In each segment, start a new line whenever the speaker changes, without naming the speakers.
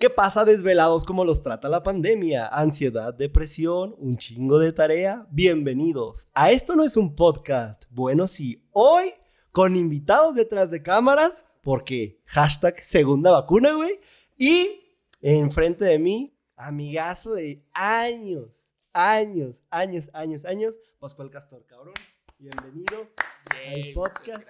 ¿Qué pasa desvelados como los trata la pandemia? Ansiedad, depresión, un chingo de tarea. Bienvenidos. A esto no es un podcast. Bueno, sí, hoy con invitados detrás de cámaras, porque hashtag segunda vacuna, güey. Y enfrente de mí, amigazo de años, años, años, años, años, Pascual Castor, cabrón. Bienvenido al podcast.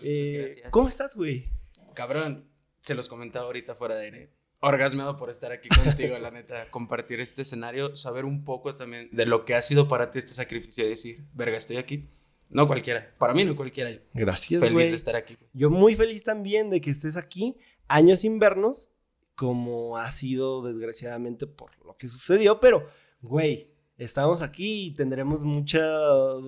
Eh, ¿Cómo estás, güey?
Cabrón, se los comentaba ahorita fuera de aire orgasmeado por estar aquí contigo, la neta, compartir este escenario, saber un poco también de lo que ha sido para ti este sacrificio y decir, verga, estoy aquí. No cualquiera, para mí no cualquiera.
Gracias,
Feliz de estar aquí.
Yo muy feliz también de que estés aquí, años sin vernos, como ha sido desgraciadamente por lo que sucedió, pero, güey, estamos aquí y tendremos mucho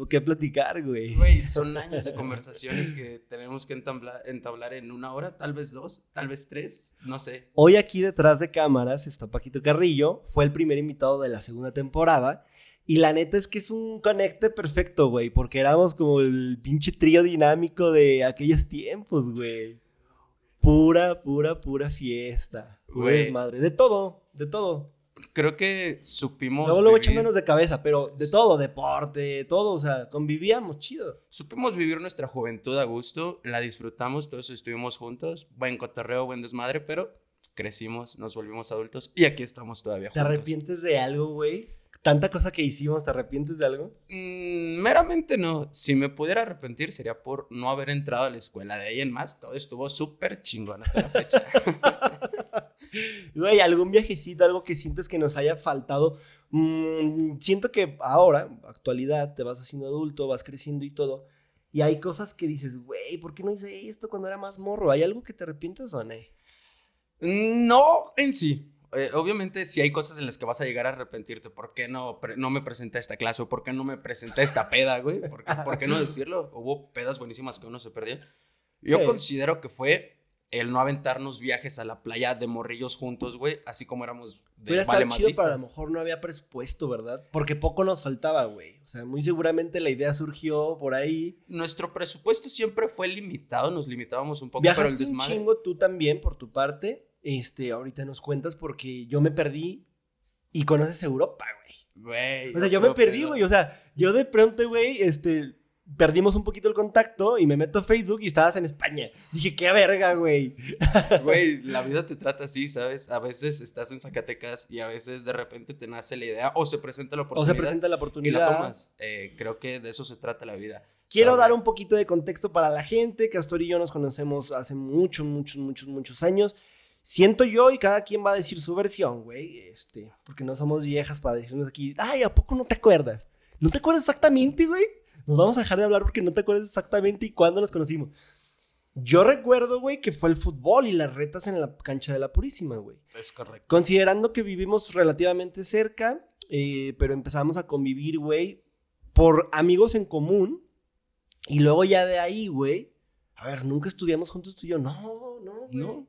que platicar, güey.
Güey, son años de conversaciones que tenemos que entablar, en una hora, tal vez dos, tal vez tres, no sé.
Hoy aquí detrás de cámaras está Paquito Carrillo, fue el primer invitado de la segunda temporada. Y la neta es que es un conecte perfecto, güey, porque éramos como el pinche trío dinámico de aquellos tiempos, güey. Pura, pura, pura fiesta. Güey. Madre, de todo, de todo
creo que supimos.
Luego, luego echándonos de cabeza, pero de todo, deporte, todo, o sea, convivíamos chido.
Supimos vivir nuestra juventud a gusto, la disfrutamos, todos estuvimos juntos, buen cotorreo, buen desmadre, pero crecimos, nos volvimos adultos y aquí estamos todavía
juntos. ¿Te arrepientes de algo, güey? tanta cosa que hicimos, ¿te arrepientes de algo?
Mm, meramente no. Si me pudiera arrepentir sería por no haber entrado a la escuela. De ahí en más, todo estuvo súper chingón hasta la fecha.
Güey, algún viajecito, algo que sientes que nos haya faltado. Mm, siento que ahora, actualidad, te vas haciendo adulto, vas creciendo y todo. Y hay cosas que dices, güey, ¿por qué no hice esto cuando era más morro? ¿Hay algo que te arrepientes o no?
No, en sí. Eh, obviamente, si hay cosas en las que vas a llegar a arrepentirte, ¿por qué no, no me presenté a esta clase? ¿O por qué no me presenté a esta peda, güey? ¿Por qué, no decirlo? Hubo pedas buenísimas que uno se perdió. Yo considero que fue el no aventarnos viajes a la playa de morrillos juntos, güey, así como éramos
de Pero vale chido para a lo mejor no había presupuesto, ¿verdad? Porque poco nos faltaba, güey. O sea, muy seguramente la idea surgió por ahí.
Nuestro presupuesto siempre fue limitado, nos limitábamos un poco,
pero el desmadre... un chingo tú también, por tu parte este, ahorita nos cuentas porque yo me perdí y conoces Europa, güey.
Güey.
O sea, yo me perdí, güey. O sea, yo de pronto, güey, este, perdimos un poquito el contacto y me meto a Facebook y estabas en España. Dije, qué verga, güey.
Güey, la vida te trata así, ¿sabes? A veces estás en Zacatecas y a veces de repente te nace la idea o se presenta la oportunidad.
O se presenta la oportunidad.
Y la tomas. Eh, creo que de eso se trata la vida.
Quiero dar un poquito de contexto para la gente. Castor y yo nos conocemos hace muchos, muchos, muchos, muchos años. Siento yo y cada quien va a decir su versión, güey. Este, porque no somos viejas para decirnos aquí, ay, ¿a poco no te acuerdas? ¿No te acuerdas exactamente, güey? Nos vamos a dejar de hablar porque no te acuerdas exactamente y cuándo nos conocimos. Yo recuerdo, güey, que fue el fútbol y las retas en la cancha de la Purísima, güey.
Es correcto.
Considerando que vivimos relativamente cerca, eh, pero empezamos a convivir, güey, por amigos en común. Y luego ya de ahí, güey. A ver, nunca estudiamos juntos tú y yo. No, no, güey. No.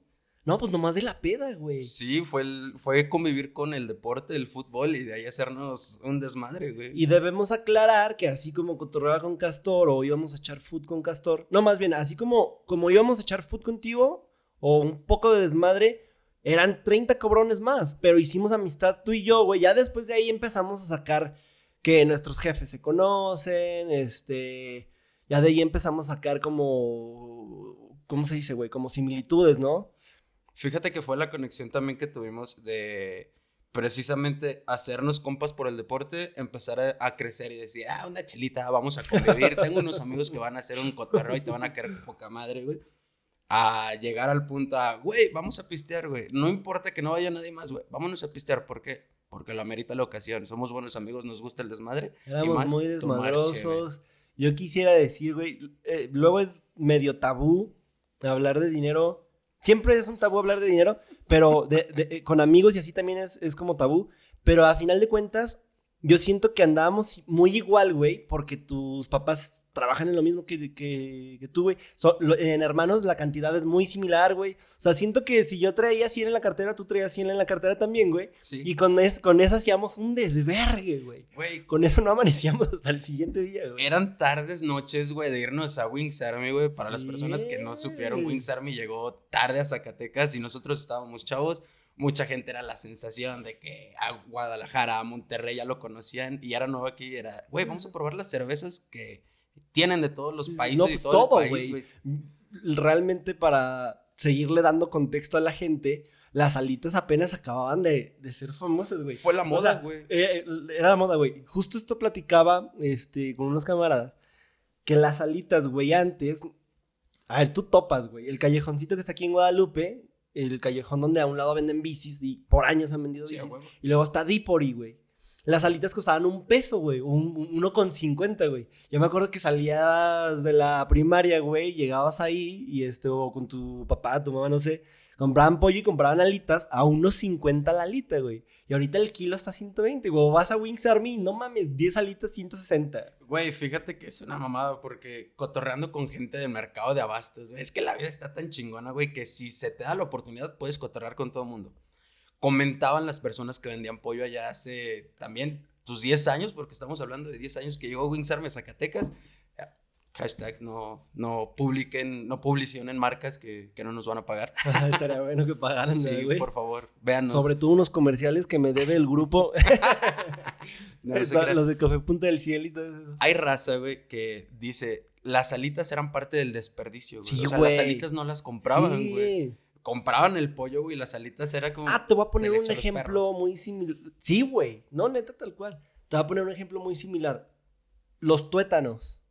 No, pues nomás de la peda, güey.
Sí, fue, fue convivir con el deporte, el fútbol y de ahí hacernos un desmadre, güey.
Y debemos aclarar que así como cotorreaba con Castor o íbamos a echar foot con Castor, no, más bien, así como, como íbamos a echar foot contigo o un poco de desmadre, eran 30 cobrones más, pero hicimos amistad tú y yo, güey. Ya después de ahí empezamos a sacar que nuestros jefes se conocen, este, ya de ahí empezamos a sacar como, ¿cómo se dice, güey? Como similitudes, ¿no?
Fíjate que fue la conexión también que tuvimos de precisamente hacernos compas por el deporte, empezar a, crecer y decir, ah, una chelita, vamos a convivir. Tengo unos amigos que van a hacer un cotorreo y te van a querer poca madre, güey. A llegar al punto a, güey, vamos a pistear, güey. No importa que no vaya nadie más, güey. Vámonos a pistear. ¿Por qué? Porque lo amerita la ocasión. Somos buenos amigos, nos gusta el desmadre.
Éramos muy desmadrosos. Yo quisiera decir, güey, eh, luego es medio tabú hablar de dinero Siempre es un tabú hablar de dinero, pero eh, con amigos y así también es, es como tabú. Pero a final de cuentas, yo siento que andábamos muy igual, güey, porque tus papás trabajan en lo mismo que, que, tú, güey. en hermanos la cantidad es muy similar, güey. O sea, siento que si yo traía 100 en la cartera, tú traías 100 en la cartera también, güey. Sí. Y con, con eso hacíamos un desvergue, güey. Güey. Con eso no amanecíamos hasta el siguiente día, güey.
Eran tardes, noches, güey, de irnos a Wings Army, güey. Para las personas que no supieron, Wings Army llegó tarde a Zacatecas y nosotros estábamos chavos mucha gente era la sensación de que a Guadalajara, a Monterrey ya lo conocían y ahora nuevo aquí era, güey, vamos a probar las cervezas que tienen de todos los países y pues todo, el país, güey.
Realmente para seguirle dando contexto a la gente, las alitas apenas acababan de, ser famosas, güey.
Fue la moda, güey.
Eh, era la moda, güey. Justo esto platicaba este, con unos camaradas, que las alitas, güey, antes... A ver, tú topas, güey. El callejoncito que está aquí en Guadalupe, el callejón donde a un lado venden bicis y por años han vendido bicis. Y luego está Dipori, güey. Las alitas costaban un peso, güey, un, uno con cincuenta, güey. Yo me acuerdo que salías de la primaria, güey, llegabas ahí y este, o con tu papá, tu mamá, no sé, compraban pollo y compraban alitas a unos 50 la alita, güey. Y ahorita el kilo está a 120, güey. Vas a Wings Army, no mames, 10 alitas 160.
Güey, fíjate que es una mamada porque cotorreando con gente del mercado de abastos, güey. Es que la vida está tan chingona, güey, que si se te da la oportunidad puedes cotorrear con todo el mundo. Comentaban las personas que vendían pollo allá hace también tus 10 años, porque estamos hablando de 10 años que llegó Wings Army a Zacatecas hashtag no, no publiquen, no publicacionen marcas que, que, no nos van a pagar.
Estaría bueno que pagaran,
sí, por favor, véanos.
Sobre todo unos comerciales que me debe el grupo. los de Café Punta del Cielo y todo eso.
Hay raza, güey, que dice, las alitas eran parte del desperdicio, güey. o sea, las alitas no las compraban, güey. Compraban el pollo, güey, las alitas era como...
Ah, te voy a poner un ejemplo muy similar. Sí, güey, no, neta, tal cual. Te voy a poner un ejemplo muy similar. Los tuétanos.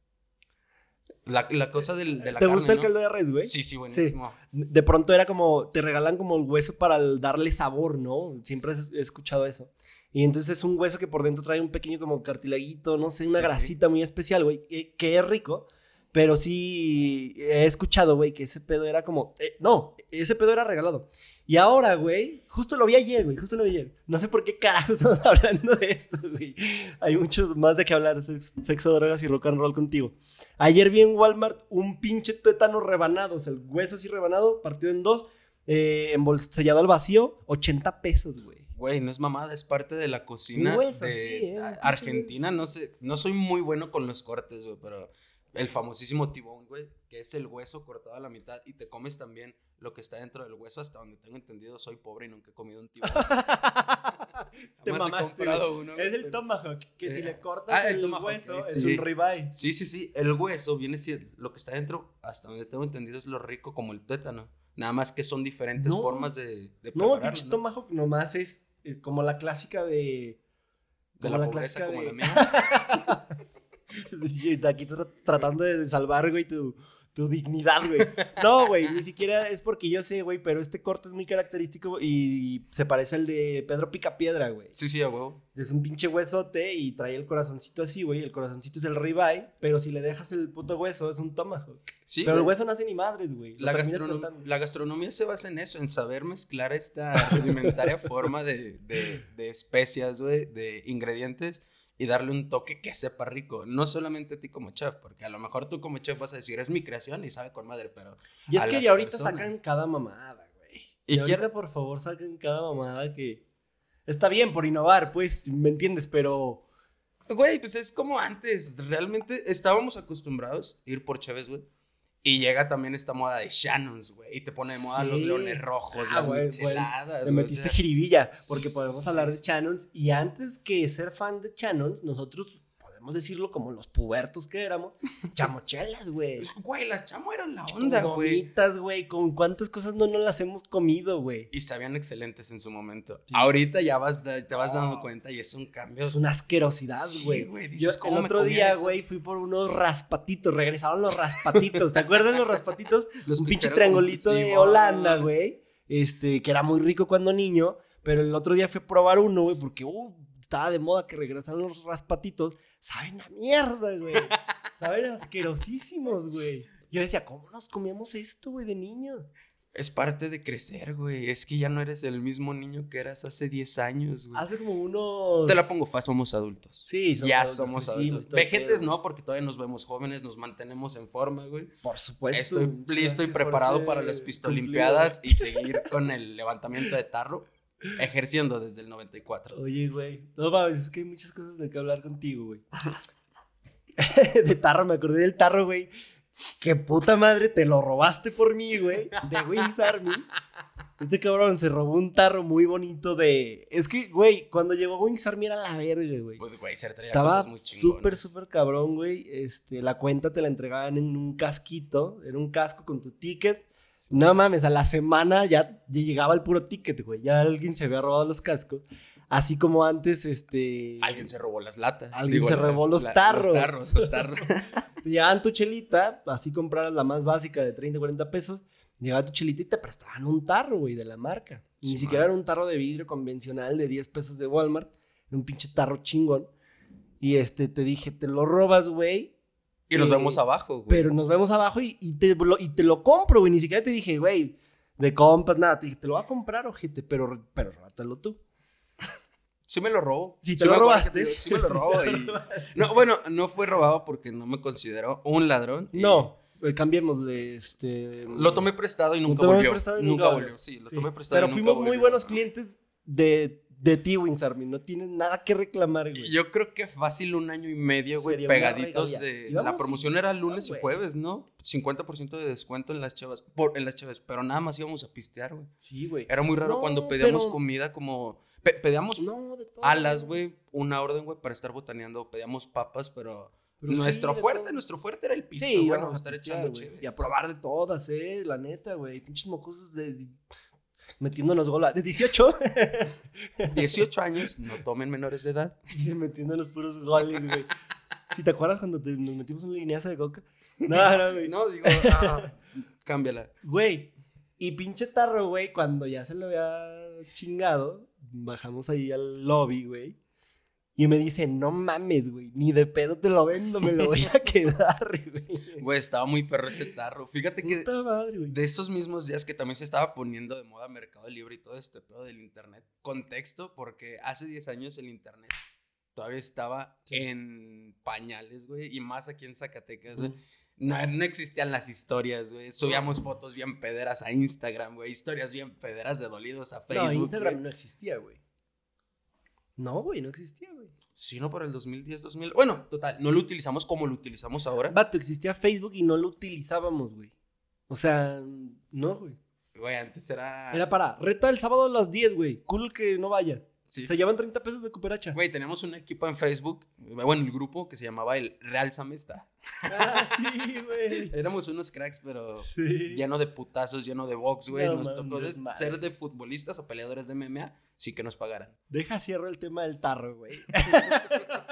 La, la cosa del, de la
¿Te gusta el caldo de res, güey?
Sí, sí, buenísimo.
De pronto era como, te regalan como el hueso para darle sabor, ¿no? Siempre he escuchado eso. Y entonces es un hueso que por dentro trae un pequeño como cartilaguito, no sé, una grasita muy especial, güey, que es rico. Pero sí he escuchado, güey, que ese pedo era como... Eh, no, ese pedo era regalado. Y ahora, güey, justo lo vi ayer, güey, justo lo vi ayer. No sé por qué carajo estamos hablando de esto, güey. Hay mucho más de qué hablar, sexo, drogas y rock and roll contigo. Ayer vi en Walmart un pinche tétano rebanado, o sea, el hueso así rebanado, partido en dos, eh, al vacío, 80 pesos, güey.
Güey, no es mamada, es parte de la cocina hueso, de sí, eh, Argentina. No sé, no soy muy bueno con los cortes, güey, pero el famosísimo tibón, güey, que es el hueso cortado a la mitad y te comes también lo que está dentro del hueso, hasta donde tengo entendido, soy pobre y nunca he comido un tibón.
Te mamaste, uno, Es el tomahawk, que si le eh, cortas ah, el, hueso es un ribeye.
Sí, sí, sí, el hueso viene ser lo que está dentro, hasta donde tengo entendido, es lo rico como el tuétano. Nada más que son diferentes formas de, de
No, dicho ¿no? tomahawk nomás es eh, como la clásica de...
De la, pobreza como la mía.
Aquí tratando de salvar, güey, tu, tu dignidad, güey. No, güey, ni siquiera es porque yo sé, güey, pero este corte es muy característico y se parece al de Pedro Picapiedra, güey.
Sí, sí, a huevo.
Es un pinche huesote y trae el corazoncito así, güey. El corazoncito es el ribeye, pero si le dejas el puto hueso es un tomahawk. Sí. Pero el hueso no hace ni madres, güey.
La, la, gastronomía se basa en eso, en saber mezclar esta rudimentaria forma de, de, de especias, güey, de ingredientes y darle un toque que sepa rico. No solamente a ti como chef, porque a lo mejor tú como chef vas a decir, es mi creación y sabe con madre, pero.
Y es que ya ahorita sacan cada mamada, güey. Y, ahorita, por favor, saquen cada mamada que. Está bien por innovar, pues, ¿me entiendes? Pero.
Güey, pues es como antes. Realmente estábamos acostumbrados a ir por cheves, güey. Y llega también esta moda de Shannons, güey. Y te pone de moda los leones rojos, ah, las micheladas.
Te metiste jiribilla, porque podemos hablar de Shannons. Y antes que ser fan de Shannons, nosotros podemos decirlo como los pubertos que éramos, chamochelas, güey.
Pues, güey, las chamo eran la onda, güey.
güey, con cuántas cosas no nos las hemos comido, güey.
Y sabían excelentes en su momento. Ahorita ya vas, te vas dando cuenta y es un cambio.
Es una asquerosidad, güey. Sí, Yo el otro día, güey, fui por unos raspatitos, regresaron los raspatitos. ¿Te acuerdas de los raspatitos? un pinche triangulito de Holanda, güey. Este, que era muy rico cuando niño. Pero el otro día fui a probar uno, güey, porque uh, estaba de moda que regresaron los raspatitos saben a mierda, güey. saben asquerosísimos, güey. Yo decía, ¿cómo nos comíamos esto, güey, de niño?
Es parte de crecer, güey. Es que ya no eres el mismo niño que eras hace 10 años, güey.
Hace como unos.
Te la pongo fácil, somos adultos.
Sí,
somos Ya somos adultos. Vejentes no, porque todavía nos vemos jóvenes, nos mantenemos en forma, güey.
Por supuesto.
Estoy listo y preparado para las pistolimpiadas y seguir con el levantamiento de tarro ejerciendo desde el 94.
Oye, güey. No mames, es que hay muchas cosas de que hablar contigo, güey. de tarro, me acordé del tarro, güey. Que puta madre, te lo robaste por mí, güey. De Wings Army. Este cabrón se robó un tarro muy bonito de. Es que, güey, cuando llegó Wings Army era la verga, güey.
Pues, güey, se traía
Estaba
cosas muy chingonas.
súper, súper cabrón, güey. Este, la cuenta te la entregaban en un casquito. Era un casco con tu ticket. No mames, a la semana ya, ya llegaba el puro ticket, güey. Ya alguien se había robado los cascos. Así como antes, este.
Alguien se robó las latas.
Alguien se robó los
la-
tarros.
Los tarros, los tarros.
Llevaban tu chelita, así compraras la más básica de 30, 40 pesos. Llegaba tu chelita y te prestaban un tarro, güey, de la marca.
Sí,
Ni siquiera era un tarro de vidrio convencional de 10 pesos de Walmart. Era un pinche tarro chingón. Y este, te dije, te lo robas, güey.
Y nos
Eh,
vemos abajo, güey.
Pero nos vemos abajo y, y te, lo, y te lo compro, güey. Ni siquiera te dije, güey, de compas, nada. Te dije, te lo voy a comprar, ojete, pero, pero róbatelo tú.
Sí me lo robo.
Sí, te
Sí
lo
me
robaste.
digo, Sí me lo robo. y- No, bueno, no fue robado porque no me considero un ladrón. y
No, eh, cambiémosle, este...
Lo tomé prestado y
Lo
nunca
tomé
volvió.
prestado y
nunca, volvió. Sí, lo
Sí.
tomé prestado
Pero
y nunca
fuimos muy buenos clientes de, de ti, Wings Army. No tienes nada que reclamar, güey.
Yo creo que fácil un año y medio, güey, pegaditos de... La promoción era lunes y jueves, ¿no? 50% de descuento en las chavas, por, en las chavas, pero nada más íbamos a pistear, güey.
Sí, güey.
Era muy raro
No,
cuando pedíamos
pero-
comida como... pe- pedíamos
No, de todo.
alas, güey, una orden, güey, para estar botaneando. Pedíamos papas, pero... Nuestro fuerte,
todo.
nuestro fuerte era el pisto,
Sí,
bueno,
a
estar
pistear,
echando
güey.
chévere.
Y a probar de todas, eh, la neta, güey. Pinches mocosos de... Metiéndonos gola. De 18.
18 años, no tomen menores de edad.
Dice, metiéndonos puros goles, güey. Si te acuerdas cuando te- nos metimos en una lineaza de coca. No, no, güey.
No, digo, ah, cámbiala.
Güey. Y pinche tarro, güey, cuando ya se lo había chingado, bajamos ahí al lobby, güey. Y me dice, no mames, güey, ni de pedo te lo vendo, me lo voy a quedar, güey.
Güey, estaba muy perro ese tarro. Fíjate que
madre,
de esos mismos días que también se estaba poniendo de moda Mercado Libre y todo este pedo del internet. Contexto, porque hace 10 años el internet todavía estaba en pañales, güey. Y más aquí en Zacatecas, güey. No, no existían las historias, güey. Subíamos fotos bien pederas a Instagram, güey. Historias bien pederas de dolidos a Facebook.
no, Instagram no existía, güey. No, güey, no existía, güey.
Sí, no, para el 2010, 2000. Bueno, total, no lo utilizamos como lo utilizamos ahora.
Vato, existía Facebook y no lo utilizábamos, güey. O sea, no, güey.
Güey, antes era.
Era para reta el sábado a las 10, güey. Cool que no vaya.
Sí.
Se llevan 30 pesos de cooperacha.
Güey, tenemos un equipo en Facebook, bueno, el grupo que se llamaba el Real Samesta.
Ah, sí, güey.
Éramos unos cracks, pero
Sí.
lleno de putazos, lleno de box, güey.
No
Nos tocó de- ser de futbolistas o peleadores de MMA sin que nos pagaran.
Deja cierro el tema del tarro, güey.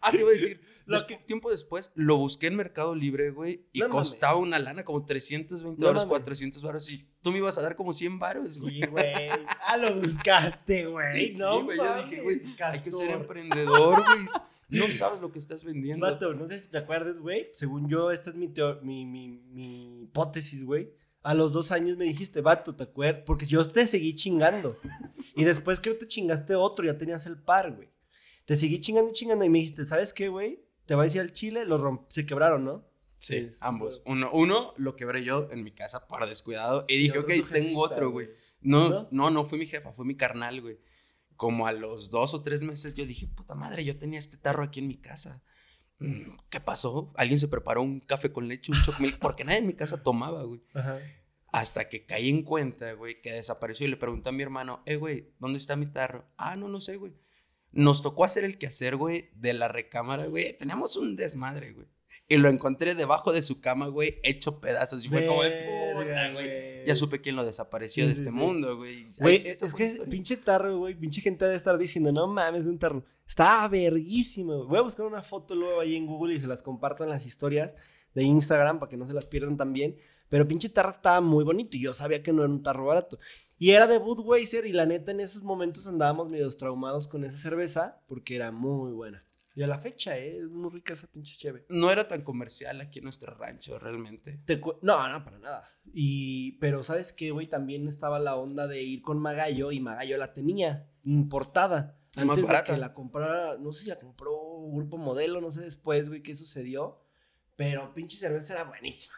Ah, te iba a decir,
Lo
des- tiempo después lo busqué en Mercado Libre, güey, y
No
costaba una lana como 320
No
baros,
mames.
400 baros, y tú me ibas a dar como 100 baros, güey.
Sí, güey. Ah, lo buscaste, güey.
Sí,
no
güey, yo dije, güey, hay que ser emprendedor, güey. No sabes lo que estás vendiendo.
Vato, no sé si te acuerdas, güey. Según yo, esta es mi, mi, mi, mi hipótesis, güey. A los dos años me dijiste, vato, ¿te acuerdas? Porque yo te seguí chingando. Y después creo que te chingaste otro, ya tenías el par, güey. Te seguí chingando y chingando y me dijiste, ¿sabes qué, güey? Te voy a decir al chile, los romp- se quebraron, ¿no?
Sí,
Sí,
ambos. Uno, uno lo quebré yo en mi casa para descuidado. Y dije,
otro
ok, tengo otro, güey. No,
¿No?
no, no fue mi jefa, fue mi carnal, güey. Como a los dos o tres meses yo dije, puta madre, yo tenía este tarro aquí en mi casa. Mm, ¿Qué pasó? Alguien se preparó un café con leche, un chocomilk, porque nadie en mi casa tomaba, güey.
Ajá.
Hasta que caí en cuenta, güey, que desapareció y le pregunté a mi hermano, eh, güey, ¿dónde está mi tarro? Ah, no, no sé, güey. Nos tocó hacer el quehacer, güey, de la recámara, güey. Teníamos un desmadre, güey. Y lo encontré debajo de su cama, güey, hecho pedazos. Y fue como de puta, güey. Ya supe quién lo desapareció
Sí,
de este
sí.
mundo, güey.
Es, que es pinche tarro, güey. Pinche gente debe estar diciendo, no mames, un tarro. Está verguísimo. güey. Voy a buscar una foto luego ahí en Google y se las compartan las historias de Instagram para que no se las pierdan también. Pero pinche tarro estaba muy bonito y yo sabía que no era un tarro barato. Y era de Budweiser y la neta en esos momentos andábamos medio traumados con esa cerveza porque era muy buena. Y a la fecha, ¿eh? Es muy rica esa pinche cheve.
No era tan comercial aquí en nuestro rancho, realmente.
Te no, no, para nada. Y, pero ¿sabes qué, güey? También estaba la onda de ir con Magallo y Magallo la tenía importada.
Y más
Antes de
barata.
que la comprara, no sé si la compró Grupo Modelo, no sé después, güey, qué sucedió. Pero pinche cerveza era buenísima.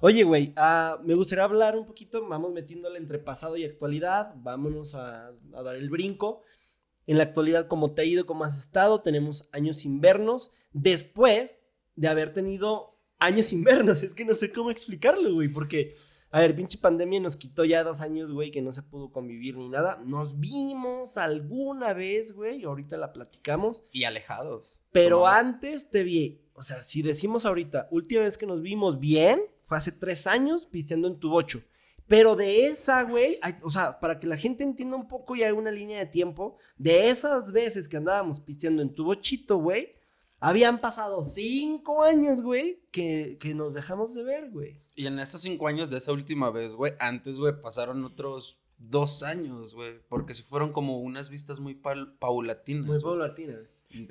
Oye, güey, ah, me gustaría hablar un poquito, vamos metiéndole entre pasado y actualidad, vámonos a, a dar el brinco. En la actualidad, ¿cómo te ha ido? ¿Cómo has estado? Tenemos años invernos. Después de haber tenido años invernos, es que no sé cómo explicarlo, güey, porque A ver, pinche pandemia nos quitó ya dos años, güey, que no se pudo convivir ni nada. Nos vimos alguna vez, güey, ahorita la platicamos.
Y alejados.
Pero antes te vi, o sea, si decimos ahorita, última vez que nos vimos bien, fue hace tres años pisteando en tu bocho. Pero de esa, güey, o sea, para que la gente entienda un poco y haga una línea de tiempo, de esas veces que andábamos pisteando en tu bochito, güey, habían pasado cinco años, güey, que, que nos dejamos de ver, güey.
Y en esos cinco años de esa última vez, güey, antes, güey, pasaron otros dos años, güey, porque se fueron como unas vistas muy paulatinas.
Muy paulatinas.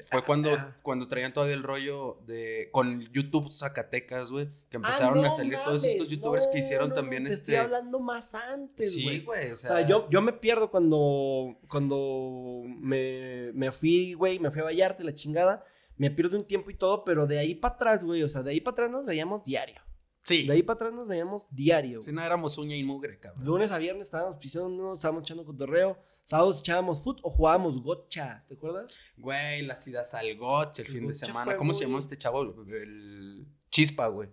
Fue cuando, cuando traían todavía el rollo de con YouTube Zacatecas, güey, que empezaron ah, a salir todos estos youtubers que hicieron también
te
este.
Estoy hablando más antes,
güey. Sí, güey.
O, sea, yo, yo me pierdo cuando, cuando me, me fui, güey, me fui a Vallarta y la chingada. Me pierdo un tiempo y todo, pero de ahí para atrás, güey, o sea, de ahí para atrás nos veíamos diario.
Sí.
De ahí para atrás nos veíamos diario.
Si no éramos uña y mugre, cabrón.
Lunes a viernes estábamos pisando, estábamos echando cotorreo. Sábados echábamos foot o jugábamos gocha, ¿te acuerdas?
Güey, las idas al gocha el, fin de semana. ¿Cómo se llamó este chavo? El Chispa, güey.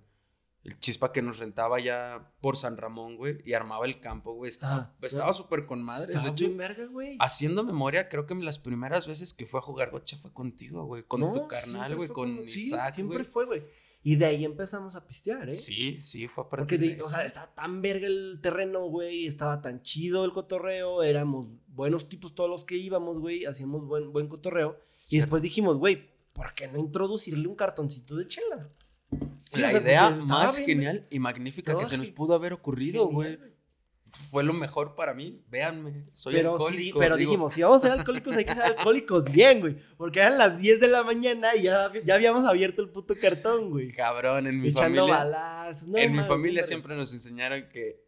El Chispa que nos rentaba ya por San Ramón, güey, y armaba el campo, güey. Estaba súper con madre.
Estaba de hecho, verga, güey.
Haciendo memoria, creo que las primeras veces que fue a jugar gocha fue contigo, güey. Con tu carnal, güey, con, Isaac,
siempre fue, güey. Y de ahí empezamos a pistear, ¿eh?
Sí, sí, fue a
Porque, de, o sea, estaba tan verga el terreno, güey, estaba tan chido el cotorreo, éramos buenos tipos todos los que íbamos, güey, hacíamos buen, buen cotorreo. Y después dijimos, güey, ¿por qué no introducirle un cartoncito de chela?
la idea más genial y magnífica que se nos pudo haber ocurrido, güey fue lo mejor para mí. Véanme, soy
pero,
alcohólico.
pero dijimos, si vamos a ser alcohólicos, hay que ser alcohólicos bien, güey. Porque eran las 10 de la mañana y ya, ya habíamos abierto el puto cartón, güey.
Cabrón, en mi
Echando
familia.
Balas.
en mi familia siempre nos enseñaron que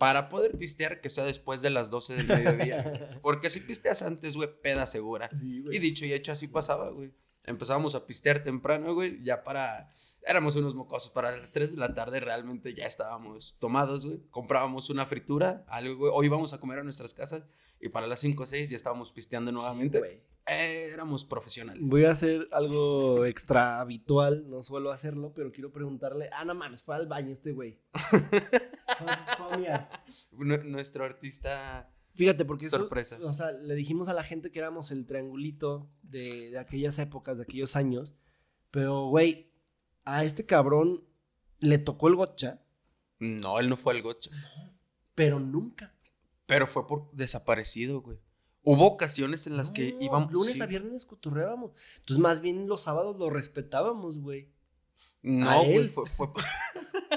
para poder pistear, que sea después de las 12 del mediodía. Porque si pisteas antes, güey, peda segura. y dicho y hecho, así pasaba, güey. Empezábamos a pistear temprano, güey, ya para éramos unos mocosos. Para las 3 de la tarde realmente ya estábamos tomados, güey. Comprábamos una fritura, algo, güey. O íbamos a comer a nuestras casas. Y para las 5 o 6 ya estábamos pisteando nuevamente. Eh, éramos profesionales.
Voy a hacer algo extra habitual. No suelo hacerlo, pero quiero preguntarle. Ah, no mames, fue al baño este güey.
Nuestro artista.
Fíjate, porque
Sorpresa.
o sea, le dijimos a la gente que éramos el triangulito de, de aquellas épocas, de aquellos años. Pero, güey, a este cabrón le tocó el gocha.
No, él no fue el gocha.
pero nunca.
Pero fue por desaparecido, güey. Hubo ocasiones en las que íbamos.
Lunes a viernes cotorreábamos. Entonces, más bien los sábados lo respetábamos, güey.
No, güey, fue.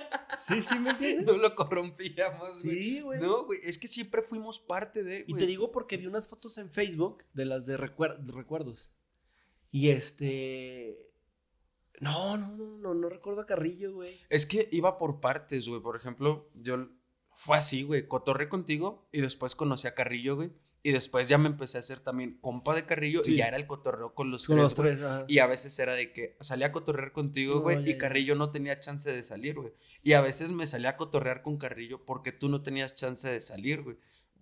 sí, sí, ¿me entiendes?
No lo corrompíamos,
güey. Sí, güey.
No, güey, es que siempre fuimos parte de.
Y te digo porque vi unas fotos en Facebook de las de recuerdos. Y este. No, no, no, no, no recuerdo a Carrillo, güey.
Es que iba por partes, güey. Por ejemplo, yo fue así, güey. Cotorré contigo y después conocí a Carrillo, güey. Y después ya me empecé a hacer también compa de Carrillo y ya era el cotorreo con los
con
tres.
Los tres
y a veces era de que salía a cotorrear contigo, güey, y Carrillo no tenía chance de salir, güey. Y a veces me salía a cotorrear con Carrillo porque tú no tenías chance de salir, güey.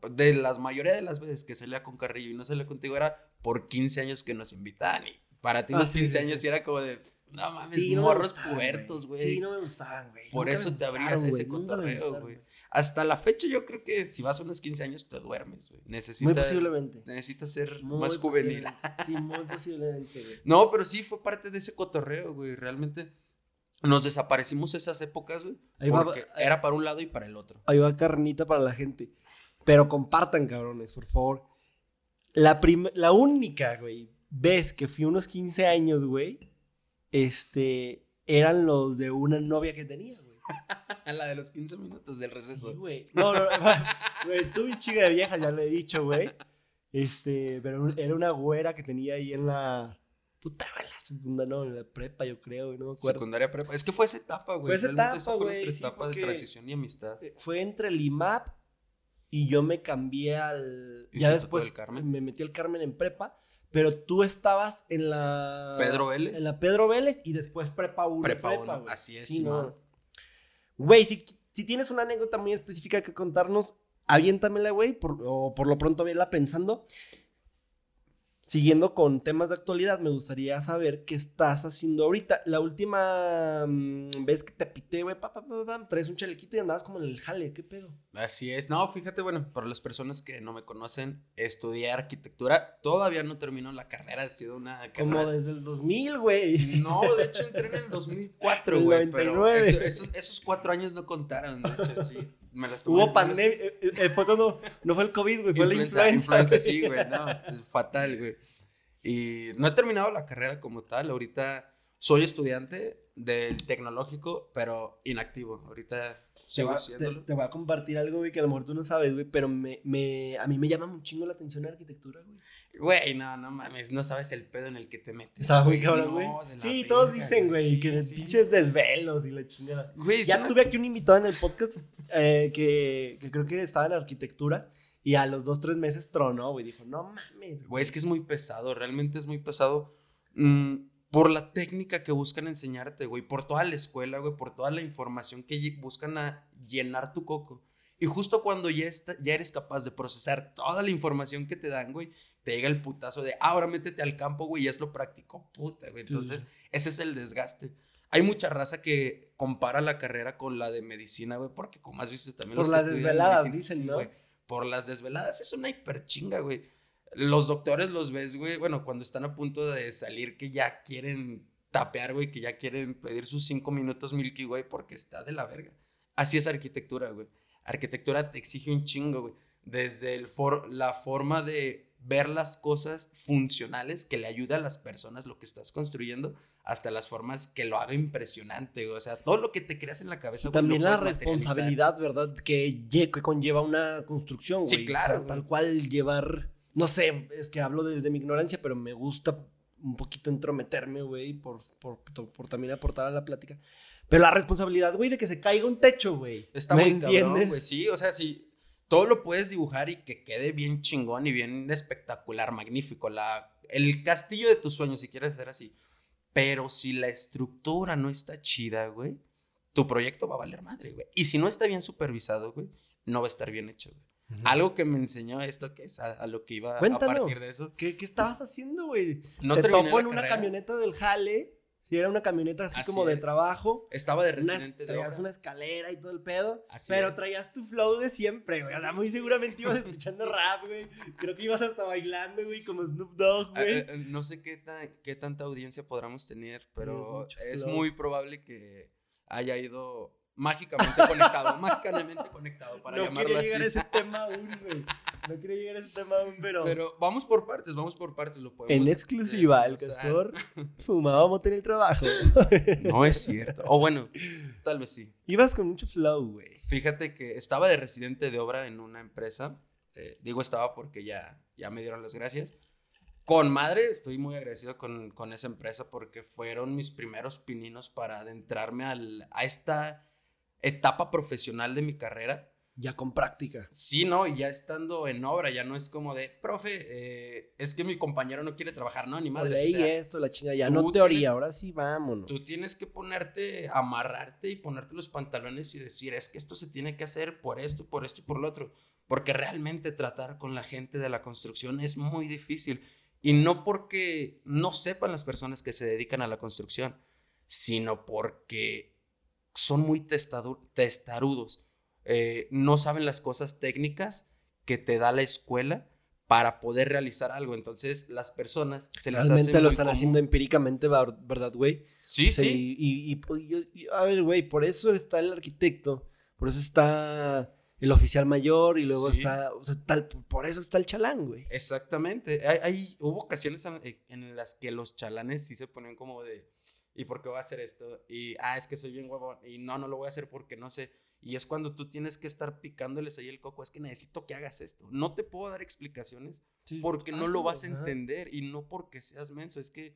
De las mayoría de las veces que salía con Carrillo y no salía contigo era por 15 años que nos invitaban. Y para ti los 15 años era como de no mames, morros pubertos, güey.
Sí, no me gustaban, güey.
Por eso te abrías ese cotorreo, güey. Hasta la fecha yo creo que si vas a unos 15 años te duermes, güey. Necesitas.
Muy posiblemente.
Necesitas ser más juvenil.
Sí, muy posiblemente, güey.
No, pero sí fue parte de ese cotorreo, güey. Realmente nos desaparecimos esas épocas, güey. Porque era para un lado y para el otro.
Ahí va carnita para la gente. Pero compartan, cabrones, por favor. La, la única, güey, vez que fui unos 15 años, güey este, eran los de una novia que tenía, güey.
la de los 15 minutos del receso.
güey. No, no, güey, tuve chica de vieja, ya lo he dicho, güey. Este, pero era una güera que tenía ahí en la. Puta, en la segunda, no, en la prepa, yo creo, no me acuerdo.
Secundaria prepa. Es que fue esa etapa, güey.
Fue esa etapa,
fue
güey.
nuestra etapa de transición y amistad.
Eh, fue entre el IMAP y yo me cambié al. Ya después me metí al Carmen en prepa. Pero tú estabas en la.
Pedro Vélez.
En la Pedro Vélez y después Prepa 1.
Prepa 1, así es, sí,
Güey, si, si, tienes una anécdota muy específica que contarnos, aviéntamela, güey, o por lo pronto vela pensando. Siguiendo con temas de actualidad, me gustaría saber qué estás haciendo ahorita. La última mm, vez que te pité, güey, pa, pa, pa, traes un chalequito y andabas como en el jale, ¿qué pedo?
Así es. No, fíjate, bueno, para las personas que no me conocen, estudié arquitectura. Todavía no terminó la carrera, ha sido una carrera.
Como desde el 2000, güey.
No, de hecho entré en el 2004, güey. Pero esos, esos cuatro años no contaron, de hecho, sí.
Hubo pandemia. Eh, eh, fue cuando. No fue el COVID, güey. Fue la influenza.
sí, güey. No, es fatal, güey. Y no he terminado la carrera como tal. Ahorita soy estudiante del tecnológico, pero inactivo. Ahorita
te, te, voy a compartir algo, güey, que a lo mejor tú no sabes, güey, pero me, me, a mí me llama un chingo la atención la arquitectura, güey.
Güey, no, no mames, no sabes el pedo en el que te metes.
Estaba muy cabrón, güey. sí, todos dicen, güey, que pinches desvelos y la chingada. Güey, ya tuve aquí un invitado en el podcast eh, que, que creo que estaba en arquitectura. Y a los dos, tres meses tronó, güey. Dijo, no mames.
Güey, es que es muy pesado, realmente es muy pesado. Mm, por la técnica que buscan enseñarte, güey. Por toda la escuela, güey. Por toda la información que buscan a llenar tu coco. Y justo cuando ya, está, ya eres capaz de procesar toda la información que te dan, güey, te llega el putazo de, ahora métete al campo, güey, y es lo práctico, puta, güey. Entonces, ese es el desgaste. Hay mucha raza que compara la carrera con la de medicina, güey, porque como has visto también
Por las desveladas, dicen, ¿no?
por las desveladas es una hiperchinga, güey. Los doctores los ves, güey, bueno, cuando están a punto de salir que ya quieren tapear, güey, que ya quieren pedir sus cinco minutos Milky, güey, porque está de la verga. Así es arquitectura, güey. Arquitectura te exige un chingo, güey. Desde el for la forma de ver las cosas funcionales que le ayuda a las personas lo que estás construyendo hasta las formas que lo haga impresionante, o sea, todo lo que te creas en la cabeza.
también la responsabilidad, ¿verdad? Que, que, conlleva una construcción, güey.
Sí, claro.
tal cual llevar, no sé, es que hablo desde mi ignorancia, pero me gusta un poquito entrometerme, güey, por, por, por, también aportar a la plática. Pero la responsabilidad, güey, de que se caiga un techo, güey.
Está ¿Me muy entiendes? güey, sí, o sea, sí todo lo puedes dibujar y que quede bien chingón y bien espectacular, magnífico. La, el castillo de tus sueños, si quieres ser así. Pero si la estructura no está chida, güey, tu proyecto va a valer madre, güey. Y si no está bien supervisado, güey, no va a estar bien hecho, güey. Algo que me enseñó esto, que es a, lo que iba a partir de eso.
¿Qué, qué estabas haciendo, güey? No Te topo en una camioneta del Jale si era una camioneta así, como de trabajo.
Estaba de residente
una, Traías una escalera y todo el pedo. pero traías tu flow de siempre, güey. O sea, muy seguramente ibas escuchando rap, güey. Creo que ibas hasta bailando, güey, como Snoop Dogg, güey.
Eh, eh, no sé qué, qué tanta audiencia podamos tener, pero es muy probable que haya ido mágicamente conectado, mágicamente conectado para llamarlo así.
No quería llegar a ese tema aún, güey. No quería llegar a ese tema aún, pero...
Pero vamos por partes, vamos por partes, lo podemos...
En exclusiva, el castor fumaba moto en el trabajo.
No es cierto. O bueno, tal vez sí.
Ibas con mucho flow, güey.
Fíjate que estaba de residente de obra en una empresa. Eh, digo estaba porque ya, ya me dieron las gracias. Con madre, estoy muy agradecido con, con esa empresa porque fueron mis primeros pininos para adentrarme al, a esta etapa profesional de mi carrera.
Ya con práctica.
Sí, no, y ya estando en obra, ya no es como de, profe, eh, es que mi compañero no quiere trabajar, no, ni madre.
y esto, la chinga, ya no teoría, ahora sí vámonos.
Tú tienes que ponerte, amarrarte y ponerte los pantalones y decir, es que esto se tiene que hacer por esto, por esto y por lo otro. Porque realmente tratar con la gente de la construcción es muy difícil. Y no porque no sepan las personas que se dedican a la construcción, sino porque son muy testarudos. Eh, no saben las cosas técnicas que te da la escuela para poder realizar algo. Entonces, las personas se las
Realmente lo están haciendo empíricamente, ¿verdad, güey?
Sí, sí.
Y, pues, a ver, güey, por eso está el arquitecto, por eso está el oficial mayor y luego está, o sea, tal, por eso está el chalán, güey.
Exactamente. Hay, hubo ocasiones en las que los chalanes sí se ponen como de ¿Y por qué voy a hacer esto? Y, ah, es que soy bien huevón. Y no, no lo voy a hacer porque no sé. Y es cuando tú tienes que estar picándoles ahí el coco. Es que necesito que hagas esto. No te puedo dar explicaciones porque no lo vas a entender. Y no porque seas menso. Es que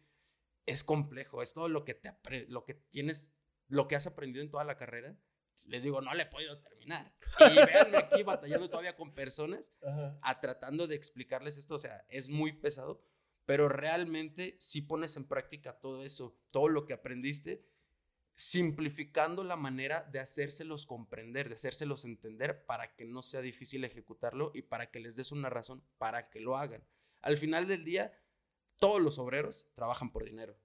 es complejo. Es todo lo que, te lo que tienes, lo que has aprendido en toda la carrera. Les digo, no le he podido terminar. Y véanme aquí batallando todavía con personas, a tratando de explicarles esto. O sea, es muy pesado pero realmente si pones en práctica todo eso, todo lo que aprendiste, simplificando la manera de hacérselos comprender, de hacérselos entender para que no sea difícil ejecutarlo y para que les des una razón para que lo hagan. Al final del día, todos los obreros trabajan por dinero.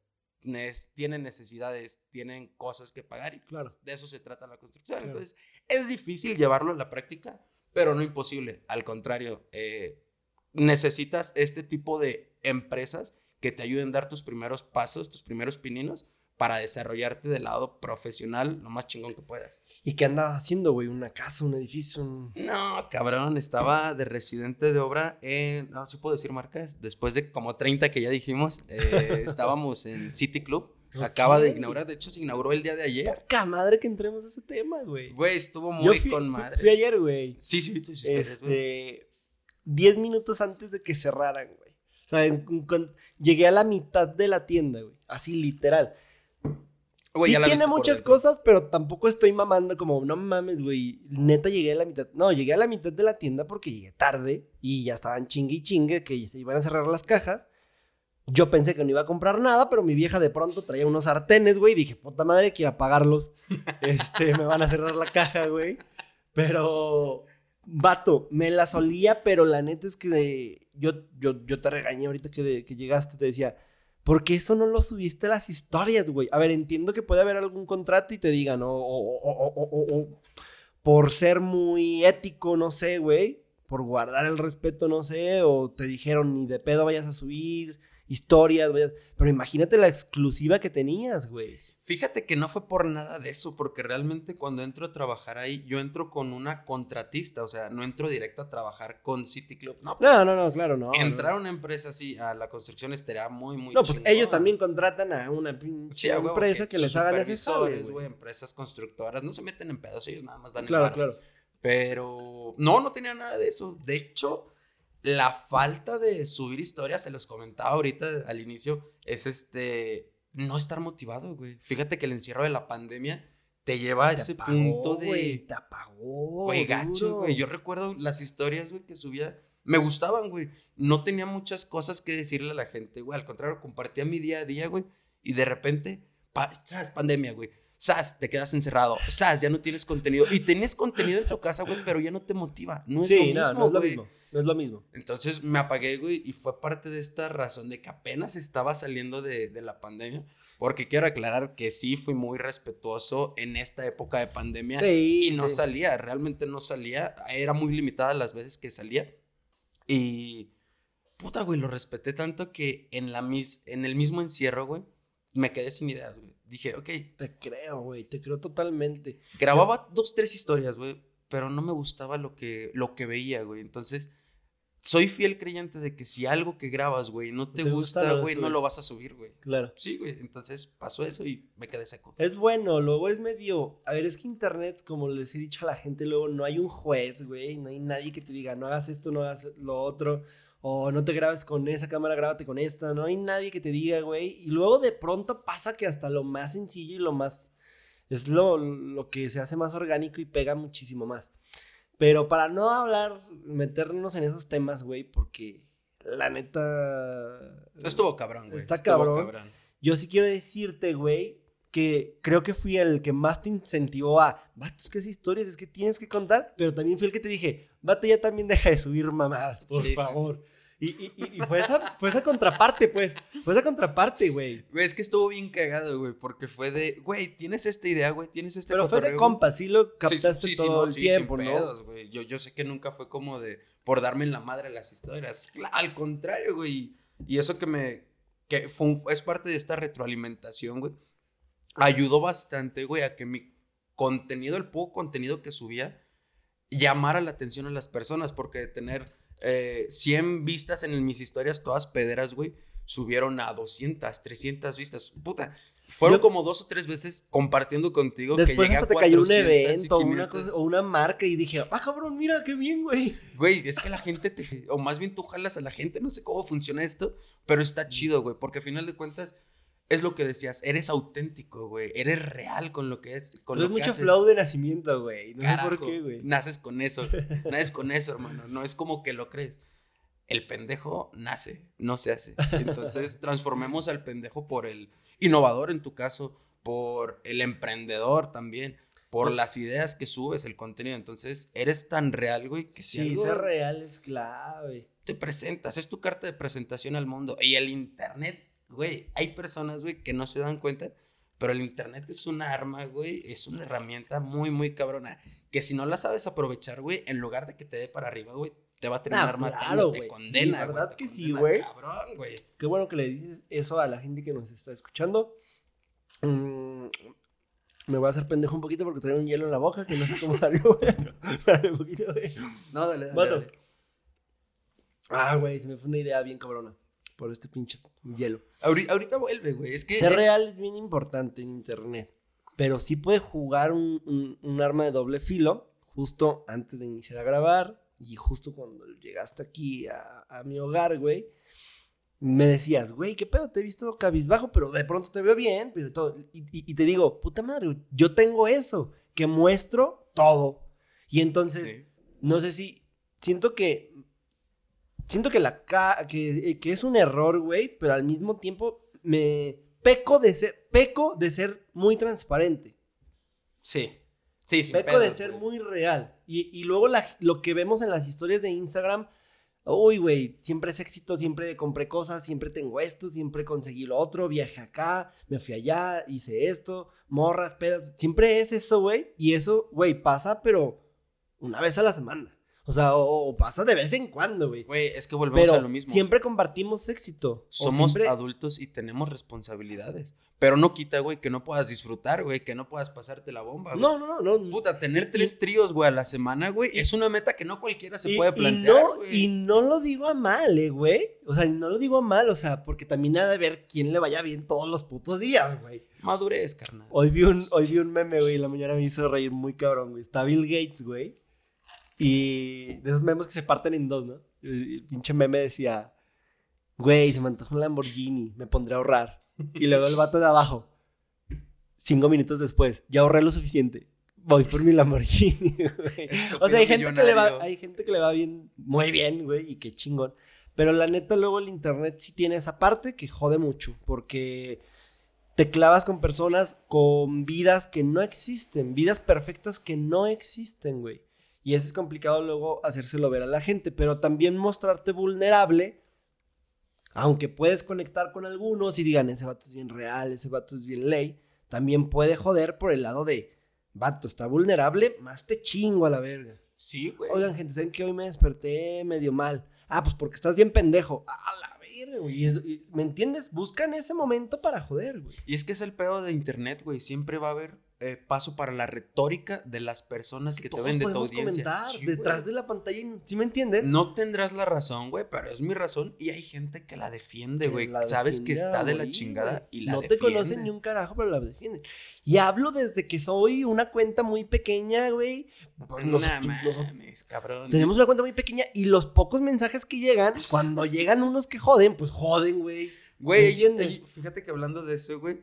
tienen necesidades, tienen cosas que pagar y
claro.
de eso se trata la construcción. Entonces, es difícil llevarlo a la práctica, pero no imposible. Al contrario, eh, necesitas este tipo de empresas que te ayuden a dar tus primeros pasos, tus primeros pininos para desarrollarte del lado profesional lo más chingón que puedas.
¿Y qué andabas haciendo, güey? ¿Una casa, un edificio?
No, cabrón, estaba de residente de obra en, no se puedo decir marcas, después de como 30 que ya dijimos, eh, estábamos en City Club. Acaba de inaugurar, de hecho se inauguró el día de ayer.
Poca madre que entremos a ese tema, güey.
Güey, estuvo muy con madre.
Fui ayer, güey.
Sí, sí, tú
Este, 10 minutos antes de que cerraran, güey. O sea, llegué a la mitad de la tienda, güey. Así literal. sí tiene muchas cosas, pero tampoco estoy mamando como, no mames, güey. Neta llegué a la mitad. No, llegué a la mitad de la tienda porque llegué tarde y ya estaban chingue y chingue que se iban a cerrar las cajas. Yo pensé que no iba a comprar nada, pero mi vieja de pronto traía unos sartenes, güey. Dije, puta madre, quiero apagarlos. este, me van a cerrar la caja, güey. Pero, vato, me la solía, pero la neta es que yo, yo, yo te regañé ahorita que, que llegaste, te decía, ¿por qué eso no lo subiste a las historias, güey? A ver, entiendo que puede haber algún contrato y te digan, o, o por ser muy ético, no sé, güey, por guardar el respeto, no sé, o te dijeron, ni de pedo vayas a subir historias. Pero imagínate la exclusiva que tenías, güey.
Fíjate que no fue por nada de eso, porque realmente cuando entro a trabajar ahí, yo entro con una contratista, o sea, no entro directo a trabajar con City Club. No,
no, no, claro, no.
Entrar a una empresa así, a la construcción estaría muy, muy
No, pues ellos también contratan a una empresa que, les hagan
asesores, güey. Empresas constructoras, no se meten en pedos, ellos nada más dan
claro,
el
Claro,
Pero no, no tenía nada de eso. De hecho, la falta de subir historias, se los comentaba ahorita al inicio, es este, no estar motivado, güey. Fíjate que el encierro de la pandemia te lleva a ese punto de...
te apagó.
Güey, gacho, güey. Yo recuerdo las historias, güey, que subía. Me gustaban, güey. No tenía muchas cosas que decirle a la gente, güey. Al contrario, compartía mi día a día, güey. Y de repente, ¿sabes? Pandemia, güey. ¡Sas! Te quedas encerrado. ¡Sas! Ya no tienes contenido. Y tenías contenido en tu casa, güey, pero ya no te motiva. No es lo mismo, no, no es lo mismo.
No es lo mismo.
Entonces me apagué, güey, y fue parte de esta razón de que apenas estaba saliendo de, de la pandemia. Porque quiero aclarar que sí fui muy respetuoso en esta época de pandemia.
Sí,
y no salía, realmente no salía. Era muy limitada las veces que salía. Y. Puta, güey, lo respeté tanto que en, la mis, en el mismo encierro, güey, me quedé sin ideas, güey dije, ok.
Te creo, güey, te creo totalmente.
Grababa dos, tres historias, güey, pero no me gustaba lo que, lo que veía, güey. Entonces, soy fiel creyente de que si algo que grabas, güey, no te, gusta, güey, no lo vas a subir, güey.
Claro.
Sí, güey. Entonces pasó eso y me quedé seco.
Es bueno, luego es medio. A ver, es que internet, como les he dicho a la gente, luego no hay un juez, güey. No hay nadie que te diga, no hagas esto, no hagas lo otro o no te grabes con esa cámara, grábate con esta, no hay nadie que te diga, güey. Y luego de pronto pasa que hasta lo más sencillo y lo más... Es lo, lo que se hace más orgánico y pega muchísimo más. Pero para no hablar, meternos en esos temas, güey, porque la neta...
Estuvo cabrón, güey.
Está cabrón. Yo sí quiero decirte, güey, que creo que fui el que más te incentivó a, vato, es que es historias, es que tienes que contar, pero también fui el que te dije, vato, ya también deja de subir mamadas, por favor. Y, fue, esa, fue esa contraparte, pues. Fue esa contraparte, güey.
Güey, es que estuvo bien cagado, güey, porque fue de, güey, tienes esta idea, güey, tienes este
Pero fue de compa, sí lo captaste todo el tiempo, ¿no?
güey. Yo, yo sé que nunca fue como de, por darme en la madre las historias. Al contrario, güey. Y eso que me, que fue es parte de esta retroalimentación, güey. Ayudó bastante, güey, a que mi contenido, el poco contenido que subía, llamara la atención a las personas, porque de tener 100 eh, vistas en mis historias, todas pederas, güey, subieron a 200, 300 vistas. Puta, fueron como dos o tres veces compartiendo contigo.
Después que hasta te cayó un evento una o una marca y dije, ah, cabrón, mira, qué bien, güey.
Güey, es que la gente te, o más bien tú jalas a la gente, no sé cómo funciona esto, pero está chido, güey, porque al final de cuentas es lo que decías, eres auténtico, güey. Eres real con lo que es. Con
Pero es mucho flow de nacimiento, güey. No sé por qué, güey.
Naces con eso. naces con eso, hermano. No es como que lo crees. El pendejo nace, no se hace. Entonces, transformemos al pendejo por el innovador en tu caso, por el emprendedor también, por las ideas que subes, el contenido. Entonces, eres tan real, güey,
que sí, ser real es clave.
te presentas, es tu carta de presentación al mundo. Y el internet, güey, hay personas, güey, que no se dan cuenta, pero el internet es una arma, güey, es una herramienta muy, muy cabrona. Que si no la sabes aprovechar, güey, en lugar de que te dé para arriba, güey, te va a terminar
ah, claro, te condena. Sí, ¿Verdad que sí, güey? Cabrón, güey. Qué bueno que le dices eso a la gente que nos está escuchando. Mm, me voy a hacer pendejo un poquito porque traigo un hielo en la boca que no sé cómo salió, güey. un poquito, güey. No, dale, dale, dale. Ah, güey, se me fue una idea bien cabrona por este pinche hielo.
Ahorita, vuelve, güey. Es que.
Ser real es bien importante en internet. Pero sí puede jugar un, un, arma de doble filo justo antes de iniciar a grabar y justo cuando llegaste aquí a, a mi hogar, güey me decías, güey, ¿qué pedo? Te he visto cabizbajo, pero de pronto te veo bien, pero todo. Y, te digo, puta madre, yo tengo eso, que muestro todo. Y entonces, no sé si, siento que, siento que la, que, que es un error, güey, pero al mismo tiempo me peco de ser, peco de ser muy transparente.
Sí. Sí, sí.
Peco de ser muy real. Y, y luego la, lo que vemos en las historias de Instagram uy, güey, siempre es éxito, siempre compré cosas, siempre tengo esto, siempre conseguí lo otro, viajé acá, me fui allá, hice esto, morras, pedas, siempre es eso, güey. Y eso, güey, pasa, pero una vez a la semana. O sea, o, pasa de vez en cuando, güey.
Güey, es que volvemos a lo mismo.
Siempre compartimos éxito.
Somos adultos y tenemos responsabilidades. Pero no quita, güey, que no puedas disfrutar, güey, que no puedas pasarte la bomba.
No, no, no,
no. Puta, tener tres tríos, güey, a la semana, güey, es una meta que no cualquiera se puede plantear. Y
no, y no lo digo a mal, eh, güey. O sea, no lo digo a mal, o sea, porque también ha de ver quién le vaya bien todos los putos días, güey.
Madurez, carnal.
Hoy vi un, hoy vi un meme, güey, y la mañana me hizo reír muy cabrón, güey. Está Bill Gates, güey. Y de esos memes que se parten en dos, ¿no? El pinche meme decía, güey, se me antoja un Lamborghini, me pondré a ahorrar. Y luego el vato de abajo, cinco minutos después, ya ahorré lo suficiente. Voy por mi Lamborghini, güey. O sea, hay gente, que le va, hay gente que le va bien, muy bien, güey, y qué chingón. Pero la neta, luego el internet sí tiene esa parte que jode mucho, porque te clavas con personas con vidas que no existen, vidas perfectas que no existen, güey. Y eso es complicado luego hacérselo ver a la gente, pero también mostrarte vulnerable, aunque puedes conectar con algunos y digan, ese vato es bien real, ese vato es bien ley, también puede joder por el lado de, vato, está vulnerable, más te chingo a la verga.
Sí, güey.
Oigan, gente, ¿saben que hoy me desperté medio mal? Ah, pues porque estás bien pendejo. A la verga, güey. ¿Me entiendes? Buscan ese momento para joder, güey.
Y es que es el pedo de internet, güey. Siempre va a haber eh, paso para la retórica de las personas que, te ven de tu audiencia.
Comentar detrás de la pantalla, ¿sí me entiendes?
No tendrás la razón, güey, pero es mi razón y hay gente que la defiende, güey. Sabes que está de la chingada y la
No te conocen ni un carajo, pero la defienden. Y hablo desde que soy una cuenta muy pequeña, güey.
Pues no mames, cabrón.
Tenemos una cuenta muy pequeña y los pocos mensajes que llegan, cuando llegan unos que joden, pues joden, güey.
Güey, fíjate que hablando de eso, güey,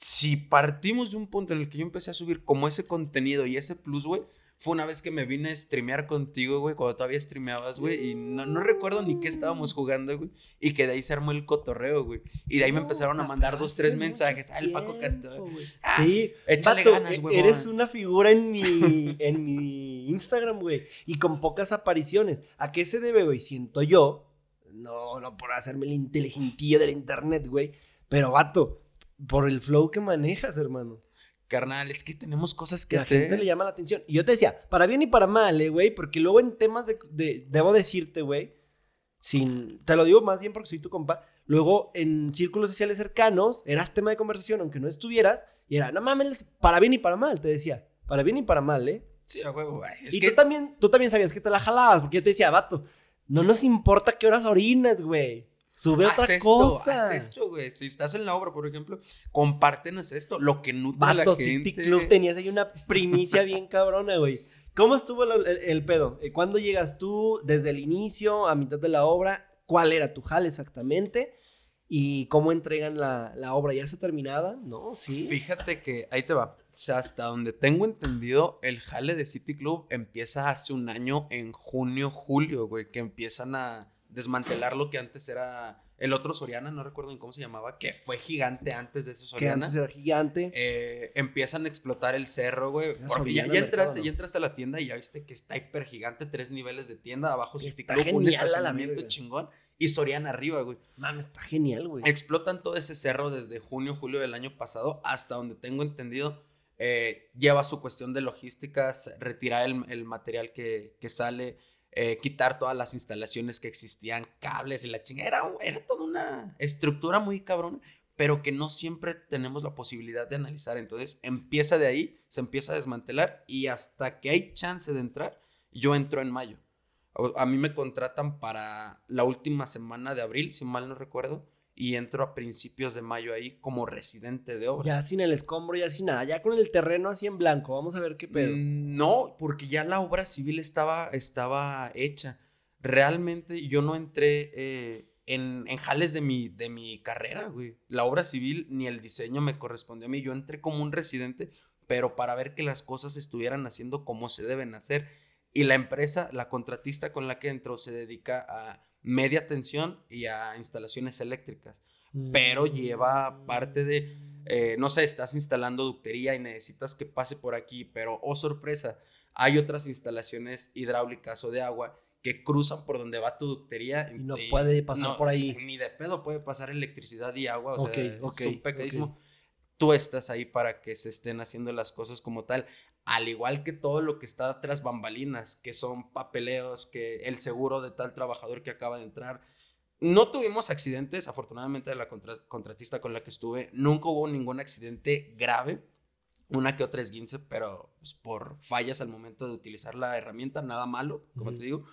si partimos de un punto en el que yo empecé a subir como ese contenido y ese plus, güey, fue una vez que me vine a streamear contigo, güey, cuando todavía streameabas, güey, y no, no, recuerdo ni qué estábamos jugando, güey, y que de ahí se armó el cotorreo, güey, y de ahí me empezaron a mandar dos, tres mensajes, ah, el Paco Castro,
ah, sí, échale ganas, güey. Eres una figura en mi, en mi Instagram, güey, y con pocas apariciones. ¿A qué se debe, güey? Siento yo, no, no por hacerme el inteligentillo del internet, güey, pero vato, por el flow que manejas, hermano.
Carnal, es que tenemos cosas que,
hacer.
La
gente le llama la atención. Y yo te decía, para bien y para mal, eh, güey, porque luego en temas de, debo decirte, güey, sin, te lo digo más bien porque soy tu compa, luego en círculos sociales cercanos eras tema de conversación, aunque no estuvieras, y era, no mames, para bien y para mal, te decía, para bien y para mal, ¿eh?
Sí, a huevo, güey.
y tú, también, tú también sabías que te la jalabas, porque yo te decía, vato, no nos importa qué horas orinas, güey. Sube otra cosa.
Haz esto, güey. Si estás en la obra, por ejemplo, compártenos esto, lo que nutre a la gente.
City Club tenías ahí una primicia bien cabrona, güey. ¿Cómo estuvo el, pedo? Eh, ¿Cuándo llegas tú desde el inicio, a mitad de la obra? ¿Cuál era tu jale exactamente? ¿Y cómo entregan la, la, obra? ¿Ya está terminada? No, sí.
Fíjate que ahí te va. O sea, hasta donde tengo entendido, el jale de City Club empieza hace un año en junio, julio, güey, que empiezan a desmantelar lo que antes era el otro Soriana, no recuerdo en cómo se llamaba, que fue gigante antes de ese Soriana.
Que antes era gigante.
Eh, empiezan a explotar el cerro, güey. Porque ya, entraste, ya entraste a la tienda y ya viste que está hiper gigante, tres niveles de tienda, abajo su un estacionamiento chingón y Soriana arriba, güey.
Mames, está genial, güey.
Explotan todo ese cerro desde junio, julio del año pasado hasta donde tengo entendido. Eh, lleva su cuestión de logísticas, retirar el, material que, que sale, eh, quitar todas las instalaciones que existían, cables y la chingada. Era, toda una estructura muy cabrón, pero que no siempre tenemos la posibilidad de analizar. Entonces empieza de ahí, se empieza a desmantelar y hasta que hay chance de entrar, yo entro en mayo. A mí me contratan para la última semana de abril, si mal no recuerdo, y entro a principios de mayo ahí como residente de obra.
Ya sin el escombro, ya sin nada, ya con el terreno así en blanco, vamos a ver qué pedo.
Mm, no, porque ya la obra civil estaba, estaba hecha. Realmente yo no entré eh, en, en, jales de mi, de mi carrera, güey. La obra civil ni el diseño me correspondió a mí. Yo entré como un residente, pero para ver que las cosas estuvieran haciendo como se deben hacer y la empresa, la contratista con la que entro, se dedica a media tensión y a instalaciones eléctricas. Pero mm. lleva parte de, eh, no sé, estás instalando ductería y necesitas que pase por aquí, pero, oh sorpresa, hay otras instalaciones hidráulicas o de agua que cruzan por donde va tu ductería.
Y no puede pasar por ahí.
Ni de pedo puede pasar electricidad y agua. O sea, es un pecadismo. Tú estás ahí para que se estén haciendo las cosas como tal al igual que todo lo que está tras bambalinas, que son papeleos, que el seguro de tal trabajador que acaba de entrar. No tuvimos accidentes, afortunadamente de la contratista con la que estuve, nunca hubo ningún accidente grave, una que otra esguince, pero pues, por fallas al momento de utilizar la herramienta, nada malo, como te digo,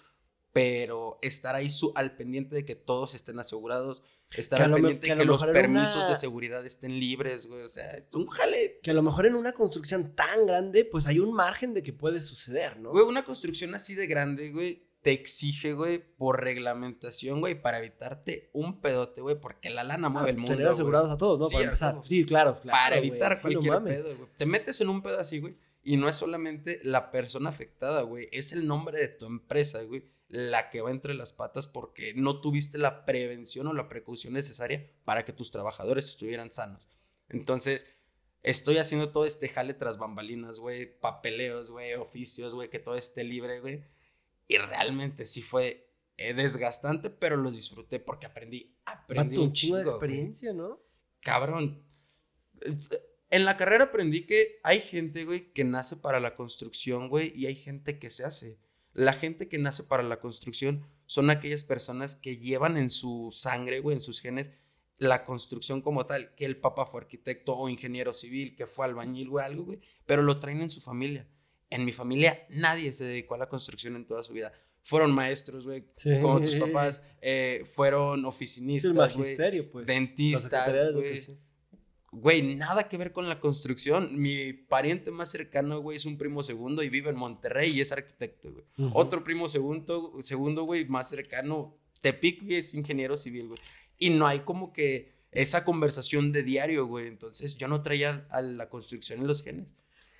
pero estar ahí al pendiente de que todos estén asegurados, Estar al pendiente que, que los permisos de seguridad estén libres, güey. O sea, es un jale.
Que a lo mejor en una construcción tan grande, pues hay un margen de que puede suceder, ¿no?
Güey, una construcción así de grande, güey, te exige, güey, por reglamentación, güey, para evitarte un pedote, güey, porque la lana mueve el mundo.
Tener asegurados a todos, ¿no? para empezar. Sí, claro,
Para evitar cualquier pedo, güey. Te metes en un pedo así, güey, y no es solamente la persona afectada, güey, es el nombre de tu empresa, güey la que va entre las patas porque no tuviste la prevención o la precaución necesaria para que tus trabajadores estuvieran sanos. Entonces, estoy haciendo todo este jale tras bambalinas, güey, papeleos, güey, oficios, güey, que todo esté libre, güey. Y realmente sí fue eh, desgastante, pero lo disfruté porque aprendí, aprendí un chingo de
experiencia, ¿no?
Cabrón. En la carrera aprendí que hay gente, güey, que nace para la construcción, güey, y hay gente que se hace. La gente que nace para la construcción son aquellas personas que llevan en su sangre, güey, en sus genes, la construcción como tal, que el papá fue arquitecto o ingeniero civil, que fue albañil, güey, algo, güey, pero lo traen en su familia. En mi familia nadie se dedicó a la construcción en toda su vida. Fueron maestros, güey, como tus papás, eh, fueron oficinistas, pues, dentistas, güey güey, nada que ver con la construcción. Mi pariente más cercano, güey, es un primo segundo y vive en Monterrey y es arquitecto, güey. Otro primo segundo, segundo, güey, más cercano, Tepic, y es ingeniero civil, güey. Y no hay como que esa conversación de diario, güey. Entonces yo no traía a la construcción en los genes.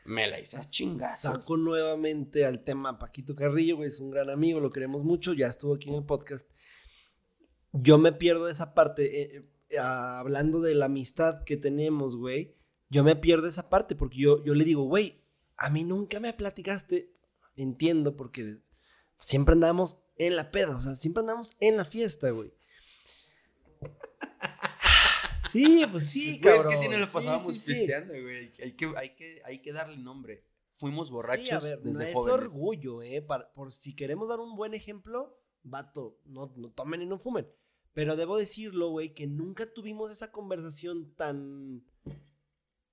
Me la hice a chingazos.
Saco nuevamente al tema Paquito Carrillo, güey, es un gran amigo, lo queremos mucho, ya estuvo aquí en el podcast. Yo me pierdo esa parte. Eh, hablando de la amistad que tenemos, güey, yo me pierdo esa parte porque yo, yo le digo, güey, a mí nunca me platicaste, entiendo, porque siempre andamos en la peda, o sea, siempre andamos en la fiesta, güey. Sí, pues sí,
cabrón. Güey, es que si no lo pasábamos fiesteando, güey. Hay que, hay, que, hay que darle nombre. Fuimos borrachos sí, a ver, desde
no Es orgullo, eh. por si queremos dar un buen ejemplo, vato, no, no tomen y no fumen. Pero debo decirlo, güey, que nunca tuvimos esa conversación tan...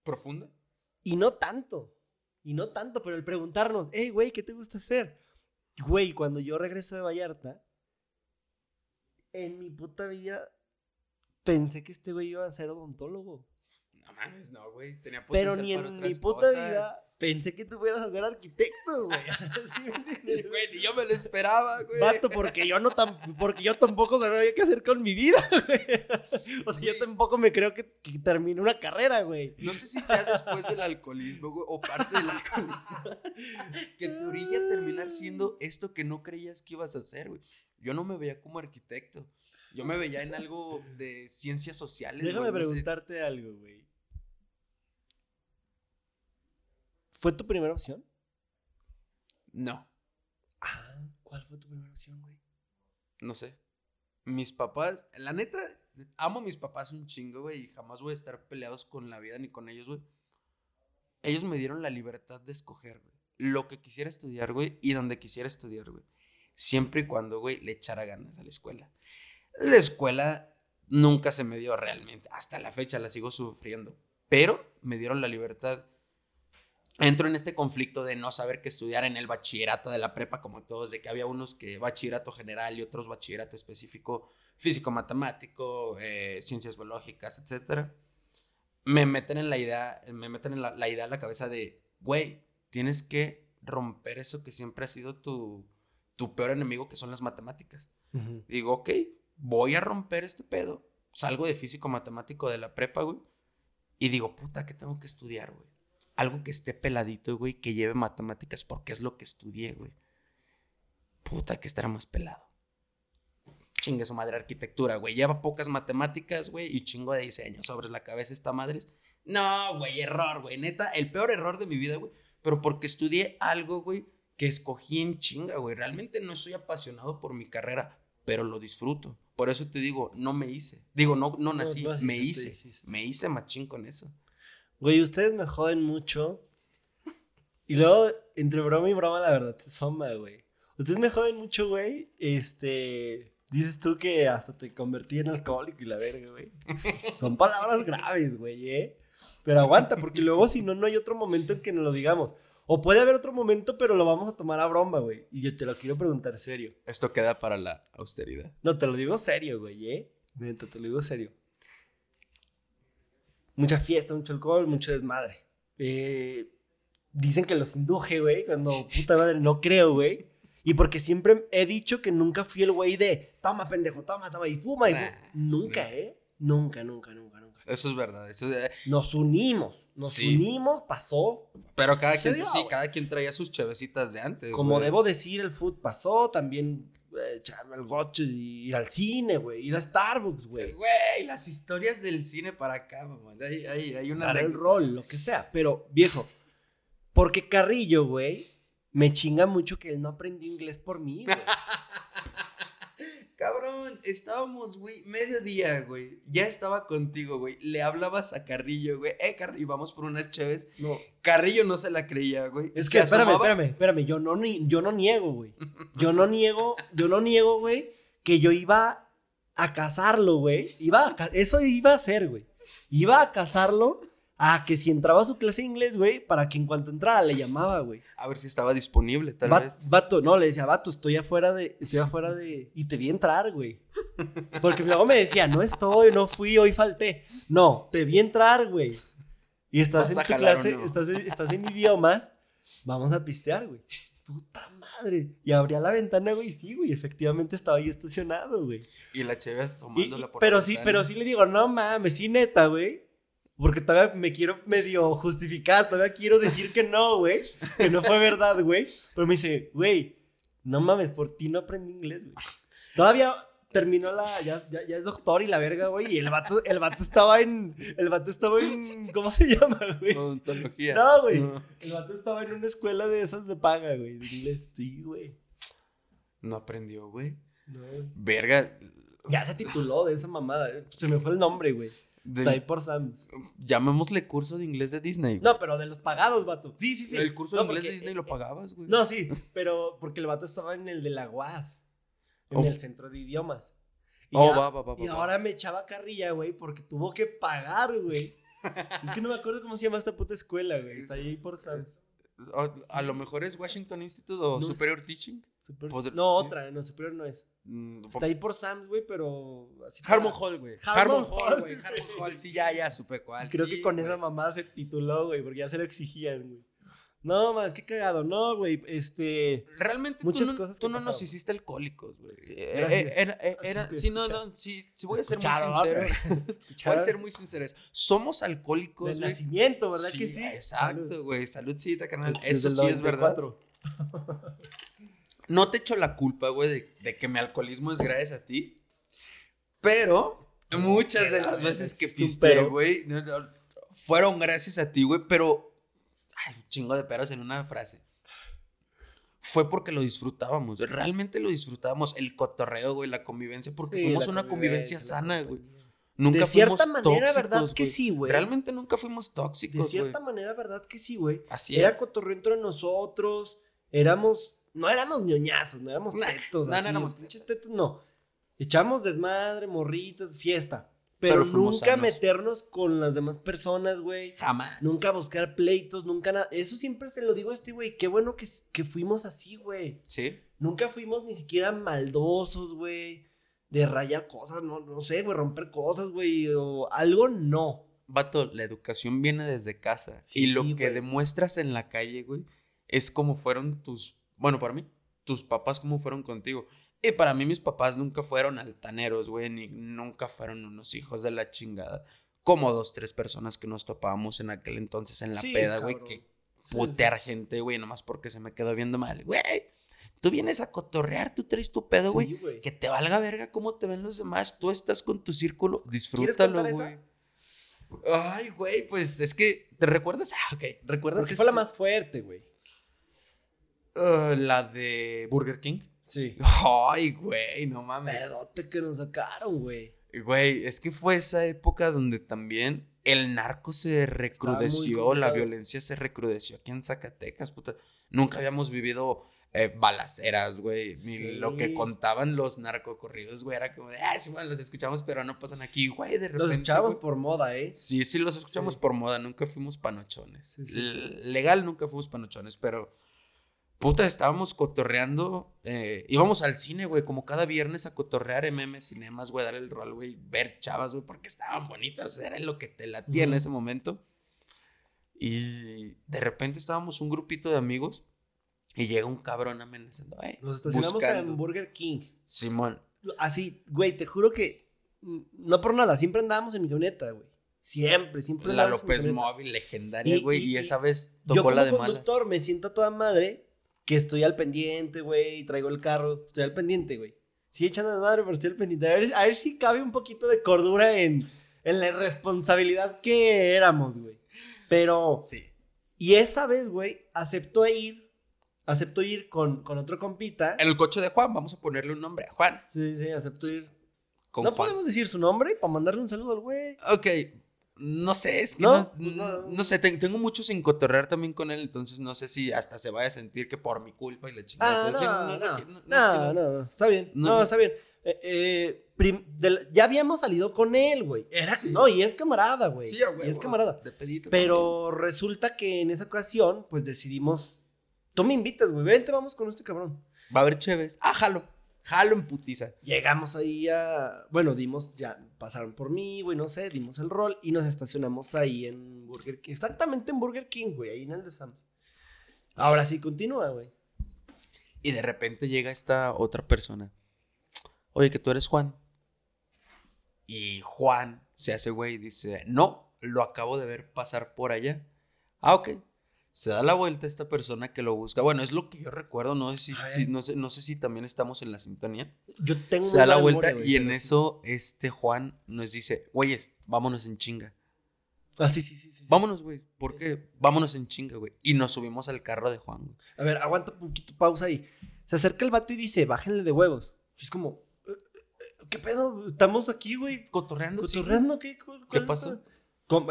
¿Profunda?
Y no tanto. Y no tanto, pero el preguntarnos, hey, güey, ¿qué te gusta hacer? Güey, cuando yo regreso de Vallarta, en mi puta vida pensé que este güey iba a ser odontólogo.
No mames, no, güey. Tenía
Pero ni en mi puta vida pensé que tú fueras a ser arquitecto, güey.
güey, ni yo me lo esperaba, güey.
Vato, porque yo no tan, porque yo tampoco sabía qué hacer con mi vida, güey. O sea, yo tampoco me creo que, que termine una carrera, güey.
No sé si sea después del alcoholismo, güey, o parte del alcoholismo. que tu orilla terminar siendo esto que no creías que ibas a hacer, güey. Yo no me veía como arquitecto. Yo me veía en algo de ciencias sociales.
Déjame preguntarte algo, güey. ¿Fue tu primera opción?
No.
Ah, ¿cuál fue tu primera opción, güey?
No sé. Mis papás, la neta, amo a mis papás un chingo, güey, y jamás voy a estar peleados con la vida ni con ellos, güey. Ellos me dieron la libertad de escoger, güey, lo que quisiera estudiar, güey, y donde quisiera estudiar, güey. Siempre y cuando, güey, le echara ganas a la escuela. La escuela nunca se me dio realmente. Hasta la fecha la sigo sufriendo. Pero me dieron la libertad. Entro en este conflicto de no saber qué estudiar en el bachillerato de la prepa, como todos, de que había unos que bachillerato general y otros bachillerato específico, físico-matemático, eh, ciencias biológicas, etc. Me meten en la idea, me meten en la, idea en la cabeza de, güey, tienes que romper eso que siempre ha sido tu, tu peor enemigo, que son las matemáticas. Digo, ok, voy a romper este pedo. Salgo de físico matemático de la prepa, güey. Y digo, puta, ¿qué tengo que estudiar, güey? Algo que esté peladito, güey, que lleve matemáticas porque es lo que estudié, güey. Puta, que estará más pelado. Chingue su madre arquitectura, güey. Lleva pocas matemáticas, güey, y chingo de diseño sobre la cabeza esta madre. No, güey, error, güey. Neta, el peor error de mi vida, güey. Pero porque estudié algo, güey, que escogí en chinga, güey. Realmente no soy apasionado por mi carrera, pero lo disfruto. Por eso te digo, no me hice. Digo, no, no nací, me hice. Me hice machín con eso.
Güey, ustedes me joden mucho. Y luego, entre broma y broma, la verdad se soma, güey. Ustedes me joden mucho, güey. Este. Dices tú que hasta te convertí en alcohólico y la verga, güey. Son palabras graves, güey, ¿eh? Pero aguanta, porque luego si no, no hay otro momento en que nos lo digamos. O puede haber otro momento, pero lo vamos a tomar a broma, güey. Y yo te lo quiero preguntar serio.
Esto queda para la austeridad.
No, te lo digo serio, güey, ¿eh? Neta, te lo digo serio. Mucha fiesta, mucho alcohol, mucho desmadre. Eh, dicen que los induje, güey, cuando puta madre no creo, güey. Y porque siempre he dicho que nunca fui el güey de toma, pendejo, toma, toma y fuma. Y nunca, ¿eh? Nunca, nunca, nunca.
Eso es verdad.
Nos unimos. Nos unimos, pasó.
Pero cada quien, sí, cada quien traía sus chevecitas de antes.
Como debo decir, el food pasó, también eh, echarme el gocho y ir al cine, güey. Ir a Starbucks, güey.
Güey, las historias del cine para acá, mamá. Hay, hay, hay una.
Dar el rol, lo que sea. Pero, viejo, porque Carrillo, güey, me chinga mucho que él no aprendió inglés por mí, güey.
Cabrón, estábamos, güey, mediodía, güey. Ya estaba contigo, güey. Le hablabas a Carrillo, güey. Eh, Carrillo, vamos por unas chéves. No. Carrillo no se la creía, güey.
Es que, espérame, espérame, espérame. Yo no, ni, yo no niego, güey. Yo no niego, yo no niego, güey, que yo iba a casarlo, güey. Iba a, eso iba a hacer, güey. Iba a casarlo Ah, que si entraba a su clase de inglés, güey, para que en cuanto entrara le llamaba, güey.
A ver si estaba disponible, tal vez.
Vato, no, le decía, vato, estoy afuera de, estoy afuera de, y te vi entrar, güey. Porque luego me decía, no estoy, no fui, hoy falté. No, te vi entrar, güey. Y estás en tu clase, estás, en, estás en idiomas, vamos a pistear, güey. Puta madre. Y abría la ventana, güey, sí, güey, efectivamente estaba ahí estacionado, güey.
Y la chévere tomándola por
Pero sí, pero sí le digo, no mames, sí, neta, güey. Porque todavía me quiero medio justificar, todavía quiero decir que no, güey. Que no fue verdad, güey. Pero me dice, güey, no mames, por ti no aprendí inglés, güey. Todavía terminó la. Ya, ya, es doctor y la verga, güey. Y el vato, el vato estaba en. El vato estaba en. ¿Cómo se llama, güey?
Odontología.
No, güey. El vato estaba en una escuela de esas de paga, güey. De inglés. Sí, güey.
No aprendió, güey. No. Verga.
Ya se tituló de esa mamada. Se me fue el nombre, güey. Está ahí por Sam's.
Llamémosle curso de inglés de Disney.
No, pero de los pagados, vato. Sí, sí, sí.
El curso de inglés de Disney lo pagabas, güey.
No, sí, pero porque el vato estaba en el de la UAF, en oh. el centro de idiomas. Y, oh, va, va, va, y ahora me echaba carrilla, güey, porque tuvo que pagar, güey. es que no me acuerdo cómo se llama esta puta escuela, güey. Está ahí por Sam's.
A, lo mejor es Washington Institute o Superior Teaching.
no, otra, no, Superior no es. Mm, Está ahí por Sam's, güey, pero.
Así Harmon Hall, güey. Harmon Hall, güey. Harmon Hall, sí, ya, ya supe cuál.
Creo que con esa mamá se tituló, güey, porque ya se lo exigían, güey. No, más, qué cagado. No, güey, este.
Realmente muchas tú no, cosas tú no nos hiciste alcohólicos, güey. Eh, eh, era, eh, era, sí, no, no, sí, sí voy a ser muy sincero. voy a ser muy sincero. Somos alcohólicos.
De nacimiento, ¿verdad que sí?
Exacto, güey. Saludcita, carnal. Eso sí es verdad. no te echo la culpa, güey, de, de que mi alcoholismo es gracias a ti. Pero muchas de las veces que piste, güey, fueron gracias a ti, güey, pero. Ay, un chingo de peros en una frase. Fue porque lo disfrutábamos, realmente lo disfrutábamos, el cotorreo, güey, la convivencia, porque fuimos una convivencia, sana, güey. Nunca
de cierta manera, ¿verdad que sí, güey?
Realmente nunca fuimos tóxicos,
De cierta manera, ¿verdad que sí, güey? Así Era cotorreo entre nosotros, éramos, no éramos ñoñazos, no éramos tetos, no, no éramos tetos, no. Echamos desmadre, morritos, fiesta. Pero, nunca meternos con las demás personas, güey.
Jamás.
Nunca buscar pleitos, nunca nada. Eso siempre te lo digo a este, güey. Qué bueno que, que fuimos así, güey.
Sí.
Nunca fuimos ni siquiera maldosos, güey. De rayar cosas, no, no sé, güey, romper cosas, güey. O algo, no.
Vato, la educación viene desde casa. y lo que demuestras en la calle, güey, es como fueron tus. Bueno, para mí, tus papás, cómo fueron contigo. Y para mí mis papás nunca fueron altaneros, güey, ni nunca fueron unos hijos de la chingada. Como dos, tres personas que nos topábamos en aquel entonces en la peda, güey, que putear gente, güey, nomás porque se me quedó viendo mal. Güey, tú vienes a cotorrear, tú traes tu pedo, güey. que te valga verga cómo te ven los demás. Tú estás con tu círculo, disfrútalo, güey. Ay, güey, pues es que, ¿te recuerdas? Ah, ok, ¿recuerdas?
Porque fue la más fuerte, güey.
Uh, la de Burger King.
Sí.
Ay, güey, no mames.
Pedote que nos sacaron, güey.
Güey, es que fue esa época donde también el narco se recrudeció, la violencia se recrudeció aquí en Zacatecas, puta. Nunca habíamos vivido eh, balaceras, güey. Ni lo que contaban los narcocorridos, güey. Era como de, ah, sí, bueno, los escuchamos, pero no pasan aquí, güey. De repente.
Los escuchamos por moda, ¿eh?
Sí, sí, los escuchamos por moda. Nunca fuimos panochones. Legal nunca fuimos panochones, pero Puta, estábamos cotorreando. Eh, íbamos al cine, güey, como cada viernes a cotorrear MM Cinemas, güey, dar el rol, güey, ver chavas, güey, porque estaban bonitas, era lo que te latía en ese momento. Y de repente estábamos un grupito de amigos y llega un cabrón amenazando, eh.
Nos estacionamos en Burger King.
Simón.
Así, güey, te juro que no por nada, siempre andábamos en mi camioneta, güey. Siempre, siempre.
La López Móvil, legendaria, güey, y, esa vez tocó la de malas.
me siento a toda madre que estoy al pendiente, güey, traigo el carro, estoy al pendiente, güey. Sí, echando de madre, pero estoy al pendiente. A ver, a ver si cabe un poquito de cordura en, en la responsabilidad que éramos, güey. Pero.
Sí.
Y esa vez, güey, aceptó ir. Aceptó ir con, con otro compita.
En el coche de Juan, vamos a ponerle un nombre a Juan.
Sí, sí, aceptó ir. no podemos decir su nombre para mandarle un saludo al güey.
Ok, no sé, es que no, pues no, sé, tengo mucho sin cotorrear también con él, entonces no sé si hasta se vaya a sentir que por mi culpa y la chingada.
Ah, no, no, no, está bien, no, está bien. Eh, eh, ya habíamos salido con él, güey. No, y es camarada, güey. Sí, güey. Y es camarada. Pero resulta que en esa ocasión, pues decidimos, tú me invitas, güey, vente, vamos con este cabrón.
Va a haber chéves. Ah, jalo. En putiza.
Llegamos ahí a. Bueno, dimos, ya pasaron por mí, güey, no sé, dimos el rol y nos estacionamos ahí en Burger King. Exactamente en Burger King, güey, ahí en el de Sam's. Ahora sí, continúa, güey.
Y de repente llega esta otra persona. Oye, que tú eres Juan. Y Juan se hace güey y dice: No, lo acabo de ver pasar por allá. Ah, ok se da la vuelta esta persona que lo busca. Bueno, es lo que yo recuerdo, no sé si, no, sé, no sé si también estamos en la sintonía.
Yo tengo
Se da la vuelta y en eso este Juan nos dice, güeyes, vámonos en chinga.
Ah, sí, sí, sí. sí
vámonos, güey. ¿Por qué? Vámonos en chinga, güey. Y nos subimos al carro de Juan.
A ver, aguanta un poquito, pausa ahí. Se acerca el vato y dice, bájenle de huevos. es como, eh, eh, ¿qué pedo? Estamos aquí, güey.
Cotorreando.
Cotorreando, ¿qué?
¿Qué pasó?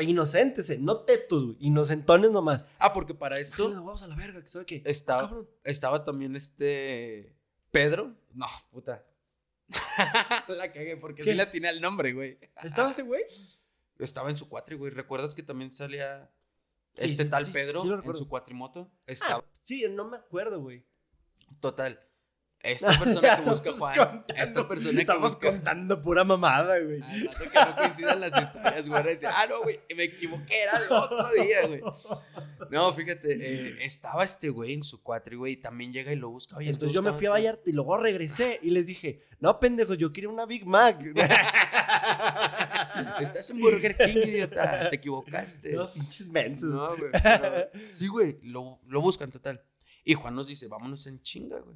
Inocentes, eh, no tetos, güey, inocentones nomás.
Ah, porque para esto.
vamos a la verga, ¿sabe qué?
Estaba, estaba también este. Pedro. No, puta. la cagué porque sí la tiene el nombre, güey.
¿Estaba ese güey?
Estaba en su cuatri, güey. ¿Recuerdas que también salía este tal Pedro en su cuatrimoto? Estaba.
Ah, sí, no me acuerdo, güey.
Total. Esta persona que busca Juan, esta persona que
Estamos contando pura mamada, güey.
Al que no coincidan las historias, güey. Decía, ah, no, güey, me equivoqué, era de otro día, güey. No, fíjate, eh, estaba este güey en su cuatri, güey, y también llega y lo busca.
Oye, Entonces yo me fui a Vallarta y luego regresé y les dije, no, pendejo, yo quiero una Big Mac.
Estás en Burger King, idiota, te equivocaste.
No, pinches mensos.
No, güey. sí, güey, lo, lo buscan total. Y Juan nos dice, vámonos en chinga, güey.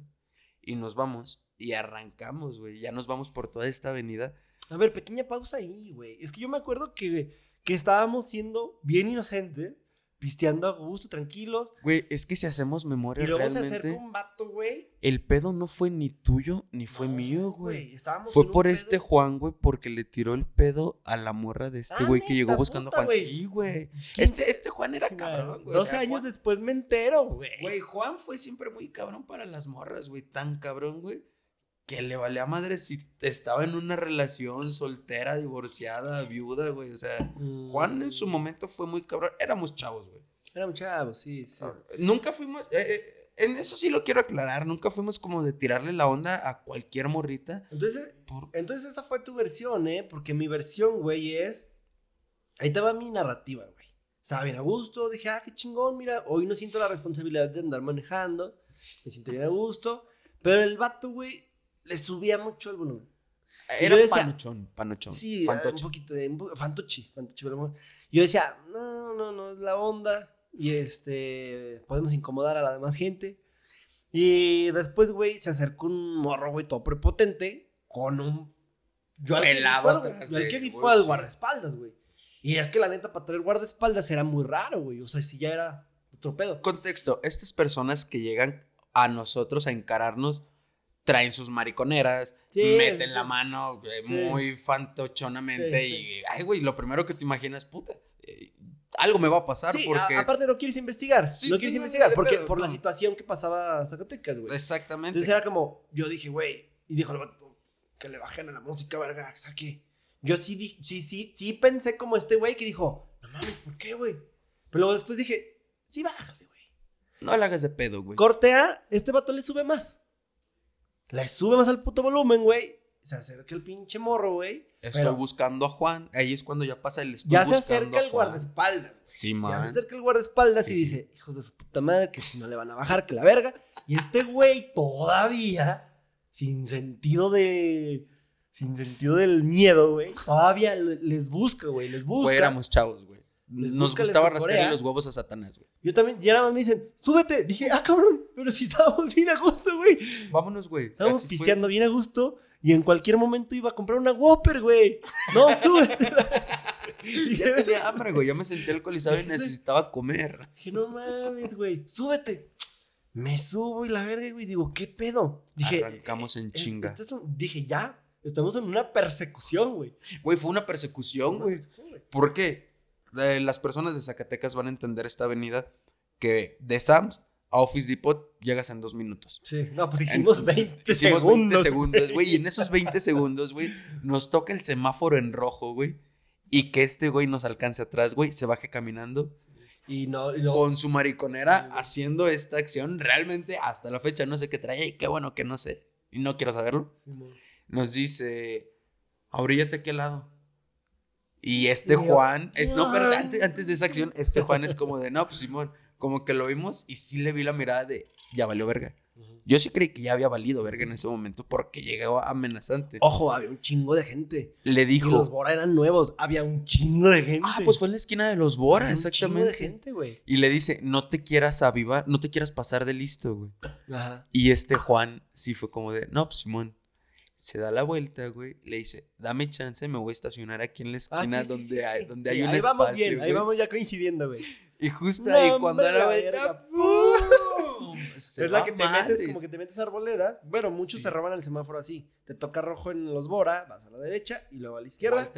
Y nos vamos y arrancamos, güey. Ya nos vamos por toda esta avenida.
A ver, pequeña pausa ahí, güey. Es que yo me acuerdo que, que estábamos siendo bien inocentes pisteando a gusto, tranquilos.
Güey, es que si hacemos memoria
Y luego
realmente,
se acerca un vato, güey.
el pedo no fue ni tuyo ni fue
No,
mío, güey.
Estábamos
Fue por
pedo-
este Juan, güey, porque le tiró el pedo a la morra de este
Ah,
güey que llegó buscando a Juan.
güey.
Sí, güey.
15
Este, este Juan era cabrón, güey. o
12
sea,
años
Juan-
después me entero, güey.
Güey, Juan fue siempre muy cabrón para las morras, güey. Tan cabrón, güey. Que le valía madre si estaba en una relación soltera, divorciada, viuda, güey. O sea,
Mm.
Juan en su momento fue muy cabrón. Éramos chavos, güey.
Éramos chavos, sí, sí.
Nunca fuimos. eh, eh, en eso sí lo quiero aclarar. Nunca fuimos como de tirarle la onda a cualquier morrita.
Entonces,
por-
entonces esa fue tu versión, ¿eh? Porque mi versión, güey, es... Ahí va mi narrativa, güey. Estaba bien a gusto, dije, ah, qué chingón, mira, hoy no siento la responsabilidad de andar manejando, me siento bien a gusto, pero el vato, güey, le subía mucho el volumen.
Era
decía-
panochón, panochón.
Sí,
fantoche.
un poquito, de- un po- fantochi, fantochi, pero yo decía, no, no, no, es la onda, y este, podemos incomodar a la demás gente. Y después, güey, se acercó un morro, güey, todo prepotente, con un... Yo al que vi
Pelado
fue al- que vi
güey,
fue al guardaespaldas, güey. Y es que la neta, para traer guardaespaldas era muy raro, güey. O sea, si ya era otro pedo.
Contexto, estas personas que llegan a nosotros a encararnos traen sus mariconeras,
Sí,
meten
sí.
la mano
Sí.
muy fantochonamente y, ay, güey, lo primero que te imaginas, puta, eh, algo me va a pasar porque...
a- aparte no quieres investigar.
Sí,
no quieres
no,
investigar porque
pedo,
por la situación que pasaba Zacatecas, güey.
Exactamente.
Entonces era como, yo dije, güey, y dijo el vato, que le bajen a la música, verga, que saque. Yo sí, sí, sí, sí pensé como este güey que dijo, no mames, ¿por qué, güey? Pero luego después dije, sí, bájale, güey.
No le hagas de pedo, güey.
Cortea, este vato le sube más. Le sube más al puto volumen, güey. Se acerca el pinche morro, güey.
Estoy
pero
buscando a Juan. Ahí es cuando ya pasa el estoy
ya se acerca el guardaespaldas.
Sí,
Ya se
man.
acerca el guardaespaldas
Sí,
y
sí.
dice, hijos de su puta madre, que si no le van a bajar, que la verga. Y este güey todavía, sin sentido de... Sin sentido del miedo, güey. Todavía le- les busca, güey. Les busca.
Güey, éramos chavos, güey.
Les
Nos gustaba rascarle los huevos a Satanás, güey.
Yo también, y nada más me dicen, súbete. Dije, ah, cabrón, pero si estábamos bien a gusto, güey.
Vámonos, güey.
Estábamos
Así fue.
pisteando bien a gusto y en cualquier momento iba a comprar una Whopper, güey. No, súbete.
Ya tenía hambre, güey. Ya me sentí alcoholizado y necesitaba comer.
Dije, no mames, güey, súbete. Me subo y la verga, güey, digo, ¿qué pedo? Dije,
Arrancamos en
es-
chinga.
este es un- dije, ya, estamos en una persecución, güey.
Güey, fue una persecución, güey. ¿Por qué? Eh, las personas de Zacatecas van a entender esta avenida que de Sam's a Office Depot llegas en dos minutos.
Sí, no, pues hicimos
Entonces,
20
hicimos
segundos.
20 segundos, güey. Y en esos 20 segundos, güey, nos toca el semáforo en rojo, güey. Y que este güey nos alcance atrás, güey, se baje caminando
Y no, y no.
con su mariconera
Sí,
haciendo esta acción. Realmente, hasta la fecha, no sé qué trae. Y qué bueno que no sé. Y no quiero saberlo. Nos dice, ahoríllate aquí al lado. Y este
Y yo,
Juan, es, no, pero antes, antes de esa acción, este Juan es como de, no, pues Simón, como que lo vimos y sí le vi la mirada de, ya valió verga. Yo sí creí que ya había valido verga en ese momento porque llegó amenazante.
Ojo, había un chingo de gente.
Le
Y los
dijo,
Bora eran nuevos. Había un chingo de gente.
ah, pues fue en la esquina de los Bora,
Había un chingo
exactamente.
de gente, güey.
Y le dice, no te quieras avivar, no te quieras pasar de listo, güey.
Ajá.
Y este Juan sí fue como de, no, pues Simón. Se da la vuelta, güey. Le dice, dame chance, me voy a estacionar aquí en la
Ah,
esquina
sí,
donde,
sí,
hay, donde hay un
ahí
espacio.
vamos bien, ahí vamos ya coincidiendo, güey.
Y justo
No,
ahí cuando da la vuelta. ¡pum! Se
es la que te
madres.
metes, como que te metes a arboledas. Bueno, muchos se roban el semáforo así. Te toca rojo en los Bora, vas a la derecha y luego a la izquierda.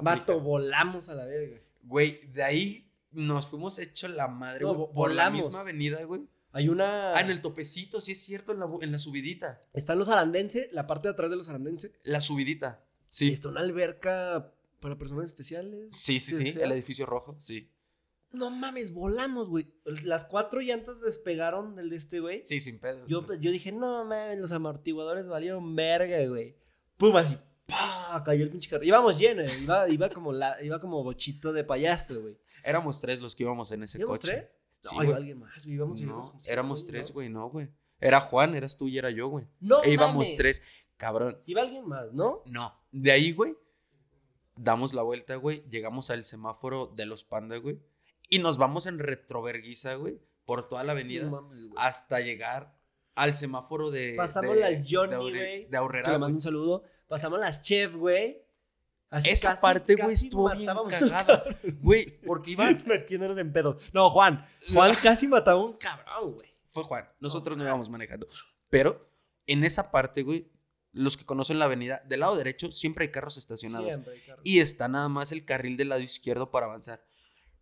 Mato,
Aplica.
volamos a la verga.
Güey, de ahí nos fuimos hecho la madre,
No,
güey. por la misma avenida, güey.
Hay una.
Ah, en el topecito, sí es cierto, en la, en la subidita.
Están los arandense, la parte de atrás de los arandense.
La subidita.
Y
Sí.
está una alberca para personas especiales.
Sí, sí, sí. El edificio rojo, sí.
No mames, volamos, güey. Las cuatro llantas despegaron del de este, güey.
Sí, sin pedos.
Yo,
güey.
yo dije, no mames, los amortiguadores valieron verga, güey. Pum, así, pa, cayó el pinche carro. Íbamos lleno, eh, iba, iba como la, iba como bochito de payaso, güey.
Éramos tres los que íbamos en ese
¿Íbamos
coche.
tres?
Sí,
iba alguien más, güey. Íbamos, cinco,
éramos tres, güey, no, güey. Era Juan, eras tú y era yo, güey.
No,
e íbamos
mames.
tres. Cabrón.
Iba alguien más, ¿no?
No. De ahí, güey, damos la vuelta, güey. Llegamos al semáforo de los panda, güey. Y nos vamos en retroverguiza, güey, por toda la avenida.
No mames, güey.
hasta llegar al semáforo de.
Pasamos
de-
las Johnny, güey.
De Aurrera,
Que le mando un saludo. Pasamos las Chef, güey. Así
Esa
casi-
parte, güey, estuvo bien cagada. Güey, porque iban.
Metiéndonos en pedos. No, Juan. Juan casi mataba a un cabrón, güey.
Fue Juan. Nosotros no íbamos manejando. Pero en esa parte, güey, los que conocen la avenida, del lado derecho siempre hay carros estacionados.
Siempre hay carros.
Y está nada más el carril del lado izquierdo para avanzar.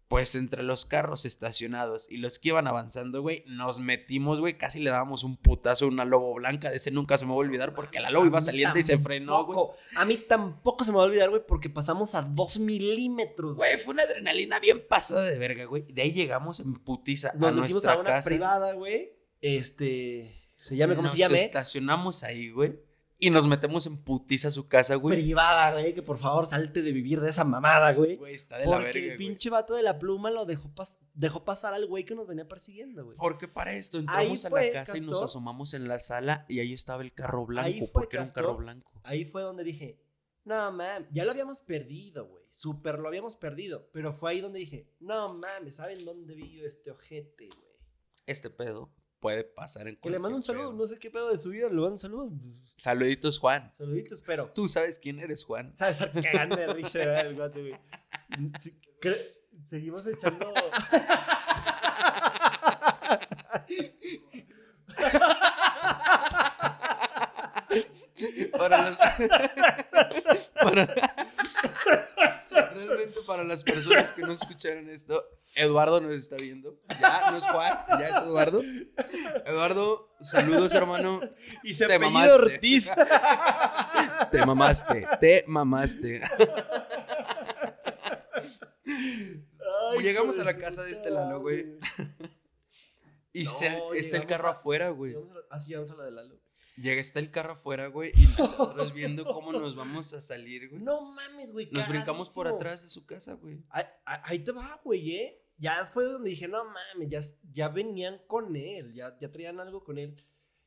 Pues entre los carros estacionados y los que iban avanzando, güey, nos metimos, güey, casi le dábamos un putazo a una lobo blanca. De ese nunca se me va a olvidar porque la lobo iba saliendo y se frenó, güey.
A mí tampoco se me va a olvidar, güey, porque pasamos a dos milímetros.
Güey, fue una adrenalina bien pasada de verga, güey. De ahí llegamos en putiza
Nos
a nuestra
a una
casa.
privada, güey. Este. Se llame, ¿cómo
nos
se llame?
estacionamos ahí, güey. Y nos metemos en putiza a su casa, güey.
Privada, güey. Que por favor salte de vivir de esa mamada, güey.
Güey, está de la
Porque
verga,
el
güey.
pinche vato de la pluma lo dejó, pas- dejó pasar al güey que nos venía persiguiendo, güey.
Porque para esto
Ahí
entramos a
fue,
la casa y nos asomamos en la sala y ahí estaba el carro
Ahí
blanco,
fue,
porque era un carro blanco.
Ahí fue donde dije, no mames, ya lo habíamos perdido, güey. Súper lo habíamos perdido. Pero fue ahí donde dije, no mames, ¿saben dónde vive este ojete, güey?
Este pedo puede pasar en
Que le mando un saludo,
pedo.
no sé qué pedo de su vida, le mando un saludo.
Saluditos, Juan.
Saluditos, pero.
Tú sabes quién eres, Juan.
¿Sabes? Estar cagando de risa, ¿verdad? el guate, güey. Seguimos echando.
Para las... para- para las personas que no escucharon esto, Eduardo nos está viendo. Ya, no es Juan, ya es Eduardo. Eduardo, saludos, hermano.
Y se
Te mamaste.
Ortiz.
Te mamaste, te mamaste.
Ay,
Llegamos a la casa de este Lalo, güey. Y
No,
se- está el carro
a-
afuera, güey.
Ah, sí, llegamos a la de Lalo.
Llega, está el carro afuera, güey. Y nosotros viendo cómo nos vamos a salir, güey.
No mames, güey.
Nos brincamos por atrás de su casa, güey.
Ahí, ahí- ahí te va, güey, ¿eh? Ya fue donde dije, no mames, ya, ya venían con él, ya, ya traían algo con él.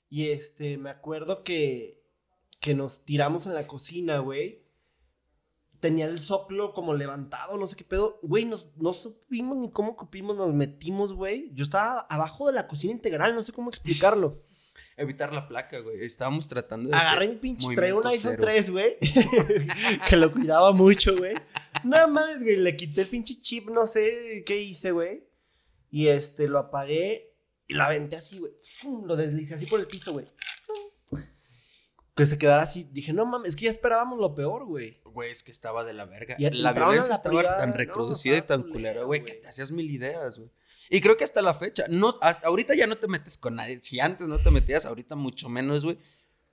Y este, me acuerdo que, que nos tiramos en la cocina, güey. Tenía el soplo como levantado, no sé qué pedo. Güey, nos, no supimos ni cómo cupimos, nos metimos, güey. Yo estaba abajo de la cocina integral, no sé cómo explicarlo.
Evitar la placa, güey. Estábamos tratando de.
Agarré un pinche, traía un iPhone
cero.
3, güey. que lo cuidaba mucho, güey. No mames, güey. Le quité el pinche chip, no sé qué hice, güey. Y este, lo apagué y lo aventé así, güey. Lo deslicé así por el piso, güey. Que se quedara así. Dije, no mames, es que ya esperábamos lo peor, güey.
Güey, es que estaba de la verga.
Y
la violencia
la
estaba
privada,
tan
no,
reproducida y tan
culera,
güey, que te hacías mil ideas, güey. Y creo que hasta la fecha, no, hasta ahorita ya no te metes con nadie. Si antes no te metías, ahorita mucho menos, güey.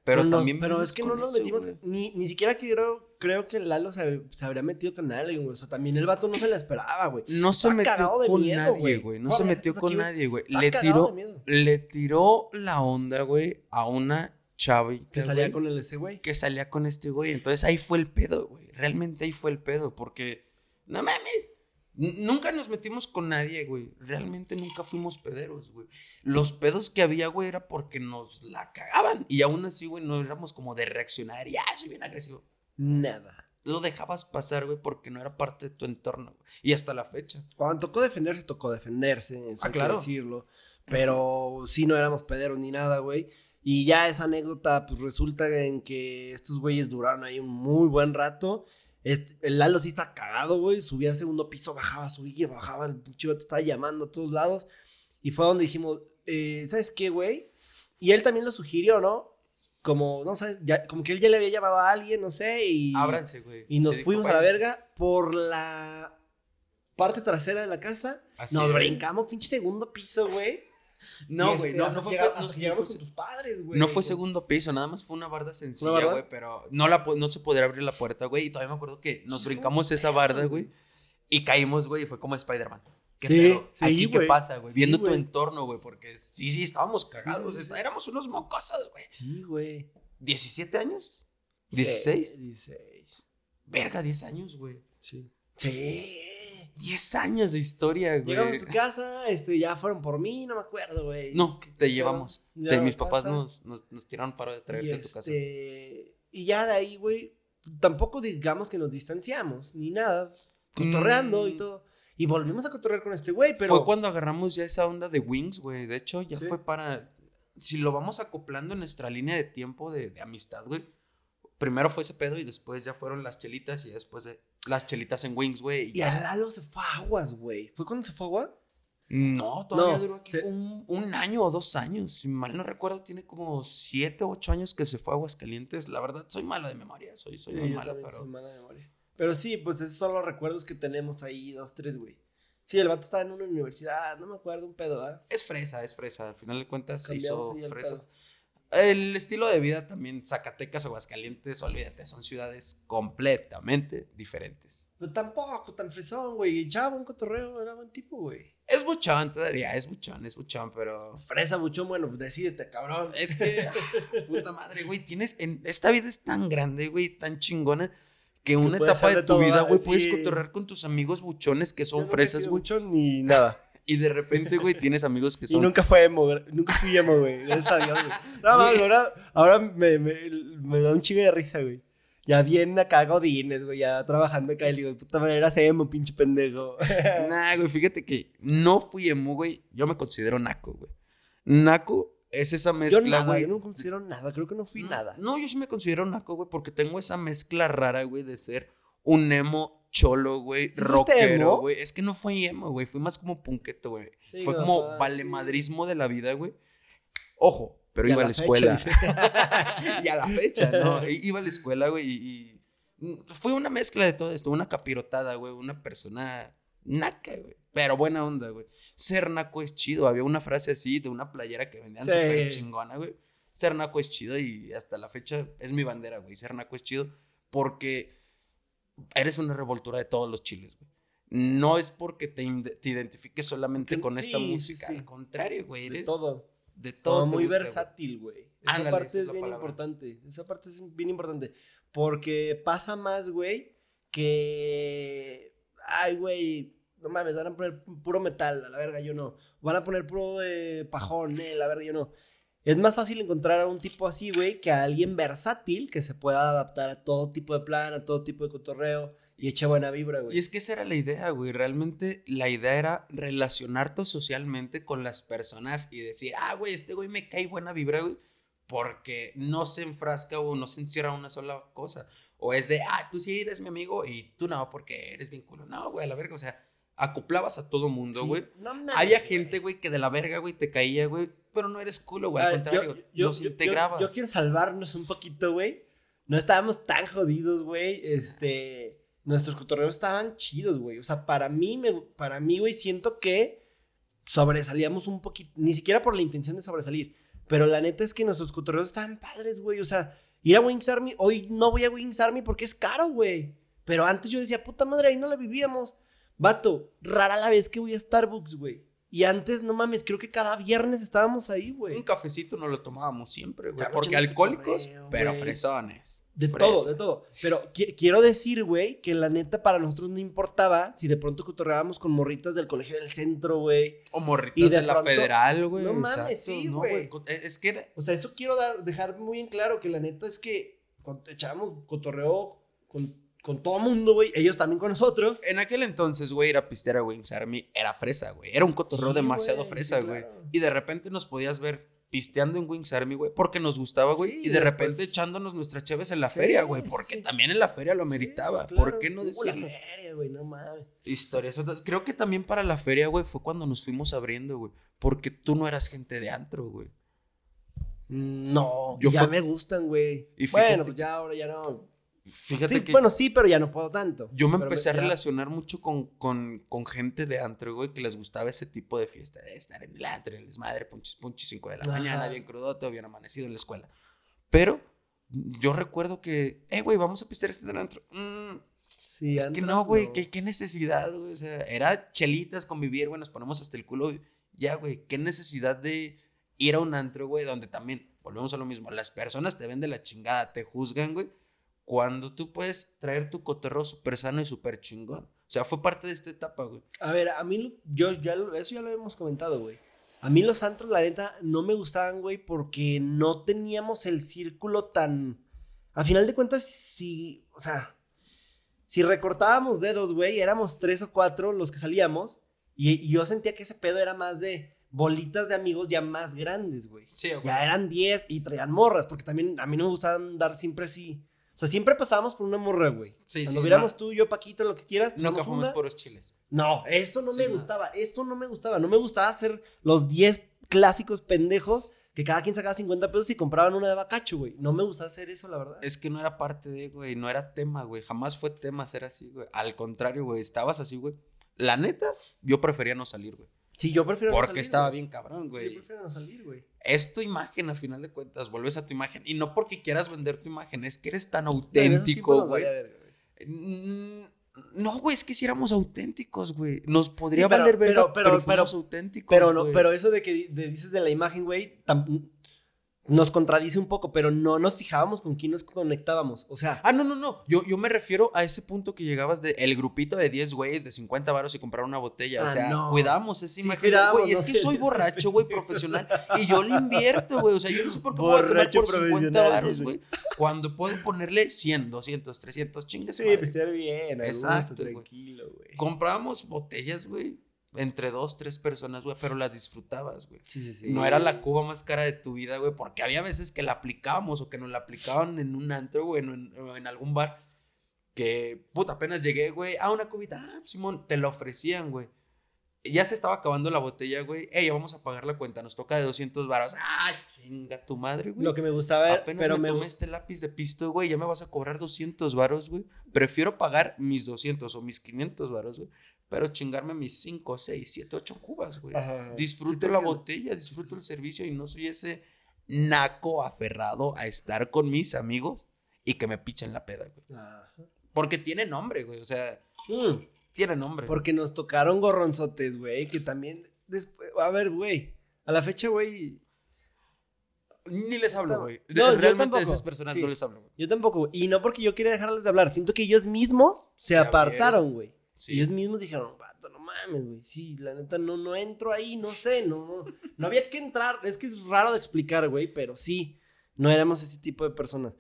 Pero
No
también.
Pero es que no nos
eso,
metimos. Ni, ni siquiera creo, creo que Lalo se, se habría metido con alguien, güey. O sea, también el vato no se la esperaba, güey.
No se metió con
miedo,
nadie,
güey.
No se metió con
aquí,
nadie, güey. Le tiró, le tiró la onda, güey, a una chava
Que salía con el ese, güey.
que salía con este güey. Entonces ahí fue el pedo, güey. Realmente ahí fue el pedo, porque no mames. Nunca nos metimos con nadie, güey. Realmente nunca fuimos pederos, güey. Los pedos que había, güey, era porque nos la cagaban. Y aún así, güey, no éramos como de reaccionar y, ah, soy bien agresivo.
Nada.
Lo dejabas pasar, güey, porque no era parte de tu entorno, güey. Y hasta la fecha.
Cuando tocó defenderse, tocó defenderse. eso
Ah,
hay que
claro.
decirlo. Pero sí no éramos pederos ni nada, güey. Y ya esa anécdota, pues resulta en que estos güeyes duraron ahí un muy buen rato. Este, el Lalo sí está cagado, güey. Subía al segundo piso, bajaba, subía, bajaba. El pinche vato estaba llamando a todos lados. Y fue donde dijimos, eh, ¿sabes qué, güey? Y él también lo sugirió, ¿no? Como, no sé, ya- como que él ya le había llamado a alguien, no sé, y...
Ábranse, güey.
Y nos
Se dijo,
fuimos a la verga por la parte trasera de la casa.
Así
nos
es.
brincamos, pinche segundo piso, güey.
No, güey,
este,
no, no fue,
llega-
no-
hasta
no
que llegamos
fue-
con tus padres, güey.
No fue segundo piso, nada más fue una barda sencilla, güey, pero no, la, no se podría abrir la puerta, güey. Y todavía me acuerdo que nos brincamos esa barda,
güey.
Y caímos, güey, y fue como Spider-Man. ¿Qué
Sí,
pedo?
sí,
Aquí, ¿qué pasa, güey?
Sí,
Viendo tu entorno, güey, porque sí, sí, estábamos cagados. está- Éramos unos mocosos, güey.
Sí, güey.
¿17 años? ¿16?
16.
Verga, 10 años, güey.
Sí. Sí.
10 años de historia, güey.
Llegamos a tu casa, este, ya fueron por mí, no me acuerdo, güey.
No, te llevamos. Te- mis papás nos, nos, nos tiraron paro de traerte a tu casa.
este, y ya de ahí, güey, tampoco digamos que nos distanciamos, ni nada. Cotorreando y
Mm.
todo. Y volvimos a cotorrear con este güey, pero...
Fue cuando agarramos ya esa onda de Wings, güey. De hecho, ya
Sí.
fue para. si lo vamos acoplando en nuestra línea de tiempo de, de amistad, güey. Primero fue ese pedo y después ya fueron las chelitas y después de las chelitas en Wings, güey.
Y, a Lalo se fue a Aguas, güey. ¿Fue cuando se fue a Aguas?
No, todavía duró aquí un, un, año o dos años. Si mal no recuerdo, tiene como siete o ocho años que se fue a Aguascalientes. La verdad, soy malo de memoria. Soy, soy muy malo, pero.
Soy malo de memoria. Pero sí, pues esos son los recuerdos que tenemos ahí, dos, tres, güey. Sí, el vato estaba en una universidad, no me acuerdo un pedo, ¿ah?
Es fresa, es fresa. Al final de cuentas se hizo fresa. El estilo de vida también, Zacatecas, Aguascalientes, olvídate, son ciudades completamente diferentes.
Pero tampoco tan fresón, güey. Echaba un cotorreo, era buen tipo, güey.
Es buchón todavía, es buchón, es buchón, pero.
Fresa, buchón, bueno, decídete, cabrón.
Es que, puta madre, güey, tienes. En, esta vida es tan grande, güey, tan chingona, que una etapa de tu vida, güey, puedes cotorrear con tus amigos buchones que son fresas, güey.
buchón ni nada.
Y de repente, güey, tienes amigos que son.
Y nunca fue emo, nunca fui emo, güey. Gracias a Dios, güey. Nada más, ahora, ahora me, me, me, da un chingo de risa, güey. Ya viene acá Godines, güey, ya trabajando acá. Y digo, puta madre, eras emo, pinche pendejo.
nah, güey, fíjate que no fui emo, güey. Yo me considero naco, güey. Naco es esa mezcla, güey.
Yo, yo no considero nada, creo que no fui nada.
No, yo sí me considero naco, güey, porque tengo esa mezcla rara, güey, de ser un emo cholo, güey, rockero, güey. Es que no fue emo, güey, fue más como punqueto, güey. fue como valemadrismo de la vida, güey. Ojo, pero iba a la, escuela. y a la fecha, ¿no? Iba a la escuela, güey, y, fue una mezcla de todo esto, una capirotada, güey, una persona naca, güey. Pero buena onda, güey. Ser naco es chido. Había una frase así de una playera que vendían súper chingona, güey. Ser naco es chido y hasta la fecha es mi bandera, güey. Ser naco es chido porque eres una revoltura de todos los chiles, güey. No es porque te, identifiques solamente con esta música, al contrario, güey, eres de todo. De todo.
muy versátil, güey. Esa parte es, bien importante. Esa parte es bien importante. Porque pasa más, güey, que. Ay, güey. No mames, van a poner puro metal, a la verga, yo no. Van a poner puro de pajón, eh, la verga, yo no. Es más fácil encontrar a un tipo así, güey, que a alguien versátil que se pueda adaptar a todo tipo de plan, a todo tipo de cotorreo y eche buena vibra, güey.
Y es que esa era la idea, güey. Realmente la idea era relacionarte socialmente con las personas y decir, ah, güey, este güey me cae buena vibra, güey, porque no se enfrasca o no se encierra una sola cosa. O es de, ah, tú sí eres mi amigo y tú no, porque eres bien culo. No, güey, a la verga, o sea, acoplabas a todo mundo, güey. no Había gente, güey, que de la verga, güey, te caía, güey, pero no eres culo, güey. Al contrario, yo, los integrabas.
Yo, quiero salvarnos un poquito, güey. No estábamos tan jodidos, güey. Este. Nuestros cotorreos estaban chidos, güey. O sea, para mí, me, para mí, güey, siento que sobresalíamos un poquito. Ni siquiera por la intención de sobresalir. Pero la neta es que nuestros cotorreos estaban padres, güey. O sea, ir a Wings Army. Hoy no voy a Wings Army porque es caro, güey. Pero antes yo decía, puta madre, ahí no la vivíamos. Vato, rara la vez que voy a Starbucks, güey. Y antes, no mames, creo que cada viernes estábamos ahí, güey.
Un cafecito no lo tomábamos siempre, güey. Porque alcohólicos, pero fresones.
De todo, de todo. Pero quiero decir, güey, que la neta para nosotros no importaba si de pronto cotorreábamos con morritas del colegio del centro, güey.
O morritas de, la federal, güey.
No mames, sí, güey.
es que
O sea, eso quiero dar, dejar muy en claro que la neta es que cuando echábamos cotorreo con con todo mundo, güey. Ellos también con nosotros.
En aquel entonces, güey, ir a pistear a Wings Army era fresa, güey. Era un cotorreo demasiado fresa, güey. Y de repente nos podías ver pisteando en Wings Army, güey, porque nos gustaba, güey. y de repente echándonos nuestras chaves en la feria, güey, porque también en la feria lo meritaba. ¿Por qué no decirlo?
la feria, güey, no mames.
Historias. Creo que también para la feria, güey, fue cuando nos fuimos abriendo, güey. Porque tú no eras gente de antro, güey.
Mm, no, ya me gustan, güey. Bueno, pues ya ahora ya no.
Fíjate
que. Bueno, sí, pero ya no puedo tanto.
Yo me empecé a relacionar mucho con, con, con, gente de antro, güey, que les gustaba ese tipo de fiesta, de estar en el antro, en el desmadre, punchis, punchis, 5 de la mañana, bien crudote, bien amanecido en la escuela. Pero yo recuerdo que, eh, güey, vamos a pistear este antro. Mm, sí, es que no, güey, ¿qué, ¿qué, necesidad, güey. O sea, era chelitas, convivir, güey, nos ponemos hasta el culo. Ya, güey, qué necesidad de ir a un antro, güey, donde también, volvemos a lo mismo, las personas te ven de la chingada, te juzgan, güey cuando tú puedes traer tu cotorreo súper sano y súper chingón. O sea, fue parte de esta etapa, güey.
A ver, a mí, yo ya, eso ya lo hemos comentado, güey. A mí los antros, la neta, no me gustaban, güey, porque no teníamos el círculo tan... A final de cuentas, si, o sea, si recortábamos dedos, güey, éramos tres o cuatro los que salíamos, y, y yo sentía que ese pedo era más de, bolitas de amigos ya más grandes, güey.
Sí, güey.
Ya eran 10 y traían morras, porque también a mí no me gustaba andar siempre así. O sea, siempre pasábamos por una morra, güey.
Sí,
Cuando
sí,
viéramos
no.
tú, yo, Paquito, lo que quieras.
Nunca
pasamos
fuimos
una.
puros chiles.
No, eso no
Sí,
me
no.
gustaba. Eso no me gustaba. No me gustaba hacer los 10 clásicos pendejos que cada quien sacaba 50 pesos y compraban una de bacacho, güey. No me gustaba hacer eso, la verdad.
Es que no era parte de, güey, no era tema, güey. Jamás fue tema ser así, güey. Al contrario, güey, estabas así, güey. La neta, yo prefería no salir, güey.
Sí, yo prefiero no
Porque
salir,
estaba
güey.
bien cabrón,
Yo
güey.
prefiero no salir, güey.
Es tu imagen, a final de cuentas. Vuelves a tu imagen. Y no porque quieras vender tu imagen, es que eres tan auténtico, güey. Mm, No, güey, es que si éramos auténticos, güey. Nos podría
Sí, pero-
valer
pero-
pero,
pero- pero-
auténticos,
Pero no, pero eso de que de- dices de la imagen, güey, tam- nos contradice un poco, pero no nos fijábamos con quién nos conectábamos. O sea,
Ah, no, no, no. Yo, yo me refiero a ese punto que llegabas de el grupito de 10 güeyes de 50 varos y comprar una botella. o
Ah,
sea,
no.
cuidábamos esa
Sí,
imagen. Güey, es
no
que
sé,
soy borracho, güey, profesional. Y yo le invierto, güey. O sea, yo no sé por qué me voy a
Borracho
por 50
profesional,
varos, güey. Cuando puedo ponerle 100, 200, 300 chingues.
sí,
madre.
pistear bien, gusto,
Exacto, güey.
tranquilo, güey.
Comprábamos botellas, güey, entre dos, tres personas, güey, pero las disfrutabas, güey.
Sí, sí, sí.
No era la cuba más cara de tu vida, güey, porque había veces que la aplicábamos o que nos la aplicaban en un antro, güey, o en, en algún bar. Que, puta, apenas llegué, güey, a una cubita, ah, Simón, te la ofrecían, güey. Ya se estaba acabando la botella, güey. Ey, ya vamos a pagar la cuenta, nos toca de 200 varos. Ah, chinga tu madre, güey.
Lo que me gustaba era,
Apenas
pero
me,
me,
tomé este lápiz de pisto, güey, ya me vas a cobrar 200 varos, güey. Prefiero pagar mis 200 o mis 500 varos, güey. Pero chingarme mis 5, 6, 7, 8 cubas, güey.
Ajá.
Disfruto la botella, disfruto el servicio y no soy ese naco aferrado a estar con mis amigos y que me pichen la peda, güey.
Ajá.
Porque tiene nombre, güey. O sea,
Mm,
tiene nombre.
porque nos tocaron gorronzotes, güey, que también después, a ver, güey, a la fecha, güey,
Ni les hablo, güey.
No, yo
Realmente
tampoco.
a esas personas
Sí.
no les hablo, güey.
yo tampoco, güey. y no porque yo quiera dejarles de hablar, siento que ellos mismos se,
Se
apartaron, güey.
Sí.
Ellos mismos dijeron, vato, no mames, güey, sí, la neta no, no entro ahí, no sé, no, no, no había que entrar, es que es raro de explicar, güey, pero sí, no éramos ese tipo de personas.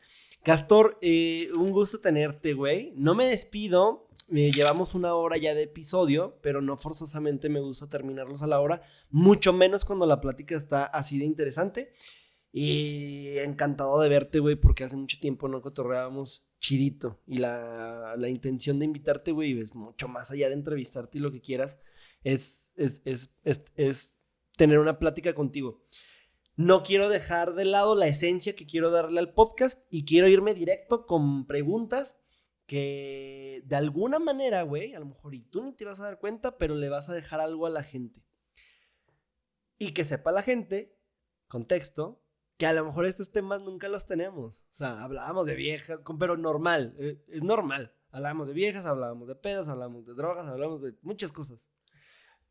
Castor, eh, un gusto tenerte, güey. No me despido. eh, llevamos una hora ya de episodio, pero no forzosamente me gusta terminarlos a la hora, mucho menos cuando la plática está así de interesante. Y encantado de verte, güey, porque hace mucho tiempo no cotorreábamos chidito. Y la, la intención de invitarte, güey, es mucho más allá de entrevistarte y lo que quieras, es, es, es, es, tener una plática contigo. No quiero dejar de lado la esencia que quiero darle al podcast y quiero irme directo con preguntas que de alguna manera, güey, a lo mejor y tú ni te vas a dar cuenta, pero le vas a dejar algo a la gente. Y que sepa la gente, contexto, que a lo mejor estos temas nunca los tenemos. O sea, hablábamos de viejas, pero normal, eh, es normal. Hablábamos de viejas, hablábamos de pedas, hablábamos de drogas, hablábamos de muchas cosas.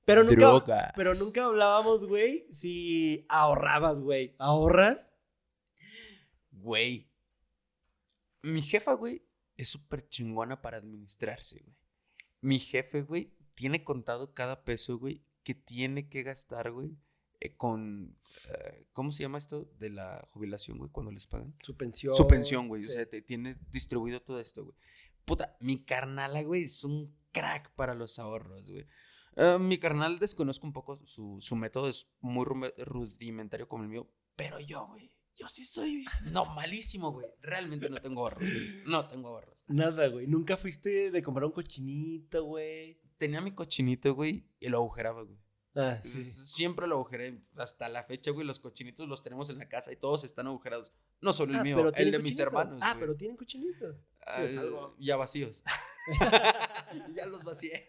Pero nunca,
Drogas.
pero nunca hablábamos, güey, si ahorrabas, güey. ¿Ahorras?
Güey. Mi jefa, güey, es súper chingona para administrarse, güey. Mi jefe, güey, tiene contado cada peso, güey, que tiene que gastar, güey, eh, con... eh, ¿Cómo se llama esto? De la jubilación, güey, cuando les pagan.
Su pensión.
Su pensión, güey. O sea, te tiene distribuido todo esto, güey. Puta, mi carnala, güey, es un crack para los ahorros, güey. Eh, mi carnal desconozco un poco su, su método, es muy rudimentario como el mío, pero yo, güey, yo sí soy no malísimo, güey. Realmente no tengo ahorros, güey. No tengo ahorros.
Nada, güey. Nunca fuiste de comprar un cochinito, güey.
Tenía mi cochinito, güey, y lo agujeraba, güey.
Ah, sí.
Siempre lo agujeré. Hasta la fecha, güey, los cochinitos los tenemos en la casa y todos están agujerados. No solo el
Ah,
mío, el de mis hermanos.
Ah,
güey.
pero tienen cochinitos. Sí, es
Ah,
algo.
Ya vacíos. ya los vacié.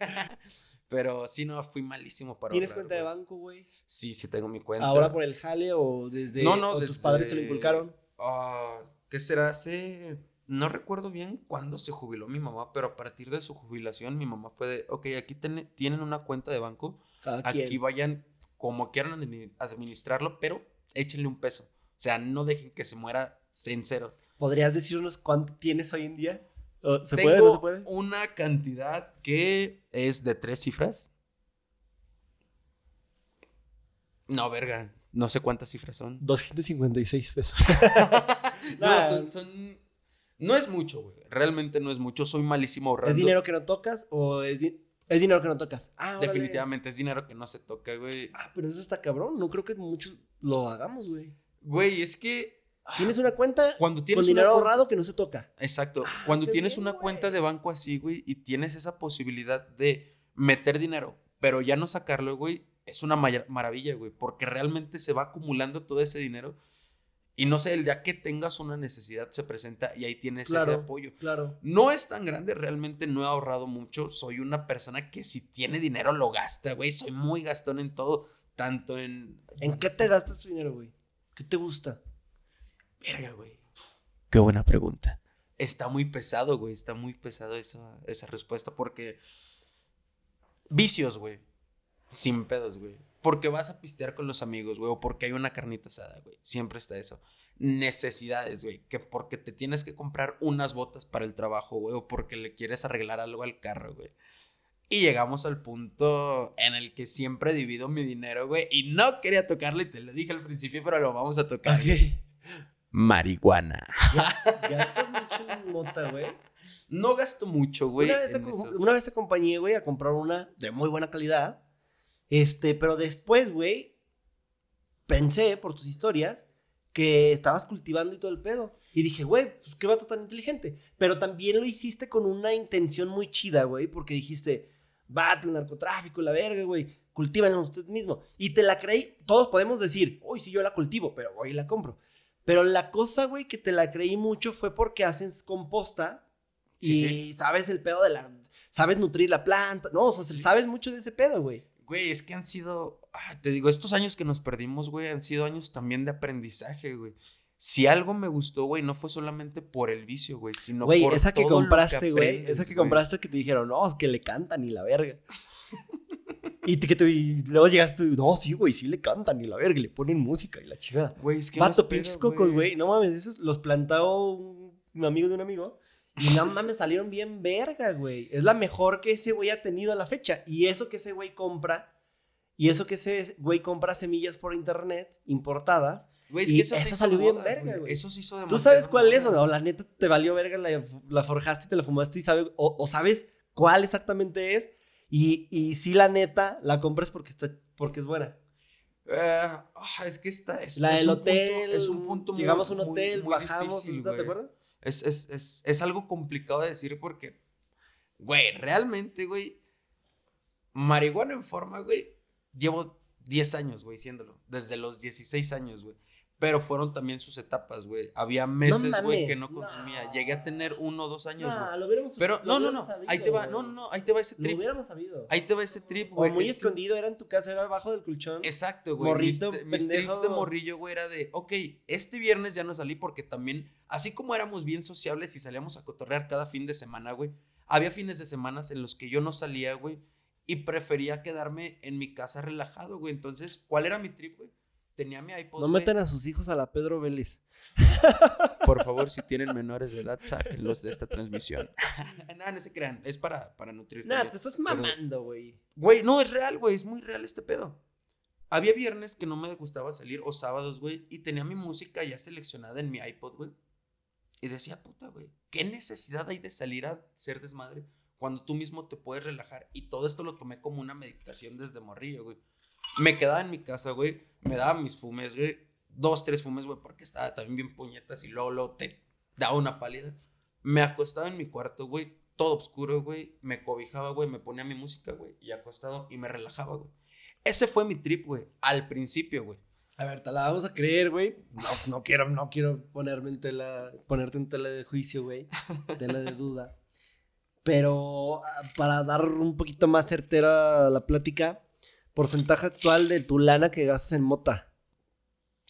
Pero sí, no, fui malísimo para
¿Tienes
ahorrar,
cuenta de banco, güey?
Sí, sí tengo mi cuenta.
¿Ahora por el jale o desde
No, no,
o tus padres te lo inculcaron?
Ah, ¿Qué será? Hace... No recuerdo bien cuándo se jubiló mi mamá, pero a partir de su jubilación mi mamá fue de, ok, aquí ten- tienen una cuenta de banco,
Cada
aquí
quien.
vayan como quieran admi- administrarlo, pero échenle un peso. O sea, no dejen que se muera en cero.
¿Podrías decirnos cuánto tienes hoy en día? ¿O ¿Se
Tengo
puede o no se puede?
una cantidad que es de tres cifras. No, verga. No sé cuántas cifras son.
256 pesos.
No,
Nah,
son, son- No es mucho, güey. Realmente no es mucho. Soy malísimo ahorrando.
¿Es dinero que no tocas o es di- Es dinero que no tocas. Ah,
Definitivamente es dinero que no se toca, güey.
Ah, pero eso está cabrón. No creo que muchos lo hagamos, güey.
Güey, es que.
Tienes una cuenta Cuando tienes con dinero ahorrado que no se toca.
Exacto. Ah, Cuando tienes una cuenta de banco así, güey, y tienes esa posibilidad de meter dinero, pero ya no sacarlo, güey, es una maravilla, güey, porque realmente se va acumulando todo ese dinero. Y no sé, el día que tengas una necesidad se presenta y ahí tienes ese apoyo.
Claro.
No es tan grande, realmente no he ahorrado mucho. Soy una persona que si tiene dinero lo gasta, güey. Soy muy gastón en todo, tanto en.
¿En qué te gastas tu dinero, güey? ¿Qué te gusta?
Verga, güey. Qué buena pregunta. Está muy pesado, güey. Está muy pesado esa, esa respuesta porque. Vicios, güey. Sin pedos, güey. Porque vas a pistear con los amigos, güey. O porque hay una carnita asada, güey. Siempre está eso. Necesidades, güey. Que porque te tienes que comprar unas botas para el trabajo, güey. O porque le quieres arreglar algo al carro, güey. Y llegamos al punto en el que siempre divido mi dinero, güey. Y no quería tocarle, te lo dije al principio, pero lo vamos a tocar. Marihuana.
¿Gastas mucho en mota, güey?
No gasto mucho, güey.
Una, una, vez te acompañé, güey, a comprar una de muy buena calidad. Este, pero después, güey, pensé por tus historias que estabas cultivando y todo el pedo. Y dije, güey, pues qué vato tan inteligente. Pero también lo hiciste con una intención muy chida, güey, porque dijiste, vato, el narcotráfico, la verga, güey, cultívanlo usted mismo. Y te la creí, todos podemos decir, uy, sí, yo la cultivo, pero voy y la compro. Pero la cosa, güey, que te la creí mucho fue porque haces composta y sabes el pedo de la. Sabes nutrir la planta. No, o sea, sabes mucho de ese pedo, güey.
Güey, es que han sido. Ah, te digo, estos años que nos perdimos, güey, han sido años también de aprendizaje, güey. Si algo me gustó, güey, no fue solamente por el vicio, güey, sino
güey, esa que compraste, güey. Esa que compraste que te dijeron, no, es que le cantan y la verga. y, que te, y luego llegaste, no, sí, güey, sí le cantan y la verga, y le ponen música y la chica.
Güey, es que.
Vato, pinches cocos, güey. No mames, esos los plantó un amigo de un amigo. Y no mames, salieron bien verga, güey. Es la mejor que ese güey ha tenido a la fecha. Y eso que ese güey compra, y eso que ese güey compra semillas por internet, importadas. Güey, es que eso, eso salió bien verga, güey.
Eso se hizo
demasiado. ¿Tú sabes cuál es? O la neta te valió verga, la, forjaste y te la fumaste y sabes, o, sabes cuál exactamente es. Y, y sí, la neta, la compras porque, está, porque es buena.
Eh, es que esta es.
La del hotel. es un punto Llegamos a un hotel, bajamos. ¿Te acuerdas?
Es, algo complicado de decir porque, güey, realmente, güey, marihuana en forma, güey, llevo 10 años, güey, siéndolo. Desde los 16 años, güey. Pero fueron también sus etapas, güey. Había meses, güey, que no consumía. Llegué a tener uno o dos años,
güey. lo hubiéramos
Pero no, no, no. ahí te va, no, no, no. Ahí te va ese trip.
Lo hubiéramos sabido.
Ahí te va ese trip, güey.
O muy escondido, era en tu casa, era abajo del colchón.
Exacto, güey. Morrito, mis, mis trips de morrillo, güey, era de, ok, este viernes ya no salí porque también, así como éramos bien sociables y salíamos a cotorrear cada fin de semana, güey, había fines de semana en los que yo no salía, güey, y prefería quedarme en mi casa relajado, güey. Entonces, ¿cuál era mi trip, güey? Tenía mi iPod.
No metan a sus hijos a la Pedro Vélez.
Por favor, si tienen menores de edad, sáquenlos de esta transmisión. Nada, no se crean. Es para, para nutrir.
Nada, te estás mamando, güey.
Güey, no, es real, güey. Es muy real este pedo. Había viernes que no me gustaba salir, o sábados, güey, y tenía mi música ya seleccionada en mi iPod, güey. Y decía, puta, güey, ¿qué necesidad hay de salir a ser desmadre cuando tú mismo te puedes relajar? Y todo esto lo tomé como una meditación desde morrillo, güey. Me quedaba en mi casa, güey. Me daba mis fumes, güey. Dos, tres fumes, güey, porque estaba también bien puñetas y luego, luego te daba una pálida. Me acostaba en mi cuarto, güey. Todo oscuro, güey. Me cobijaba, güey. Me ponía mi música, güey. Y acostado y me relajaba, güey. Ese fue mi trip, güey. Al principio, güey.
A ver, te la vamos a creer, güey. No, no quiero, no quiero ponerme en tela, ponerte en tela de juicio, güey. Tela de duda. Pero ah, para dar un poquito más certera la plática, porcentaje actual de tu lana que gastas en mota?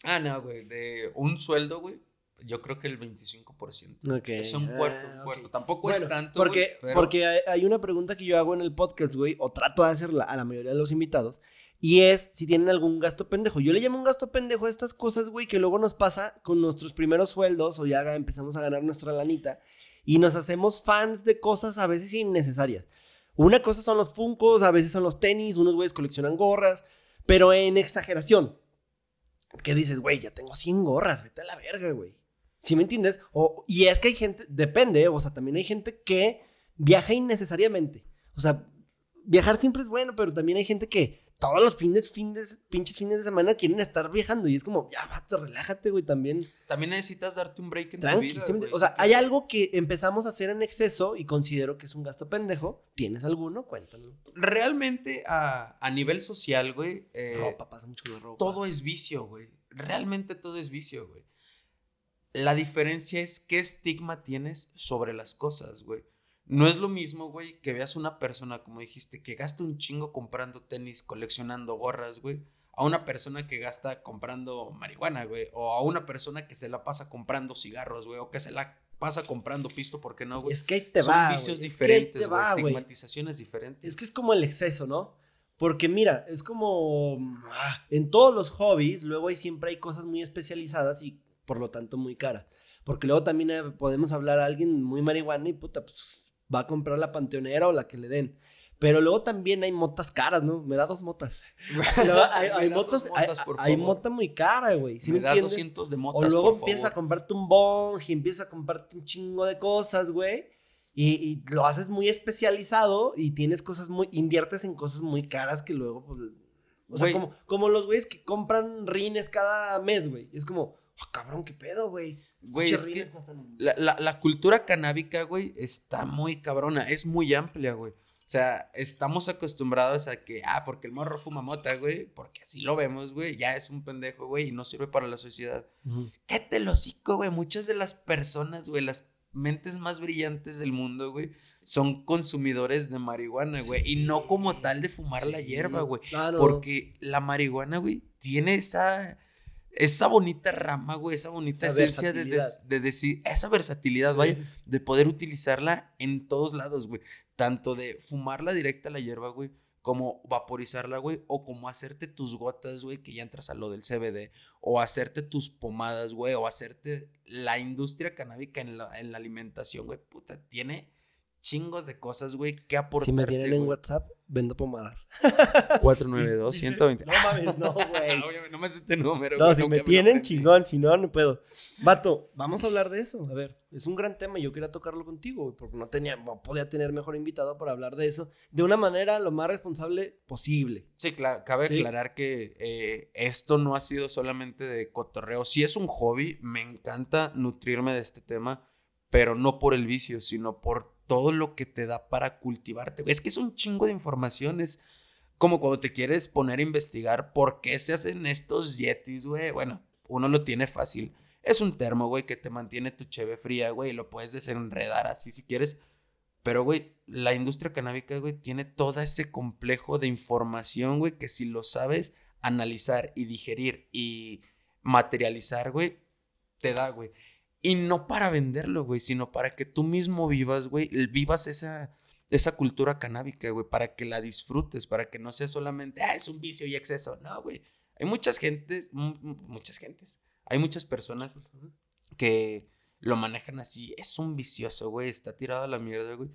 Ah, no, güey. De un sueldo, güey. Yo creo que el 25%. Ok. Es un cuarto, un ah, cuarto. Tampoco es tanto.
Porque, porque hay una pregunta que yo hago en el podcast, güey, o trato de hacerla a la mayoría de los invitados. Y es si tienen algún gasto pendejo. Yo le llamo un gasto pendejo a estas cosas, güey, que luego nos pasa con nuestros primeros sueldos o ya empezamos a ganar nuestra lanita y nos hacemos fans de cosas a veces innecesarias. Una cosa son los funcos, a veces son los tenis, unos güeyes coleccionan gorras, pero en exageración. ¿Qué dices, güey, ya tengo 100 gorras, vete a la verga, güey. ¿Sí me entiendes? O, y es que hay gente, depende, o sea, también hay gente que viaja innecesariamente. O sea, viajar siempre es bueno, pero también hay gente que todos los fines, fines, pinches fines de semana quieren estar viajando y es como, ya, vato, relájate, güey, también.
También necesitas darte un break en tu vida.
o sea, hay algo que empezamos a hacer en exceso y considero que es un gasto pendejo. ¿Tienes alguno? Cuéntalo.
Realmente, a, a nivel social, güey.
Eh, ropa, pasa mucho con ropa.
Todo es vicio, güey. Realmente todo es vicio, güey. La diferencia es qué estigma tienes sobre las cosas, güey. No es lo mismo, güey, que veas una persona, como dijiste, que gasta un chingo comprando tenis, coleccionando gorras, güey, a una persona que gasta comprando marihuana, güey, o a una persona que se la pasa comprando cigarros, güey, o que se la pasa comprando pisto, ¿por qué no, güey?
Es que ahí te Son
vicios diferentes, güey, estigmatizaciones diferentes.
Es que es como el exceso, ¿no? Porque mira, es como ah, en todos los hobbies, luego hay, siempre hay cosas muy especializadas y por lo tanto muy caras. Porque luego también eh, podemos hablar a alguien muy marihuana y puta, pues va a comprar la panteonera o la que le den. Pero luego también hay motas caras, ¿no? Me da dos motas. hay, motas, hay, mota muy cara, güey.
me, da 200 de motas,
O luego empieza a comprarte un bong y empieza a comprarte un chingo de cosas, güey. Y, lo haces muy especializado y tienes cosas muy, inviertes en cosas muy caras que luego, pues, o sea, como, como los güeyes que compran rines cada mes, güey. Es como, oh, cabrón, qué pedo, güey.
Güey, es que la, la, cultura canábica, güey, está muy cabrona, es muy amplia, güey. O sea, estamos acostumbrados a que, ah, porque el morro fuma mota, güey, porque así lo vemos, güey, ya es un pendejo, güey, y no sirve para la sociedad. ¿Qué te lo cico, güey? Muchas de las personas, güey, las mentes más brillantes del mundo, güey, son consumidores de marihuana, güey, y no como tal de fumar la hierba, güey. Porque la marihuana, güey, tiene esa esa bonita rama, güey, esa bonita esencia de, decir, esa versatilidad, vaya, de poder utilizarla en todos lados, güey. Tanto de fumarla directa a la hierba, güey, como vaporizarla, güey, o como hacerte tus gotas, güey, que ya entras a lo del CBD, o hacerte tus pomadas, güey, o hacerte la industria canábica en la, en la alimentación, güey, puta, tiene chingos de cosas, güey, que aportarte,
Si me tienen en WhatsApp, vendo pomadas.
492-120.
No mames, no, güey.
no, no me sé este número.
No, si me tienen, chingón. Si no, no puedo. Vato, vamos a hablar de eso. A ver, es un gran tema y yo quería tocarlo contigo, porque no tenía, no podía tener mejor invitado para hablar de eso de una manera lo más responsable posible.
Sí, claro, cabe aclarar que eh, esto no ha sido solamente de cotorreo. Si es un hobby, me encanta nutrirme de este tema, pero no por el vicio, sino por todo lo que te da para cultivarte. Es que es un chingo de información, es como cuando te quieres poner a investigar por qué se hacen estos yetis, güey. Bueno, uno lo tiene fácil. Es un termo, güey, que te mantiene tu cheve fría, güey, y lo puedes desenredar así si quieres. Pero, güey, la industria canábica, güey, tiene todo ese complejo de información, güey, que si lo sabes analizar y digerir y materializar, güey, te da, güey. Y no para venderlo, güey, sino para que tú mismo vivas, güey, vivas esa, esa cultura canábica, güey, para que la disfrutes, para que no sea solamente, ah, es un vicio y exceso. No, güey. Hay muchas gentes, muchas gentes, hay muchas personas que lo manejan así, es un vicioso, güey, está tirado a la mierda, güey.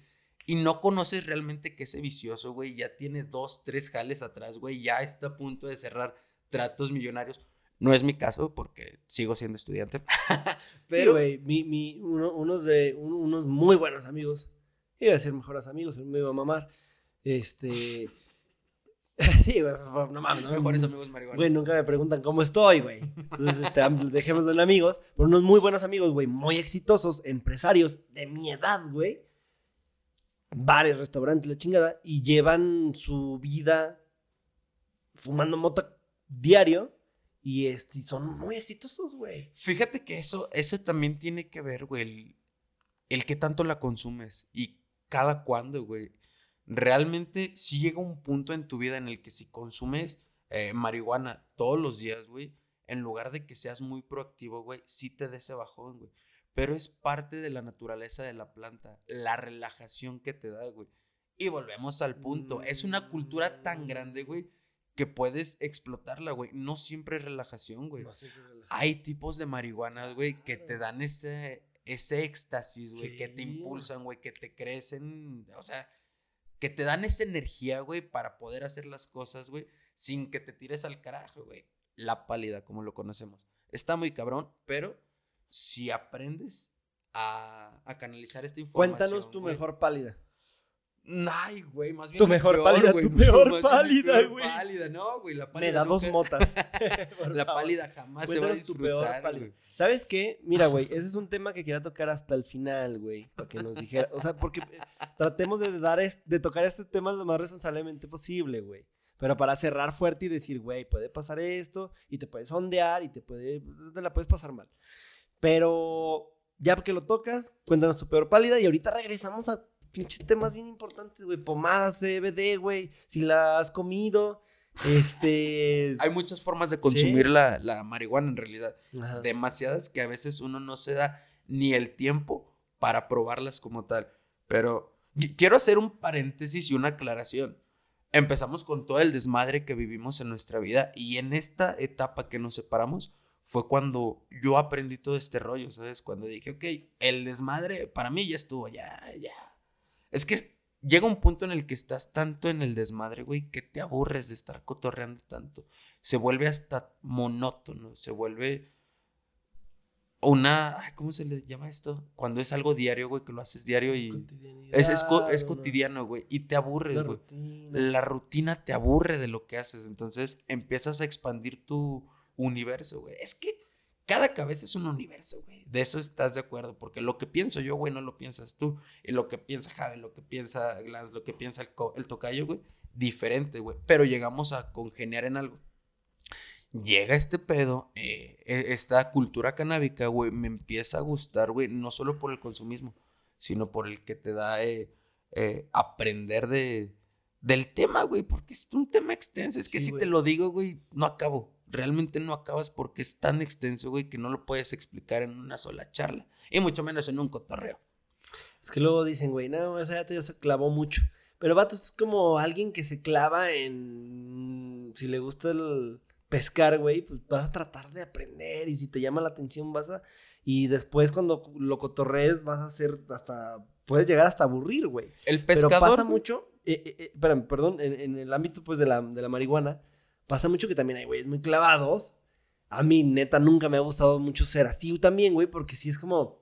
Y no conoces realmente que ese vicioso, güey, ya tiene dos, tres jales atrás, güey, ya está a punto de cerrar tratos millonarios no es mi caso porque sigo siendo estudiante.
Pero, güey, mi, mi, unos, de, unos muy buenos amigos, iba a ser mejores amigos, me iba a mamar. Este. sí, güey, no mames. No,
mejores amigos marihuanos.
Güey, nunca me preguntan cómo estoy, güey. Entonces, este, dejémoslo en amigos. Pero unos muy buenos amigos, güey, muy exitosos, empresarios de mi edad, güey. Bares, restaurantes, la chingada. Y llevan su vida fumando mota diario y, este, son muy exitosos, güey.
Fíjate que eso, eso también tiene que ver, güey, el, el que tanto la consumes y cada cuándo, güey. Realmente si llega un punto en tu vida en el que si consumes eh, marihuana todos los días, güey, en lugar de que seas muy proactivo, güey, sí te des ese bajón, güey. Pero es parte de la naturaleza de la planta, la relajación que te da, güey. Y volvemos al punto. Es una cultura tan grande, güey, que puedes explotarla, güey. No siempre es relajación, güey. Hay tipos de marihuana, güey, que te dan ese, ese éxtasis, güey, que te impulsan, güey, que te crecen, o sea, que te dan esa energía, güey, para poder hacer las cosas, güey, sin que te tires al carajo, güey. La pálida, como lo conocemos. Está muy cabrón, pero si aprendes a, a canalizar esta información.
Cuéntanos tu mejor pálida.
Ay, güey, más bien.
Tu mejor pálida, tu peor pálida, güey.
pálida, no, güey, la pálida.
Me da dos motas.
la pálida jamás se va a disfrutar, güey.
¿Sabes qué? Mira, güey, ese es un tema que quería tocar hasta el final, güey, para que nos dijera, o sea, porque eh, tratemos de dar de tocar este tema lo más responsablemente posible, güey. Pero para cerrar fuerte y decir, güey, puede pasar esto y te puedes ondear y te puede te la puedes pasar mal. Pero ya que lo tocas, cuéntanos tu peor pálida y ahorita regresamos a pinches temas bien importantes, güey. Pomadas CBD, güey. Si la has comido. Este.
Hay muchas formas de consumir la, marihuana en realidad. Demasiadas que a veces uno no se da ni el tiempo para probarlas como tal. Pero quiero hacer un paréntesis y una aclaración. Empezamos con todo el desmadre que vivimos en nuestra vida y en esta etapa que nos separamos fue cuando yo aprendí todo este rollo, ¿sabes? Cuando dije, ok, el desmadre para mí ya estuvo, ya, ya, es que llega un punto en el que estás tanto en el desmadre, güey, que te aburres de estar cotorreando tanto. Se vuelve hasta monótono, se vuelve una, ¿cómo se le llama esto? Cuando es algo diario, güey, que lo haces diario y es, es, cotidiano, güey, y te aburres, güey. La rutina te aburre de lo que haces, entonces empiezas a expandir tu universo, güey. Es que cada cabeza es un universo, güey. De eso estás de acuerdo, porque lo que pienso yo, güey, no lo piensas tú. Y lo que piensa Javi, lo que piensa Glass, lo que piensa el, tocayo, güey, diferente, güey. Pero llegamos a congeniar en algo. Llega este pedo, eh, e, esta cultura canábica, güey, me empieza a gustar, güey, no solo por el consumismo, sino por el que te da eh, eh, aprender de, del tema, güey, porque es un tema extenso. Es que si te lo digo, güey, no acabo realmente no acabas porque es tan extenso, güey, que no lo puedes explicar en una sola charla. Y mucho menos en un cotorreo.
Es que luego dicen, güey, no, esa ya te se clavó mucho. Pero vato es como alguien que se clava en. Si le gusta el pescar, güey, pues vas a tratar de aprender. Y si te llama la atención, vas a. Y después, cuando lo cotorrees, vas a hacer hasta. Puedes llegar hasta aburrir, güey.
El pescador.
Pero pasa mucho. Eh, eh, eh perdón, en, en, el ámbito, pues, de la, de la marihuana Pasa mucho que también hay güeyes muy clavados. A mí, neta, nunca me ha gustado mucho ser así también, güey, porque sí es como.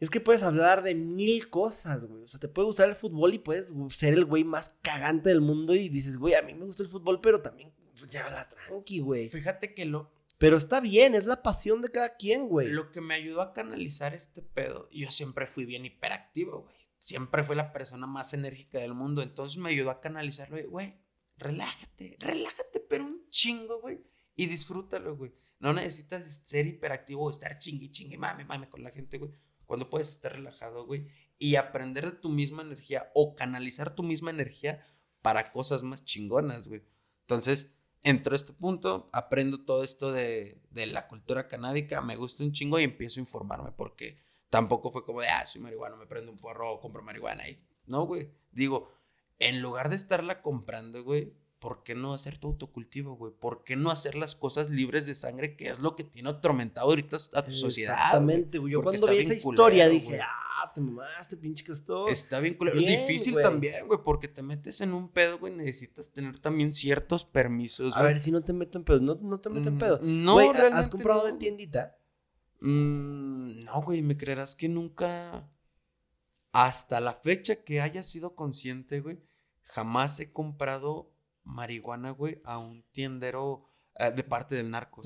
Es que puedes hablar de mil cosas, güey. O sea, te puede gustar el fútbol y puedes ser el güey más cagante del mundo y dices, güey, a mí me gusta el fútbol, pero también ya la tranqui, güey.
Fíjate que lo.
Pero está bien, es la pasión de cada quien, güey.
Lo que me ayudó a canalizar este pedo, yo siempre fui bien hiperactivo, güey. Siempre fui la persona más enérgica del mundo. Entonces me ayudó a canalizarlo, güey relájate, relájate, pero un chingo, güey. Y disfrútalo, güey. No necesitas ser hiperactivo o estar chingui, chingui, mame, mame con la gente, güey. Cuando puedes estar relajado, güey. Y aprender de tu misma energía o canalizar tu misma energía para cosas más chingonas, güey. Entonces, entro a este punto, aprendo todo esto de, de la cultura canábica, me gusta un chingo y empiezo a informarme porque tampoco fue como de, ah, soy marihuana, me prendo un porro compro marihuana y no, güey. Digo, en lugar de estarla comprando, güey, ¿por qué no hacer tu autocultivo, güey? ¿Por qué no hacer las cosas libres de sangre, que es lo que tiene atormentado ahorita a tu sociedad?
Exactamente, güey. Yo cuando vi esa historia dije, ah, te mamaste, pinche castor.
Está bien culero. Es difícil también, güey, porque te metes en un pedo, güey, necesitas tener también ciertos permisos.
A ver, si no te meten pedo, no, no te meten mm, pedo. No, realmente ¿Has comprado de tiendita?
Mm, no, güey, me creerás que nunca hasta la fecha que haya sido consciente, güey, jamás he comprado marihuana, güey, a un tiendero eh, de parte del narco.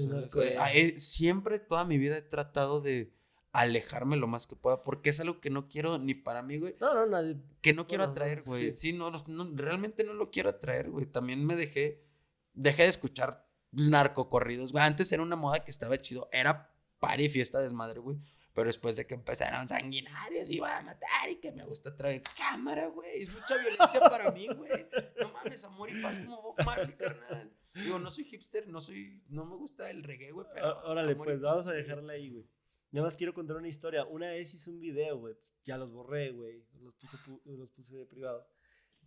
siempre, toda mi vida he tratado de alejarme lo más que pueda, porque es algo que no quiero ni para mí, güey.
No, no, nadie.
Que no quiero atraer, güey. Sí, no, realmente no lo quiero atraer, güey. También me dejé, dejé de escuchar narco corridos, güey. Antes era una moda que estaba chido, era party, fiesta, desmadre, güey. Pero después de que empezaron sanguinarios, iba a matar y que me gusta traer cámara, güey. Es mucha violencia para mí, güey. No mames, amor y paz como Bob Marley, carnal. Digo, no soy hipster, no soy, no me gusta el reggae, güey, pero.
Órale, pues vamos a dejarla ahí, güey. Nada más quiero contar una historia. Una vez hice un video, güey. Ya los borré, güey. Los puse, los puse de privado.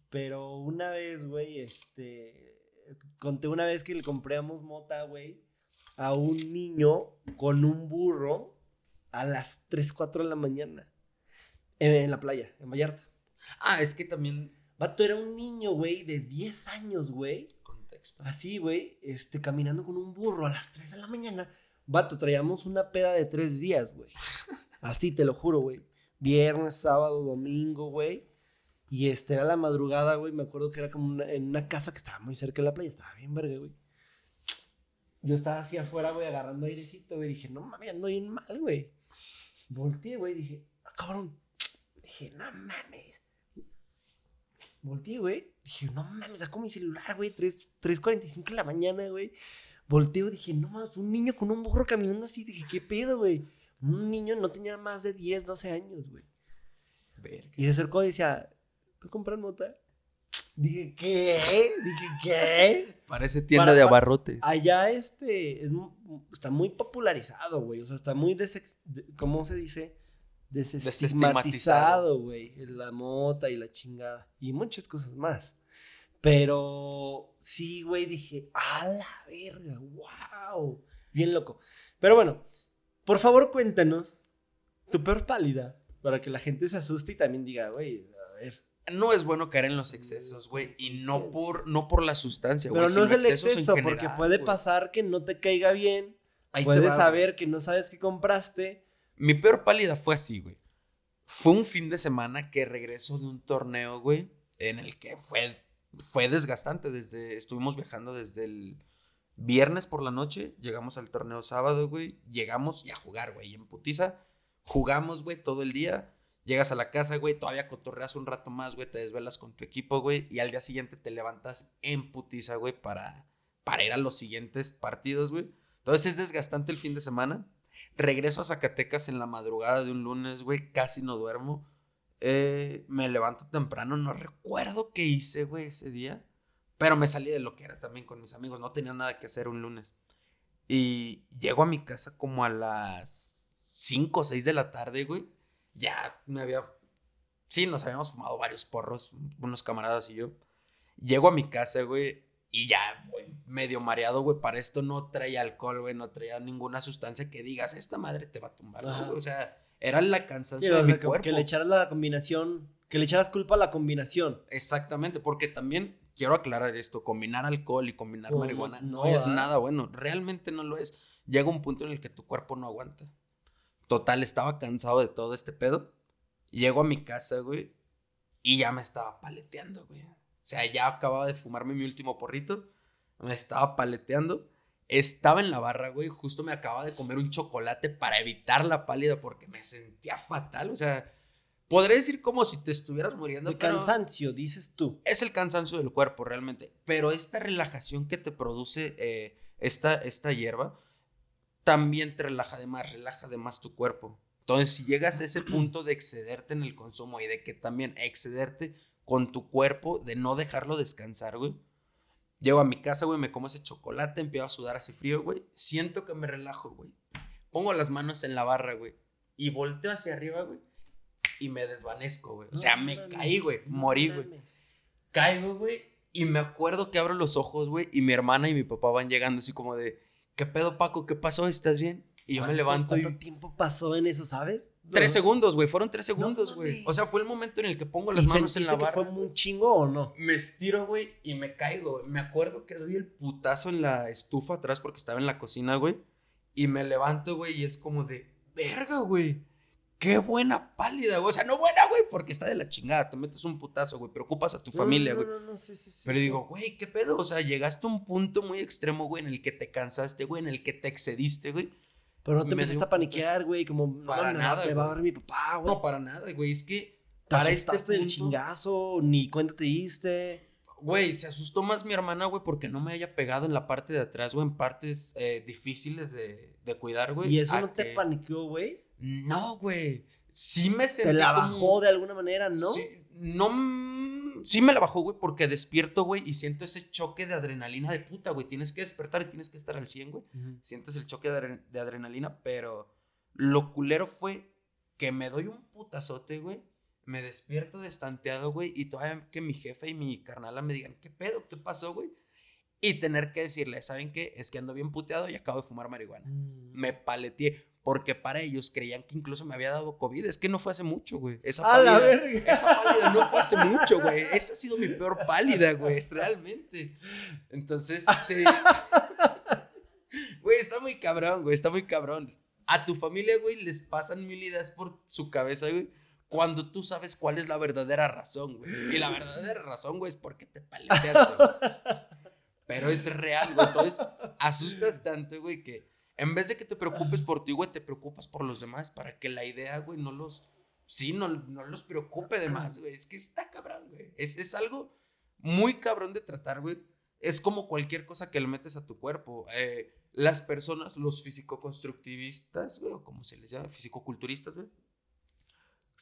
Pero una vez, güey, este. Conté una vez que le compramos mota, güey, a un niño con un burro a las 3, 4 de la mañana. En, la playa, en Vallarta.
Ah, es que también.
Vato era un niño, güey, de 10 años, güey.
Contexto.
Así, güey, este, caminando con un burro a las 3 de la mañana. Vato, traíamos una peda de 3 días, güey. Así, te lo juro, güey. Viernes, sábado, domingo, güey. Y este, era la madrugada, güey. Me acuerdo que era como en una casa que estaba muy cerca de la playa. Estaba bien verga, güey. Yo estaba así afuera, güey, agarrando airecito, güey. Dije, no mames, ando bien mal, güey. Volteé, güey. Dije, ah, cabrón. Dije, no mames. Volteé, güey. Dije, no mames, saco mi celular, güey. 3.45 de la mañana, güey. Volteo, dije, no mames, un niño con un burro caminando así. Dije, ¿qué pedo, güey? Un niño no tenía más de 10, 12 años, güey. Y se acercó y decía, ¿tú compras mota? Dije, ¿qué? Dije, ¿qué?
Parece tienda de abarrotes.
Allá este está muy popularizado, güey. O sea, está muy, ¿cómo se dice? Desestigmatizado, güey. La mota y la chingada. Y muchas cosas más. Pero sí, güey, dije, a la verga, wow. Bien loco. Pero bueno, por favor cuéntanos tu peor pálida para que la gente se asuste y también diga, güey, a ver.
No es bueno caer en los excesos, güey, y no por, no por la sustancia, güey.
Pero no es el exceso, porque puede pasar que no te caiga bien, puedes saber que no sabes qué compraste.
Mi peor pálida fue así, güey. Fue un fin de semana que regreso de un torneo, güey, en el que fue, fue desgastante. Desde, estuvimos viajando desde el viernes por la noche, llegamos al torneo sábado, güey, llegamos y a jugar, güey, en putiza Jugamos, güey, todo el día. Llegas a la casa, güey, todavía cotorreas un rato más, güey, te desvelas con tu equipo, güey, y al día siguiente te levantas en putiza, güey, para, para ir a los siguientes partidos, güey. Entonces es desgastante el fin de semana. Regreso a Zacatecas en la madrugada de un lunes, güey, casi no duermo. Eh, me levanto temprano, no recuerdo qué hice, güey, ese día. Pero me salí de lo que era también con mis amigos, no tenía nada que hacer un lunes. Y llego a mi casa como a las 5 o 6 de la tarde, güey, ya me había... Sí, nos habíamos fumado varios porros, unos camaradas y yo. Llego a mi casa, güey, y ya, güey, medio mareado, güey. Para esto no traía alcohol, güey, no traía ninguna sustancia que digas, esta madre te va a tumbar, güey. O sea, era la cansancio de mi cuerpo.
Que le echaras la combinación, que le echaras culpa a la combinación.
Exactamente, porque también quiero aclarar esto, combinar alcohol y combinar marihuana no, es nada bueno, realmente no lo es. Llega un punto en el que tu cuerpo no aguanta. Total, estaba cansado de todo este pedo. Llego a mi casa, güey, y ya me estaba paleteando, güey. O sea, ya acababa de fumarme mi último porrito, me estaba paleteando. Estaba en la barra, güey, justo me acababa de comer un chocolate para evitar la pálida porque me sentía fatal, o sea, podré decir como si te estuvieras muriendo.
El cansancio, dices tú.
Es el cansancio del cuerpo, realmente. Pero esta relajación que te produce eh, esta, esta hierba, también te relaja de más, relaja de más tu cuerpo. Entonces, si llegas a ese punto de excederte en el consumo y de que también excederte con tu cuerpo, de no dejarlo descansar, güey. Llego a mi casa, güey, me como ese chocolate, empiezo a sudar así frío, güey. Siento que me relajo, güey. Pongo las manos en la barra, güey. Y volteo hacia arriba, güey. Y me desvanezco, güey. O sea, me caí, güey. Morí, güey. Caigo, güey. Y me acuerdo que abro los ojos, güey. Y mi hermana y mi papá van llegando así como de ¿qué pedo, Paco? ¿Qué pasó? ¿Estás bien? Y yo me levanto
¿Cuánto tiempo pasó en eso, sabes?
Tres segundos, güey. Fueron tres segundos, güey. o sea, fue el momento en el que pongo las manos en la barra.
¿Fue un chingo o no?
Me estiro, güey, y me caigo. Me acuerdo que doy el putazo en la estufa atrás porque estaba en la cocina, güey. Y me levanto, güey, y es como de, verga, güey qué buena pálida, güey. O sea, no buena, güey, porque está de la chingada. Te metes un putazo, güey. Preocupas a tu familia, güey. No, no, no, sí, sí, sí. Pero digo, güey, ¿qué pedo? O sea, llegaste a un punto muy extremo, güey, en el que te cansaste, güey, en el que te excediste, güey.
Pero no te empezaste a paniquear, güey, como,
para nada,
me va a ver mi papá, güey.
No, para nada, güey. Es que
para este punto, del chingazo, ni cuenta te diste.
Güey, se asustó más mi hermana, güey, porque no me haya pegado en la parte de atrás, güey, en partes eh, difíciles de, de cuidar, güey.
¿Y eso no te paniqueó, güey?
No, güey. Sí me sentí.
Te la bajó de alguna manera, ¿no?
Sí, no. Sí me la bajó, güey, porque despierto, güey, y siento ese choque de adrenalina de puta, güey. Tienes que despertar y tienes que estar al 100, güey. Sientes el choque de, adrenalina, pero lo culero fue que me doy un putazote, güey. Me despierto destanteado, güey, y todavía que mi jefe y mi carnala me digan, ¿qué pedo? ¿Qué pasó, güey? Y tener que decirle, ¿saben qué? Es que ando bien puteado y acabo de fumar marihuana. Mm. Me paleteé porque para ellos creían que incluso me había dado COVID. Es que no fue hace mucho, güey. Esa pálida, esa pálida no fue hace mucho, güey. Esa ha sido mi peor pálida, güey, realmente. Entonces, sí. Güey, está muy cabrón, güey, está muy cabrón. A tu familia, güey, les pasan mil ideas por su cabeza, güey. cuando tú sabes cuál es la verdadera razón, güey. Y la verdadera razón, güey, es porque te paleteaste, güey. Pero es real, güey. Entonces, asustas tanto, güey, que en vez de que te preocupes por ti, güey, te preocupas por los demás para que la idea, güey, no los. Sí, no, no los preocupe de más, güey. Es que está cabrón, güey. Es, es algo muy cabrón de tratar, güey. Es como cualquier cosa que le metes a tu cuerpo. Eh, las personas, los físico-constructivistas, güey, o como se les llama, físico-culturistas, güey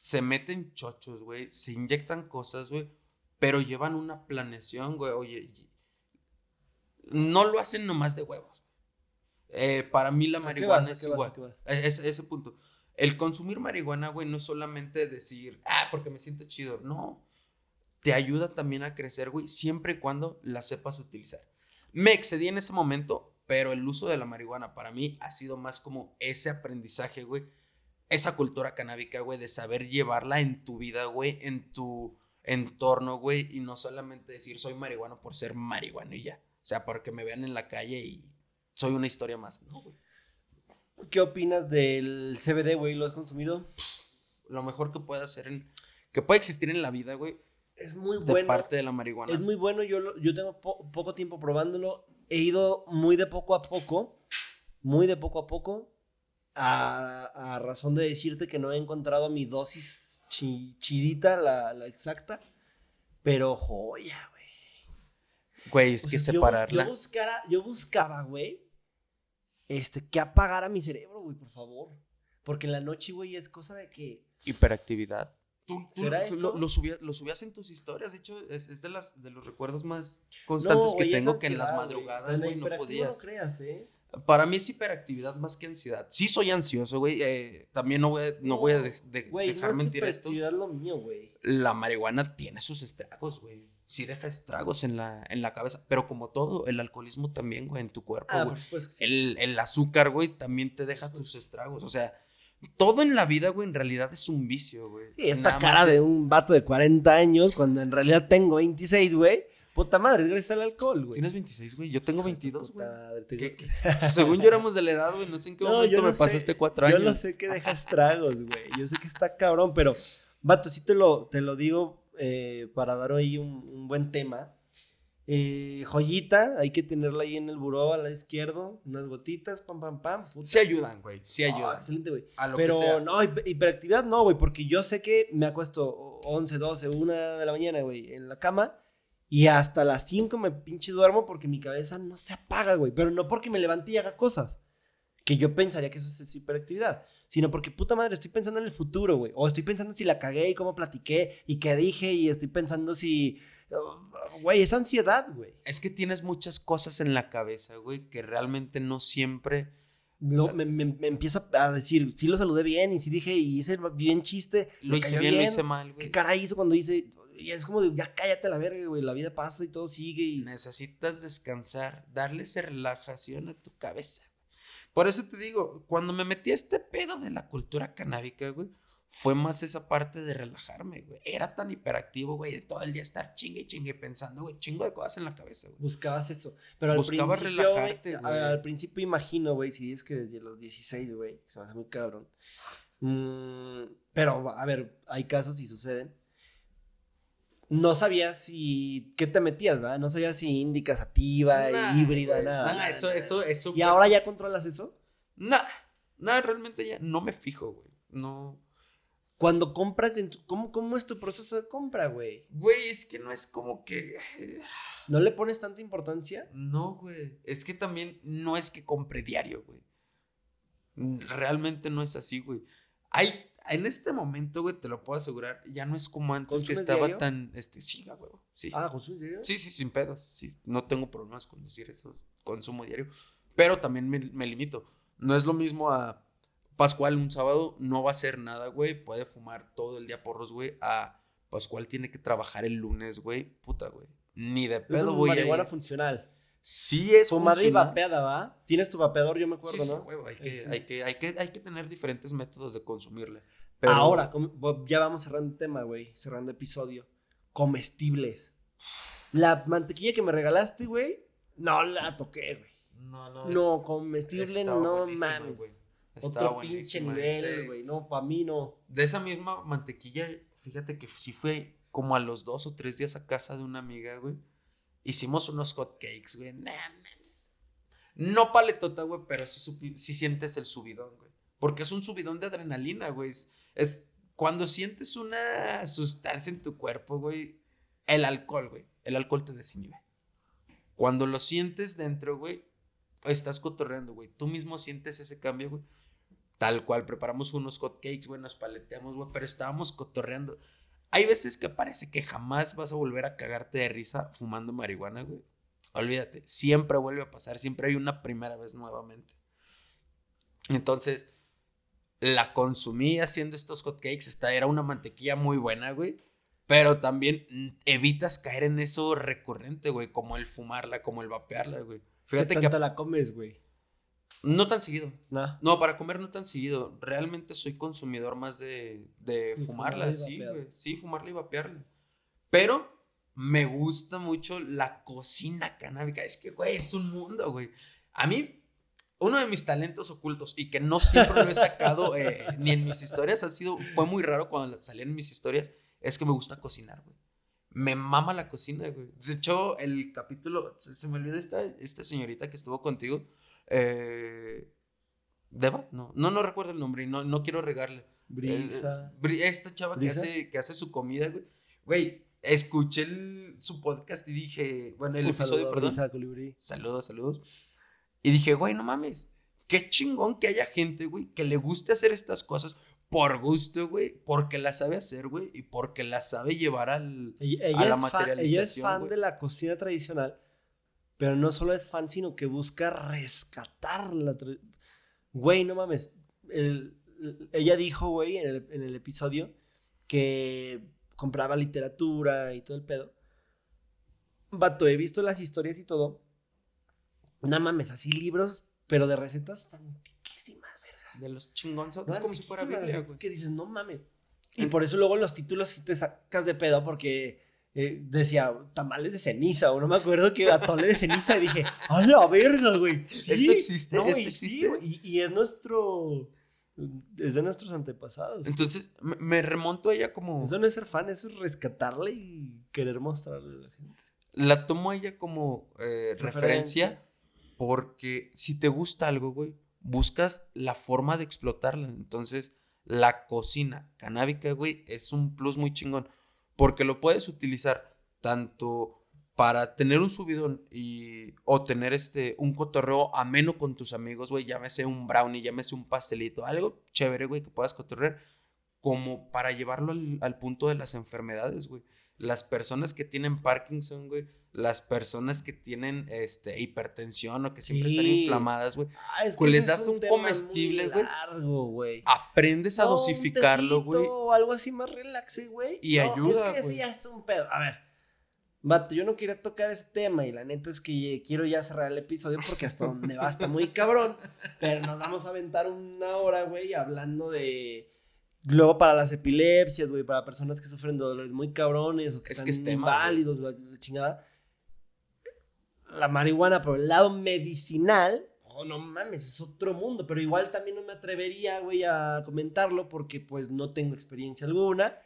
se meten chochos, güey, se inyectan cosas, güey, pero llevan una planeación, güey, oye, no lo hacen nomás de huevos. Eh, para mí la marihuana es igual. E, ese, ese punto. El consumir marihuana, güey, no es solamente decir, ah, porque me siento chido. No. Te ayuda también a crecer, güey, siempre y cuando la sepas utilizar. Me excedí en ese momento, pero el uso de la marihuana para mí ha sido más como ese aprendizaje, güey, esa cultura canábica, güey, de saber llevarla en tu vida, güey, en tu entorno, güey, y no solamente decir soy marihuano por ser marihuano y ya. O sea, porque me vean en la calle y soy una historia más, ¿no, güey?
¿Qué opinas del CBD, güey? ¿Lo has consumido?
Lo mejor que puede hacer en. que puede existir en la vida, güey.
Es muy
de bueno. parte de la marihuana.
Es muy bueno. Yo, yo tengo poco tiempo probándolo. He ido muy de poco a poco. Muy de poco a poco a, razón de decirte que no he encontrado mi dosis chidita, la, exacta, pero joya, güey.
Güey, es que separarla.
Yo, yo buscaba, güey, este, que apagara mi cerebro, güey, por favor. Porque en la noche, güey, es cosa de que...
Hiperactividad. Tú, Lo, subías, en tus historias, de hecho, es, de, las, de los recuerdos más constantes que tengo que en las madrugadas, güey, no podías.
No creas, ¿eh?
Para mí es hiperactividad más que ansiedad. Sí soy ansioso, güey. Eh, también no voy a, no voy a dejar mentir esto.
lo mío, güey.
La marihuana tiene sus estragos, güey. Sí deja estragos en la, en la cabeza. Pero como todo, el alcoholismo también, güey, en tu cuerpo, ah, el, el azúcar, güey, también te deja tus estragos. O sea, todo en la vida, güey, en realidad es un vicio, güey.
Sí, esta cara de un vato de 40 años, cuando en realidad tengo 26, güey Puta madre, es gracias al alcohol, güey.
Tienes 26, güey. Yo tengo 22, güey. Según yo éramos de la edad, güey. No sé en qué momento me pasaste cuatro años.
Yo no sé que dejas tragos, güey. Yo sé que está cabrón, pero, vato, sí te lo, te lo digo eh, para dar ahí un, buen tema. Eh, joyita, hay que tenerla ahí en el buró a la izquierda, unas gotitas, pam, pam, pam.
Sí ayudan, güey, sí ayudan.
excelente, güey. Pero no, hiperactividad no, güey, porque yo sé que me acuesto 11, 12, 1 de la mañana, güey, en la cama y hasta las 5 me pinche duermo porque mi cabeza no se apaga, güey. Pero no porque me levante y haga cosas. Que yo pensaría que eso es hiperactividad. Sino porque, puta madre, estoy pensando en el futuro, güey. O estoy pensando si la cagué y cómo platiqué y qué dije. Y estoy pensando si. Güey, es ansiedad, güey.
Es que tienes muchas cosas en la cabeza, güey, que realmente no siempre.
No, me, me, empiezo a decir, sí lo saludé bien y sí dije, y hice bien chiste.
Lo, hice bien, lo hice mal, güey.
¿Qué cara hizo cuando hice, y es como de, ya cállate la verga, güey, la vida pasa y todo sigue. Y...
Necesitas descansar, darle esa relajación a tu cabeza. Por eso te digo, cuando me metí a este pedo de la cultura canábica, güey, fue más esa parte de relajarme, güey. Era tan hiperactivo, güey, de todo el día estar chingue y chingue pensando, güey, chingo de cosas en la cabeza, güey.
Buscabas eso. Pero al Buscabas principio, relajarte, güey. Al principio imagino, güey, si es que desde los 16, güey, se me hace muy cabrón. Mm, pero, a ver, hay casos y suceden no sabías si qué te metías, ¿verdad? No sabías si índica, sativa, híbrida, nada.
Nada, eso, eso, eso.
¿Y ahora ya controlas eso?
Nada, nada, realmente ya no me fijo, güey. No.
Cuando compras, en ¿cómo, ¿cómo es tu proceso de compra, güey?
Güey, es que no es como que...
¿No le pones tanta importancia?
No, güey. Es que también no es que compre diario, güey. Realmente no es así, güey. Hay en este momento, güey, te lo puedo asegurar, ya no es como antes que estaba tan, este, sí, güey, sí.
Ah, ¿consumes diario?
Sí, sí, sin pedos, sí, no tengo problemas con decir eso, consumo diario, pero también me, limito. No es lo mismo a Pascual un sábado, no va a hacer nada, güey, puede fumar todo el día porros, güey, a Pascual tiene que trabajar el lunes, güey, puta, güey, ni de pedo, güey.
Es marihuana funcional.
Sí es
Fumada y vapeada, ¿va? Tienes tu vapeador, yo me acuerdo,
sí,
sí,
¿no? hay, que, hay, que, hay, que, hay que tener diferentes métodos de consumirle.
Ahora, ya vamos cerrando el tema, güey. Cerrando episodio. Comestibles. La mantequilla que me regalaste, güey, no la toqué, güey. No, no. No, comestible, no mames. Otro pinche nivel, güey. No, para mí no.
De esa misma mantequilla, fíjate que sí fue como a los dos o tres días a casa de una amiga, güey. Hicimos unos hot cakes, güey. no paletota, güey, pero sí, sí sientes el subidón, güey. Porque es un subidón de adrenalina, güey. Es, cuando sientes una sustancia en tu cuerpo, güey. El alcohol, güey. El alcohol te desinhibe. Cuando lo sientes dentro, güey, estás cotorreando, güey. Tú mismo sientes ese cambio, güey. Tal cual, preparamos unos hot cakes, güey, nos paleteamos, güey, pero estábamos cotorreando. Hay veces que parece que jamás vas a volver a cagarte de risa fumando marihuana, güey. Olvídate, siempre vuelve a pasar, siempre hay una primera vez nuevamente. Entonces, la consumí haciendo estos hot cakes, esta era una mantequilla muy buena, güey. Pero también evitas caer en eso recurrente, güey, como el fumarla, como el vapearla, güey.
Fíjate ¿Qué que la comes, güey?
No tan seguido. No, para comer no tan seguido. Realmente soy consumidor más de, de fumarla, sí, güey. Sí, fumarla y vapearla. Pero me gusta mucho la cocina canábica. Es que, güey, es un mundo, güey. A mí, uno de mis talentos ocultos y que no siempre lo he sacado eh, ni en mis historias, ha sido, fue muy raro cuando salían en mis historias, es que me gusta cocinar, güey. Me mama la cocina, güey. De hecho, el capítulo, se, me olvidó esta, esta señorita que estuvo contigo. Eh, ¿Deba? No, no, no recuerdo el nombre y no, no quiero regarle. Brisa. Eh, esta chava que hace, que hace su comida, güey. Güey, escuché su podcast y dije, bueno, el episodio, perdón. saludos, saludos. Y dije, güey, no mames. Qué chingón que haya gente, güey, que le guste hacer estas cosas por gusto, güey, porque la sabe hacer, güey, y porque la sabe llevar al, a la
materialización. ella es fan de la cocina tradicional, pero no solo es fan, sino que busca rescatar la. Güey, no mames. ella dijo, güey, en el, en el episodio que compraba literatura y todo el pedo. Vato, he visto las historias y todo. No mames, así libros, pero de recetas antiquísimas
de los chingonzos. es como si fuera Biblia, güey.
Que dices, no mames. Y por eso luego los títulos sí te sacas de pedo porque eh, decía tamales de ceniza o no me acuerdo que atole de ceniza y dije, ¡a la verga, güey! esto existe, esto existe. y, es nuestro. Es de nuestros antepasados.
Entonces me remonto a ella como.
Eso no es ser fan, eso es rescatarle y querer mostrarle a la gente.
La tomo a ella como eh, referencia porque si te gusta algo, güey, buscas la forma de explotarla. Entonces, la cocina canábica, güey, es un plus muy chingón. Porque lo puedes utilizar tanto para tener un subidón y o tener este un cotorreo ameno con tus amigos, güey, llámese un brownie, llámese un pastelito, algo chévere, güey, que puedas cotorrear, como para llevarlo al, al punto de las enfermedades, güey. Las personas que tienen Parkinson, güey, las personas que tienen este, hipertensión o que siempre están inflamadas, güey. Ah, pues les das un, comestible, güey. Aprendes a dosificarlo, güey.
O algo así más relaxe, güey. Y ayuda. Es que ese ya es un pedo. A ver. Vato, yo no quería tocar ese tema y la neta es que quiero ya cerrar el episodio porque hasta donde va está muy cabrón. Pero nos vamos a aventar una hora, güey, hablando de. Luego para las epilepsias, güey, para personas que sufren dolores muy cabrones o que están que inválidos, la chingada la marihuana por el lado medicinal, oh, no mames, es otro mundo. Pero igual también no me atrevería, güey, a comentarlo porque pues no tengo experiencia alguna.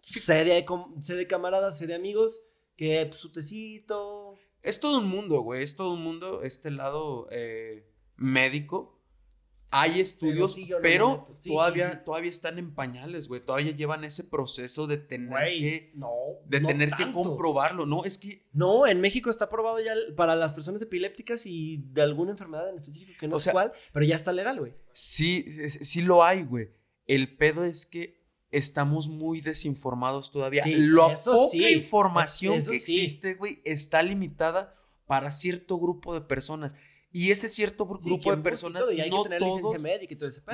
Sé de, sé de camaradas, sé de amigos que pues, su tecito.
Es todo un mundo, güey, es todo un mundo, este lado eh, médico hay estudios, pero, todavía, todavía están en pañales, güey. Todavía llevan ese proceso de tener que. De tener que comprobarlo. No, es que.
No, en México está aprobado ya para las personas epilépticas y de alguna enfermedad en específico, que no sé cuál, pero ya está legal, güey.
Sí, sí lo hay, güey. El pedo es que estamos muy desinformados todavía. Sí, La poca información que existe, güey, está limitada para cierto grupo de personas. Y ese cierto grupo de personas, no, todos,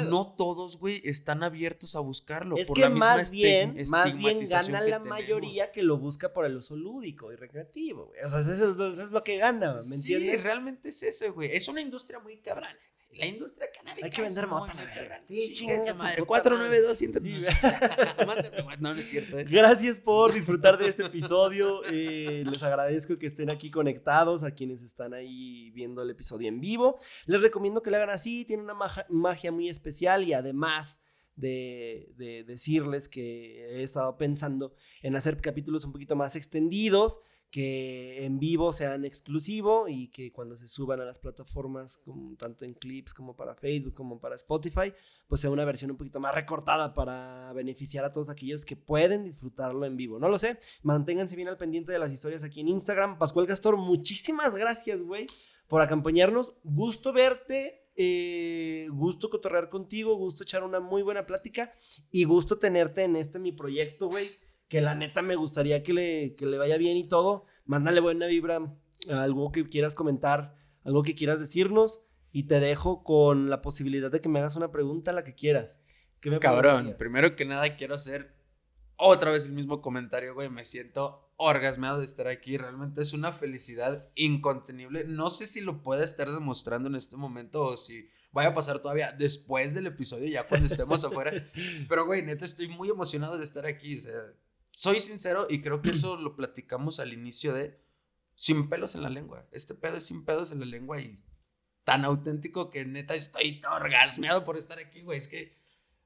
no todos, güey, están abiertos a buscarlo.
Es que más bien, más bien gana la mayoría que lo busca por el uso lúdico y recreativo, güey. O sea, eso, es lo que gana, ¿me entiendes?
Sí, realmente es eso, güey. Es una industria muy cabrona. La industria canábica.
Hay que vender mota, la
verga.
Sí,
chinga
madre.
492
Sí,
No, no es cierto. ¿eh?
Gracias por disfrutar de este episodio. Eh, les agradezco que estén aquí conectados, a quienes están ahí viendo el episodio en vivo. Les recomiendo que lo hagan así, tiene una magia, magia muy especial y además de, de decirles que he estado pensando en hacer capítulos un poquito más extendidos que en vivo sean exclusivo y que cuando se suban a las plataformas, como, tanto en clips como para Facebook como para Spotify, pues sea una versión un poquito más recortada para beneficiar a todos aquellos que pueden disfrutarlo en vivo. No lo sé, manténganse bien al pendiente de las historias aquí en Instagram. Pascual Gastor, muchísimas gracias, güey, por acompañarnos. Gusto verte. Eh, gusto cotorrear contigo, gusto echar una muy buena plática y gusto tenerte en este mi proyecto, güey que la neta me gustaría que le, que le vaya bien y todo. Mándale buena vibra, algo que quieras comentar, algo que quieras decirnos y te dejo con la posibilidad de que me hagas una pregunta, la que quieras.
Cabrón, primero que nada quiero hacer otra vez el mismo comentario, güey. Me siento orgasmeado de estar aquí. Realmente es una felicidad incontenible. No sé si lo puede estar demostrando en este momento o si vaya a pasar todavía después del episodio, ya cuando estemos afuera. Pero, güey, neta, estoy muy emocionado de estar aquí. O sea, soy sincero y creo que eso lo platicamos al inicio de sin pelos en la lengua. Este pedo es sin pelos en la lengua y tan auténtico que neta estoy orgasmeado por estar aquí, güey. Es que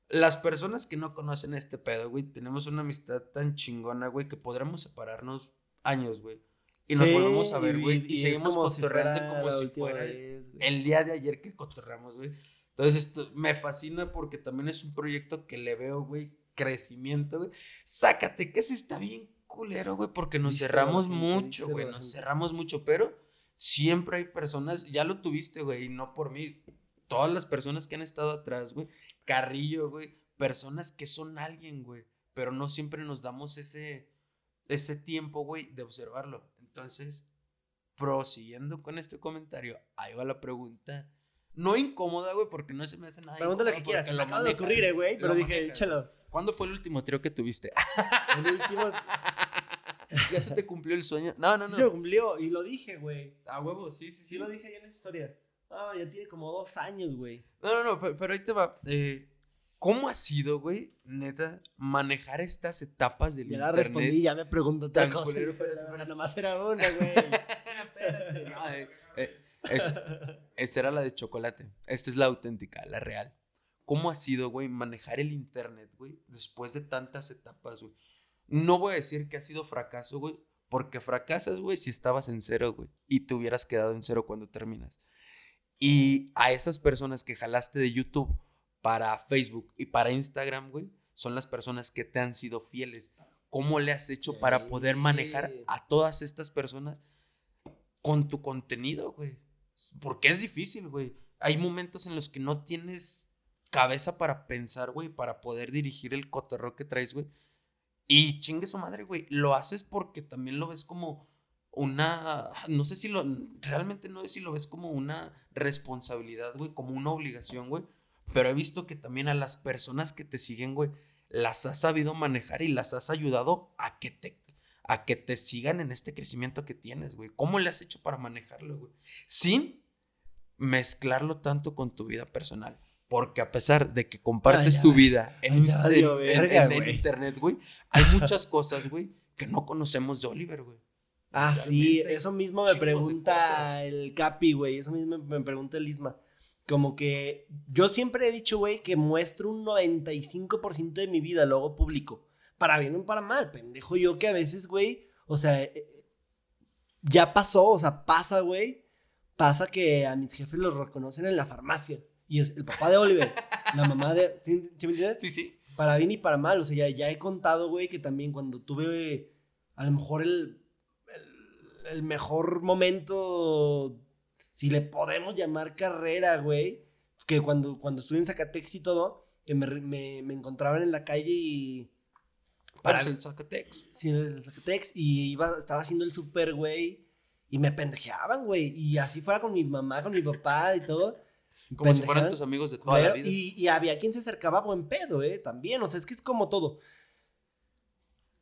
las personas que no conocen este pedo, güey, tenemos una amistad tan chingona, güey, que podremos separarnos años, güey. Y nos volvemos a ver, güey, y, seguimos cotorreando como si fuera el día de ayer que cotorreamos, güey. Entonces, esto me fascina porque también es un proyecto que le veo, güey, crecimiento, güey. Sácate, que se está bien culero, güey, porque nos cerramos mucho, güey, nos cerramos mucho, pero siempre hay personas, ya lo tuviste, güey, y no por mí, todas las personas que han estado atrás, güey, Carrillo, güey, personas que son alguien, güey, pero no siempre nos damos ese, ese tiempo, güey, de observarlo. Entonces, prosiguiendo con este comentario, ahí va la pregunta. No incómoda, güey, porque no se me hace nada.
Pregúntale lo que quieras. Me acaba de ocurrir, eh, güey, pero dije, échalo.
¿Cuándo fue el último trío que tuviste? el último. ¿Ya se te cumplió el sueño? No, no, no.
Sí se cumplió y lo dije, güey.
A huevo, sí, sí,
sí. Sí lo dije ya en esa historia. Ah, ya tiene como dos años, güey.
No, no, no, pero, ahí te va. Eh, ¿Cómo ha sido, güey, neta, manejar estas etapas del
ya
internet?
Ya la respondí, ya me pregunto otra cosa. Culero, pero, pero, nomás era una, güey.
Espérate, no, eh, eh, esta era la de chocolate. Esta es la auténtica, la real. ¿Cómo ha sido, güey, manejar el internet, güey, después de tantas etapas, güey? No voy a decir que ha sido fracaso, güey, porque fracasas, güey, si estabas en cero, güey, y te hubieras quedado en cero cuando terminas. Y a esas personas que jalaste de YouTube para Facebook y para Instagram, güey, son las personas que te han sido fieles. ¿Cómo le has hecho para poder manejar a todas estas personas con tu contenido, güey? Porque es difícil, güey. Hay momentos en los que no tienes cabeza para pensar, güey, para poder dirigir el cotorro que traes, güey. Y chingue su madre, güey. Lo haces porque también lo ves como una. No sé si lo. Realmente no sé si lo ves como una responsabilidad, güey, como una obligación, güey. Pero he visto que también a las personas que te siguen, güey, las has sabido manejar y las has ayudado a que te. A que te sigan en este crecimiento que tienes, güey. ¿Cómo le has hecho para manejarlo, güey? Sin mezclarlo tanto con tu vida personal. Porque a pesar de que compartes tu vida en, internet, güey, hay muchas cosas, güey, que no conocemos de Oliver, güey.
Ah, sí, eso mismo me pregunta el Capi, güey, eso mismo me pregunta el Isma. Como que yo siempre he dicho, güey, que muestro un 95% de mi vida, luego público. Para bien o para mal, pendejo yo que a veces, güey, o sea, eh, ya pasó, o sea, pasa, güey. Pasa que a mis jefes los reconocen en la farmacia. Y es el papá de Oliver, la mamá de. ¿Sí, me entiendes?
Sí, sí.
Para bien y para mal. O sea, ya, ya he contado, güey, que también cuando tuve a lo mejor el, el, mejor momento, si le podemos llamar carrera, güey, que cuando, cuando estuve en Zacatex y todo, que me, me, me encontraban en la calle y.
Para el Zacatex.
Sí, el Zacatex. Y iba, estaba haciendo el super, güey. Y me pendejeaban, güey. Y así fuera con mi mamá, con mi papá y todo.
Como si fueran tus amigos de toda la vida.
Y, había quien se acercaba buen pedo, ¿eh? También, o sea, es que es como todo.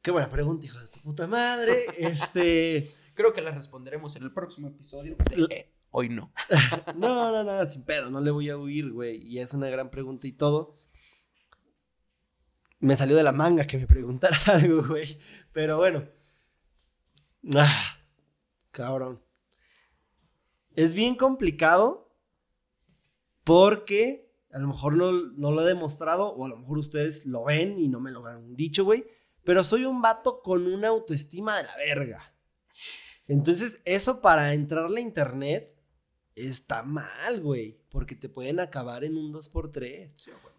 Qué buena pregunta, hijo de tu puta madre. este.
Creo que la responderemos en el próximo episodio. hoy no.
no, no, no, sin pedo, no le voy a huir, güey. Y es una gran pregunta y todo. Me salió de la manga que me preguntaras algo, güey. Pero bueno. Ah, cabrón. Es bien complicado porque a lo mejor no, no, lo he demostrado o a lo mejor ustedes lo ven y no me lo han dicho, güey. Pero soy un vato con una autoestima de la verga. Entonces, eso para entrarle a internet está mal, güey. Porque te pueden acabar en un 2x3.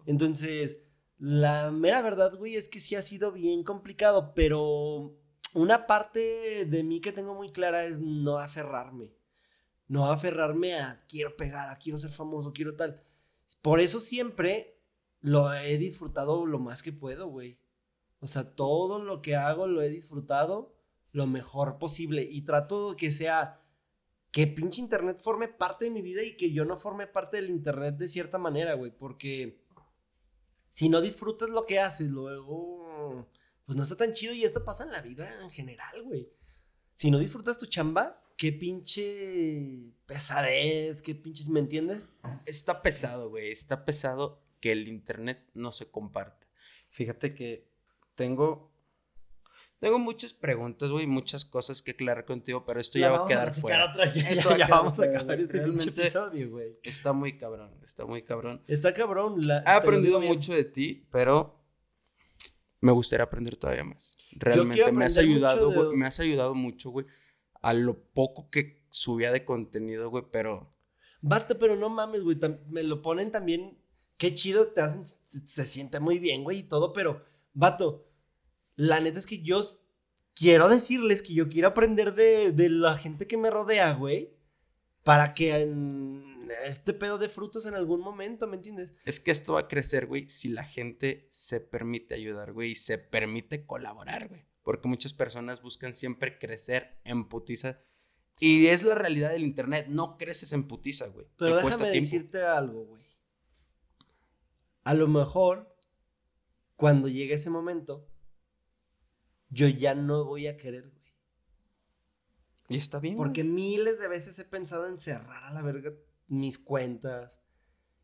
Entonces, la mera verdad, güey, es que sí ha sido bien complicado. Pero una parte de mí que tengo muy clara es no aferrarme. No aferrarme a quiero pegar, a quiero ser famoso, quiero tal. Por eso siempre lo he disfrutado lo más que puedo, güey. O sea, todo lo que hago lo he disfrutado lo mejor posible y trato de que sea que pinche internet forme parte de mi vida y que yo no forme parte del internet de cierta manera, güey, porque si no disfrutas lo que haces, luego pues no está tan chido y esto pasa en la vida en general, güey. Si no disfrutas tu chamba, qué pinche pesadez, qué pinches, ¿me entiendes?
Está pesado, güey, está pesado que el internet no se comparte. Fíjate que tengo tengo muchas preguntas, güey, muchas cosas que aclarar contigo, pero esto ya, va a quedar fuera.
esto ya, vamos a acabar este pinche episodio, güey.
Está muy cabrón, está muy cabrón.
Está cabrón.
He aprendido mucho de ti, pero me gustaría aprender todavía más. Realmente me has ayudado, güey, me has ayudado mucho, güey, a lo poco que subía de contenido, güey, pero...
Bate, pero no mames, güey, me lo ponen también, qué chido, te hacen, se, se siente muy bien, güey, y todo, pero, vato, la neta es que yo quiero decirles que yo quiero aprender de, la gente que me rodea, güey. Para que en este pedo de frutos en algún momento, ¿me entiendes?
Es que esto va a crecer, güey, si la gente se permite ayudar, güey, y se permite colaborar, güey. Porque muchas personas buscan siempre crecer en putiza. Y es la realidad del internet, no creces en putiza, güey.
Pero déjame decirte algo, güey. A lo mejor, cuando llegue ese momento, yo ya no voy a querer, güey.
Y está bien.
Porque miles de veces he pensado en cerrar a la verga mis cuentas.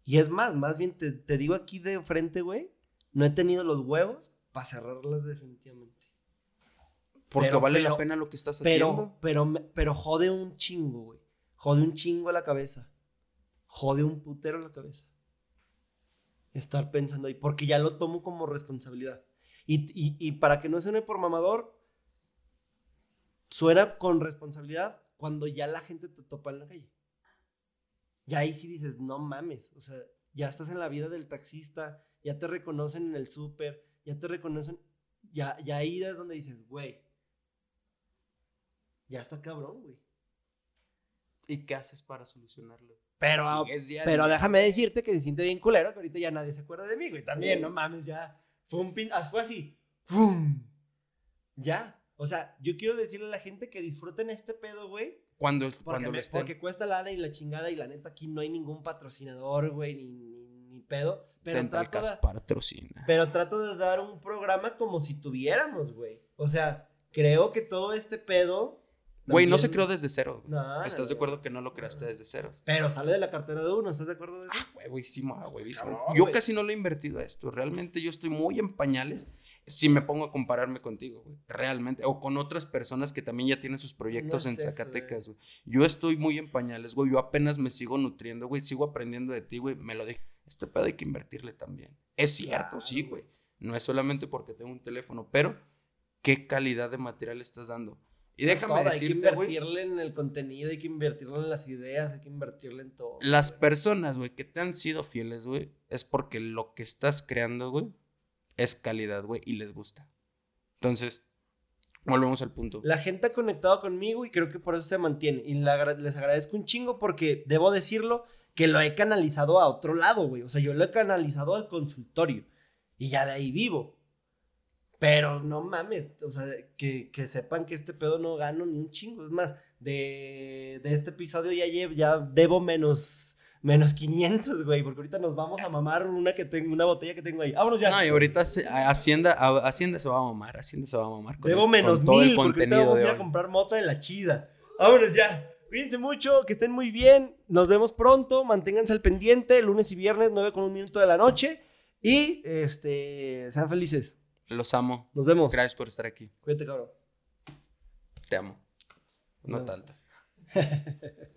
Y es más, más bien te, digo aquí de frente, güey, no he tenido los huevos para cerrarlas definitivamente.
Porque vale la pena lo que estás haciendo.
Pero, pero, pero jode un chingo, güey. Jode un chingo a la cabeza. Jode un putero a la cabeza. Estar pensando ahí. Porque ya lo tomo como responsabilidad. Y, para que no suene por mamador, suena con responsabilidad cuando ya la gente te topa en la calle. Y ahí sí dices, no mames, o sea, ya estás en la vida del taxista, ya te reconocen en el súper, ya te reconocen, ya, ya ahí es donde dices, güey, ya está cabrón, güey.
¿Y qué haces para solucionarlo?
Pero, pero déjame decirte que se siente bien culero, que ahorita ya nadie se acuerda de mí, güey. También, no mames, ya. Fue un pin, fue así. ¡Fum! Ya. O sea, yo quiero decirle a la gente que disfruten este pedo, güey.
Cuando, cuando
lo estén. Porque cuesta lana y la chingada y la neta aquí no hay ningún patrocinador, güey, ni, ni, pedo. Pero trato, de,
patrocina.
pero trato de dar un programa como si tuviéramos, güey. O sea, creo que todo este pedo
Güey, no se creó desde cero. ¿Estás de acuerdo que no lo creaste desde cero?
Pero sale de la cartera de uno, ¿estás de acuerdo de eso?
Ah, huevísimo, ah, huevísimo. yo casi no lo he invertido a esto. Realmente yo estoy muy en pañales si me pongo a compararme contigo, güey. Realmente. O con otras personas que también ya tienen sus proyectos en Zacatecas, güey. Yo estoy muy en pañales, güey. Yo apenas me sigo nutriendo, güey. Sigo aprendiendo de ti, güey. Me lo dije. Este pedo hay que invertirle también. Es cierto, sí, güey. No es solamente porque tengo un teléfono, pero ¿qué calidad de material estás dando? Y déjame decirte,
Hay que invertirle en el contenido, hay que invertirle en las ideas, hay que invertirle en todo.
Las personas, güey, que te han sido fieles, güey, es porque lo que estás creando, güey, es calidad, güey, y les gusta. Entonces, volvemos al punto.
La gente ha conectado conmigo y creo que por eso se mantiene. Y les agradezco un chingo porque, debo decirlo, que lo he canalizado a otro lado, güey. O sea, yo lo he canalizado al consultorio. Y ya de ahí vivo. Pero no mames, o sea, que, sepan que este pedo no gano ni un chingo. Es más, de, este episodio ya, llevo, ya debo menos, menos 500, güey, porque ahorita nos vamos a mamar una, que tengo, una botella que tengo ahí. Vámonos ya.
No, y ahorita Hacienda, Hacienda se va a mamar, Hacienda se va a mamar.
debo menos mil, porque ahorita vamos a ir a comprar mota de la chida. Vámonos ya. Cuídense mucho, que estén muy bien. Nos vemos pronto. Manténganse al pendiente. Lunes y viernes, 9 con un minuto de la noche. Y este, sean felices.
Los amo.
Nos vemos.
Gracias por estar aquí.
Cuídate, cabrón.
Te amo. No tanto.